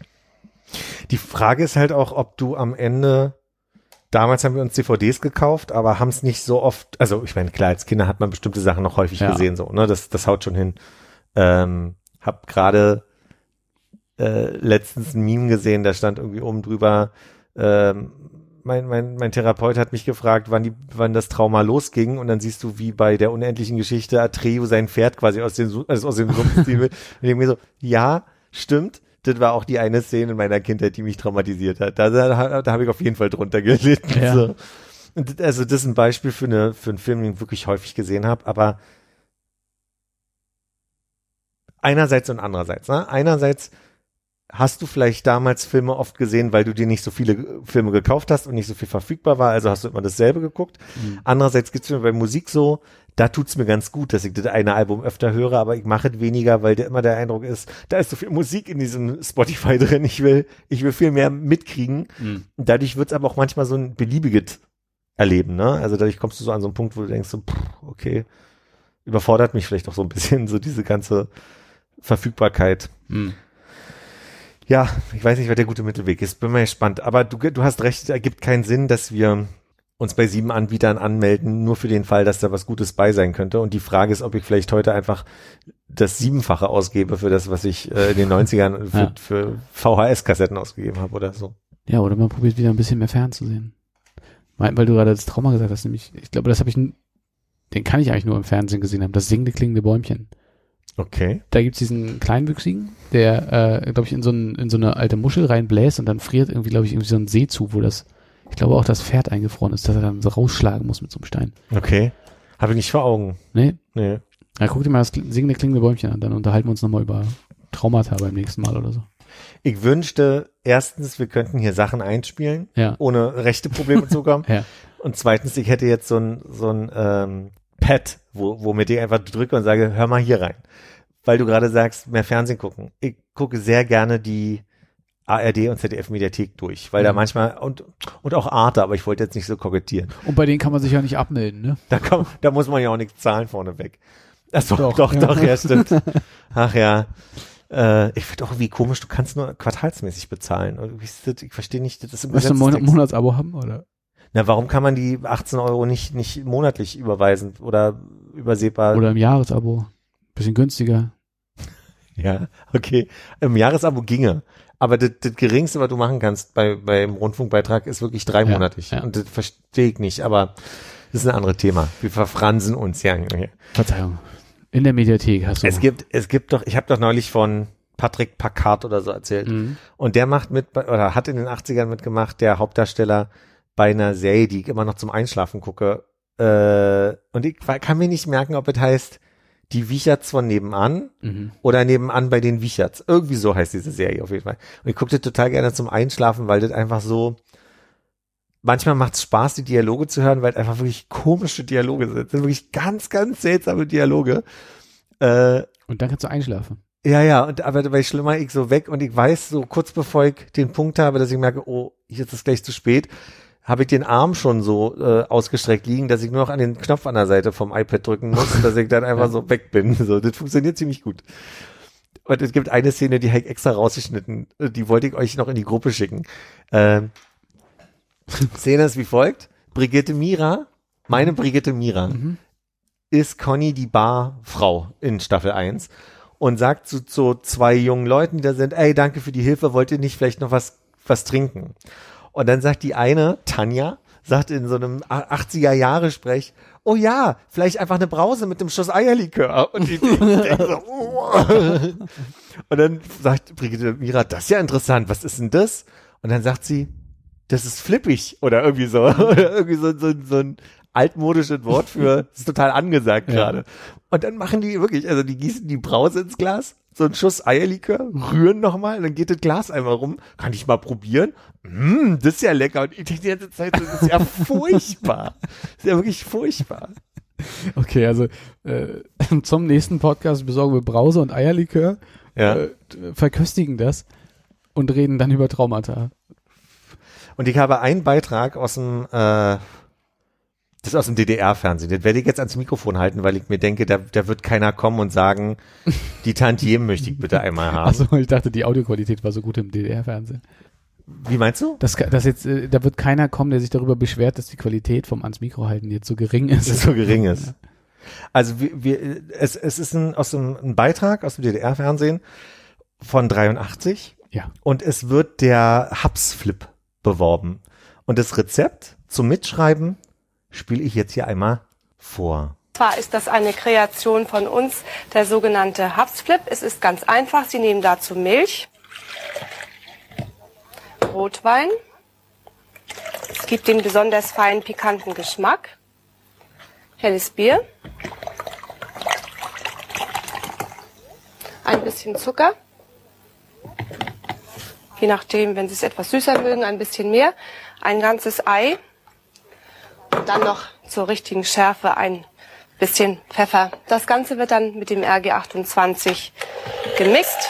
Die Frage ist halt auch, ob du am Ende, damals haben wir uns DVDs gekauft, aber haben es nicht so oft, also ich meine, klar, als Kinder hat man bestimmte Sachen noch häufig Ja. gesehen, so, ne, das, das haut schon hin. Ähm, hab gerade äh, letztens ein Meme gesehen, da stand irgendwie oben drüber, ähm, mein, mein, mein Therapeut hat mich gefragt, wann, die, wann das Trauma losging und dann siehst du, wie bei der unendlichen Geschichte Atreo sein Pferd quasi aus dem, also aus dem Sumpf ziehen will. Und ich mir so, ja, stimmt, das war auch die eine Szene in meiner Kindheit, die mich traumatisiert hat. Da, da, da habe ich auf jeden Fall drunter gelitten. Ja. So. Und also das ist ein Beispiel für, eine, für einen Film, den ich wirklich häufig gesehen habe, aber einerseits und andererseits. Ne? Einerseits hast du vielleicht damals Filme oft gesehen, weil du dir nicht so viele äh, Filme gekauft hast und nicht so viel verfügbar war, also hast du immer dasselbe geguckt. Andererseits gibt's mir bei Musik so, da tut's mir ganz gut, dass ich das eine Album öfter höre, aber ich mache es weniger, weil der immer der Eindruck ist, da ist so viel Musik in diesem Spotify <laughs> drin, ich will, ich will viel mehr mitkriegen. Mhm. Dadurch wird's aber auch manchmal so ein beliebiges Erleben, ne? Also dadurch kommst du so an so einen Punkt, wo du denkst so, pff, okay, überfordert mich vielleicht auch so ein bisschen, so diese ganze Verfügbarkeit. Mhm. Ja, ich weiß nicht, wer der gute Mittelweg ist. Bin mal gespannt. Aber du, du hast recht, es ergibt keinen Sinn, dass wir uns bei sieben Anbietern anmelden, nur für den Fall, dass da was Gutes bei sein könnte. Und die Frage ist, ob ich vielleicht heute einfach das Siebenfache ausgebe für das, was ich äh, in den 90ern für, <laughs> Ja. für VHS-Kassetten ausgegeben habe oder so. Ja, oder man probiert wieder ein bisschen mehr fernzusehen. Weil, weil du gerade das Trauma gesagt hast, nämlich, ich glaube, das habe ich, den kann ich eigentlich nur im Fernsehen gesehen haben, das singende klingende Bäumchen. Okay. Da gibt's diesen Kleinwüchsigen, der, äh, glaube ich, in so, ein, in so eine alte Muschel reinbläst und dann friert irgendwie, glaube ich, irgendwie so ein See zu, wo das, ich glaube auch das Pferd eingefroren ist, dass er dann so rausschlagen muss mit so einem Stein. Okay. Habe ich nicht vor Augen. Nee? Nee. Ja, guck dir mal das singende klingende Bäumchen an, dann unterhalten wir uns nochmal über Traumata beim nächsten Mal oder so. Ich wünschte, erstens, wir könnten hier Sachen einspielen, Ja. ohne rechte Probleme zu kommen. <laughs> Ja. Und zweitens, ich hätte jetzt so ein, so ein ähm, Pad, wo, wo mit ich einfach drücke und sage, hör mal hier rein. Weil du gerade sagst, mehr Fernsehen gucken. Ich gucke sehr gerne die ARD und ZDF Mediathek durch, weil da Mhm. manchmal und und auch Arte, aber ich wollte jetzt nicht so kokettieren. Und bei denen kann man sich ja nicht abmelden, ne? Da komm, da muss man ja auch nichts zahlen vorneweg. Achso, doch, Doch, doch, ja. ja. stimmt. <laughs> Ach ja. Äh, ich finde auch irgendwie komisch, du kannst nur quartalsmäßig bezahlen. Und das? Ich verstehe nicht, das ist im Willst du ein Mon. Monatsabo haben, oder? Na, warum kann man die 18 Euro nicht, nicht monatlich überweisen oder übersehbar? Oder im Jahresabo. Bisschen günstiger. <laughs> Ja, okay. Im Jahresabo ginge. Aber das, das geringste, was du machen kannst bei, beim Rundfunkbeitrag, ist wirklich dreimonatlich. ja. Und das verstehe ich nicht. Aber das ist ein anderes Thema. Wir verfransen uns ja. Verzeihung. In der Mediathek hast du. Es gibt, es gibt doch, ich habe doch neulich von Patrick Packard oder so erzählt. Mhm. Und der macht mit, oder hat in den 80ern mitgemacht, der Hauptdarsteller bei einer Serie, die ich immer noch zum Einschlafen gucke. Äh, und ich kann mir nicht merken, ob es heißt die Wicherts von nebenan Mhm. oder nebenan bei den Wicherts. Irgendwie so heißt diese Serie auf jeden Fall. Und ich gucke das total gerne zum Einschlafen, weil das einfach so, manchmal macht es Spaß, die Dialoge zu hören, weil es einfach wirklich komische Dialoge sind. Das sind wirklich ganz, ganz seltsame Dialoge. Äh, Und dann kannst du einschlafen. ja, ja, und aber dabei schlimmer ich so weg und ich weiß so kurz bevor ich den Punkt habe, dass ich merke, oh, hier ist es gleich zu spät, habe ich den Arm schon so äh, ausgestreckt liegen, dass ich nur noch an den Knopf an der Seite vom iPad drücken muss, dass ich dann einfach so weg bin. So, das funktioniert ziemlich gut. Und es gibt eine Szene, die habe ich extra rausgeschnitten, äh, die wollte ich euch noch in die Gruppe schicken. Ähm, Szene ist wie folgt. Brigitte Mira, meine Brigitte Mira, ist Conny die Barfrau in Staffel 1 und sagt zu, zu zwei jungen Leuten, die da sind, ey, danke für die Hilfe, wollt ihr nicht vielleicht noch was, was trinken? Und dann sagt die eine, Tanja, sagt in so einem 80er Jahre Sprech, oh ja, vielleicht einfach eine Brause mit dem Schuss Eierlikör. Und die, die <laughs> denken so, oh. Und dann sagt Brigitte Mira, das ist ja interessant, was ist denn das? Und dann sagt sie, das ist flippig oder irgendwie so. <laughs> Oder irgendwie so, so, so ein altmodisches Wort für, das ist total angesagt Ja. gerade. Und dann machen die wirklich, also die gießen die Brause ins Glas, so einen Schuss Eierlikör, rühren nochmal, dann geht das Glas einmal rum. Kann ich mal probieren? Mm, das ist ja lecker. Und ich denke die ganze Zeit, das ist ja <laughs> furchtbar. Das ist ja wirklich furchtbar. Okay, also äh, <laughs> zum nächsten Podcast besorgen wir Brause und Eierlikör, Ja. äh, verköstigen das und reden dann über Traumata. Und ich habe einen Beitrag aus dem, äh, das ist aus dem DDR-Fernsehen. Den werde ich jetzt ans Mikrofon halten, weil ich mir denke, da, da wird keiner kommen und sagen, <laughs> die Tantiemen möchte ich bitte einmal haben. Also ich dachte, die Audioqualität war so gut im DDR-Fernsehen. Wie meinst du? Das, das jetzt, äh, da wird keiner kommen, der sich darüber beschwert, dass die Qualität vom ans Mikro halten jetzt so gering ist. so gering ist. Also wir, wir, es, es ist ein, aus dem, ein Beitrag aus dem DDR-Fernsehen von 83 Ja. und es wird der Hubs-Flip beworben. Und das Rezept zum Mitschreiben spiele ich jetzt hier einmal vor. Zwar ist das eine Kreation von uns, der sogenannte Hubsflip. Es ist ganz einfach. Sie nehmen dazu Milch, Rotwein. Es gibt den besonders feinen, pikanten Geschmack. Helles Bier. Ein bisschen Zucker. Je nachdem, wenn Sie es etwas süßer mögen, ein bisschen mehr. Ein ganzes Ei. Und dann noch zur richtigen Schärfe ein bisschen Pfeffer. Das Ganze wird dann mit dem RG28 gemixt.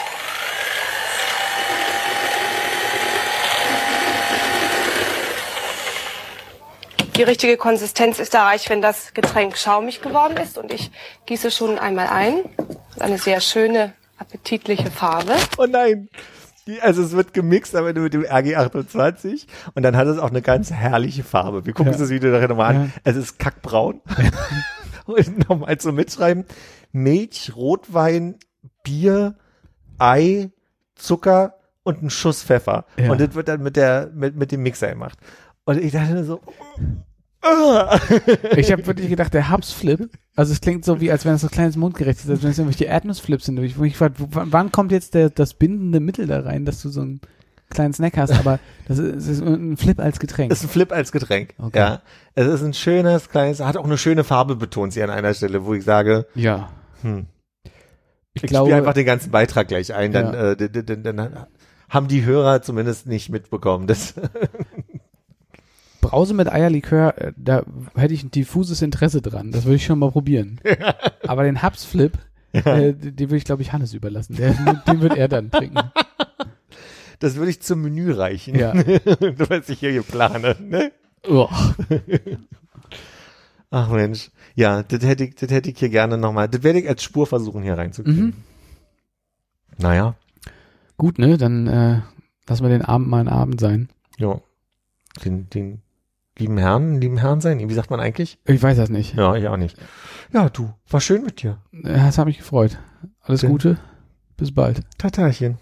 Die richtige Konsistenz ist erreicht, wenn das Getränk schaumig geworden ist. Und ich gieße schon einmal ein. Eine sehr schöne, appetitliche Farbe. Oh nein! Also es wird gemixt, aber nur mit dem RG28 und dann hat es auch eine ganz herrliche Farbe. Wir gucken Ja. uns das Video nachher nochmal an. Ja. Es ist kackbraun. <laughs> und nochmal zum Mitschreiben. Milch, Rotwein, Bier, Ei, Zucker und ein Schuss Pfeffer. Ja. Und das wird dann mit der, mit, mit dem Mixer gemacht. Und ich dachte so. Ich habe wirklich gedacht, der Hubs-Flip, also es klingt so wie, als wenn es so ein kleines Mundgericht ist, als wenn es irgendwelche Erdnussflips sind. Ich, wo ich frag, wann kommt jetzt der, das bindende Mittel da rein, dass du so einen kleinen Snack hast, aber das ist, ist ein Flip als Getränk. ist ein Flip als Getränk. Okay. Ja. Es ist ein schönes, kleines, hat auch eine schöne Farbe, betont sie an einer Stelle, wo ich sage, ja. Hm. Ich, Ich, spiele einfach den ganzen Beitrag gleich ein, dann, Ja. äh, d- d- d- dann haben die Hörer zumindest nicht mitbekommen. Das, <laughs> Brause mit Eierlikör, äh, da hätte ich ein diffuses Interesse dran. Das würde ich schon mal probieren. <laughs> Aber den Hubs-Flip, äh, den würde ich, glaube ich, Hannes überlassen. Der, den wird er dann trinken. <laughs> das würde ich zum Menü reichen, Ja. <laughs> was ich hier plane. Ne? Oh. Ach Mensch, ja, das hätte ich, das hätte ich hier gerne nochmal, das werde ich als Spur versuchen hier reinzukriegen. Mhm. Naja, Gut, ne? Dann äh, lassen wir den Abend mal ein Abend sein. ja, den, den lieben Herrn, lieben Herrn sein, wie sagt man eigentlich? Ich weiß das nicht. Ja, ich auch nicht. Ja, du, war schön mit dir. Das hat mich gefreut. Alles Ja. Gute. Bis bald. Tatachen.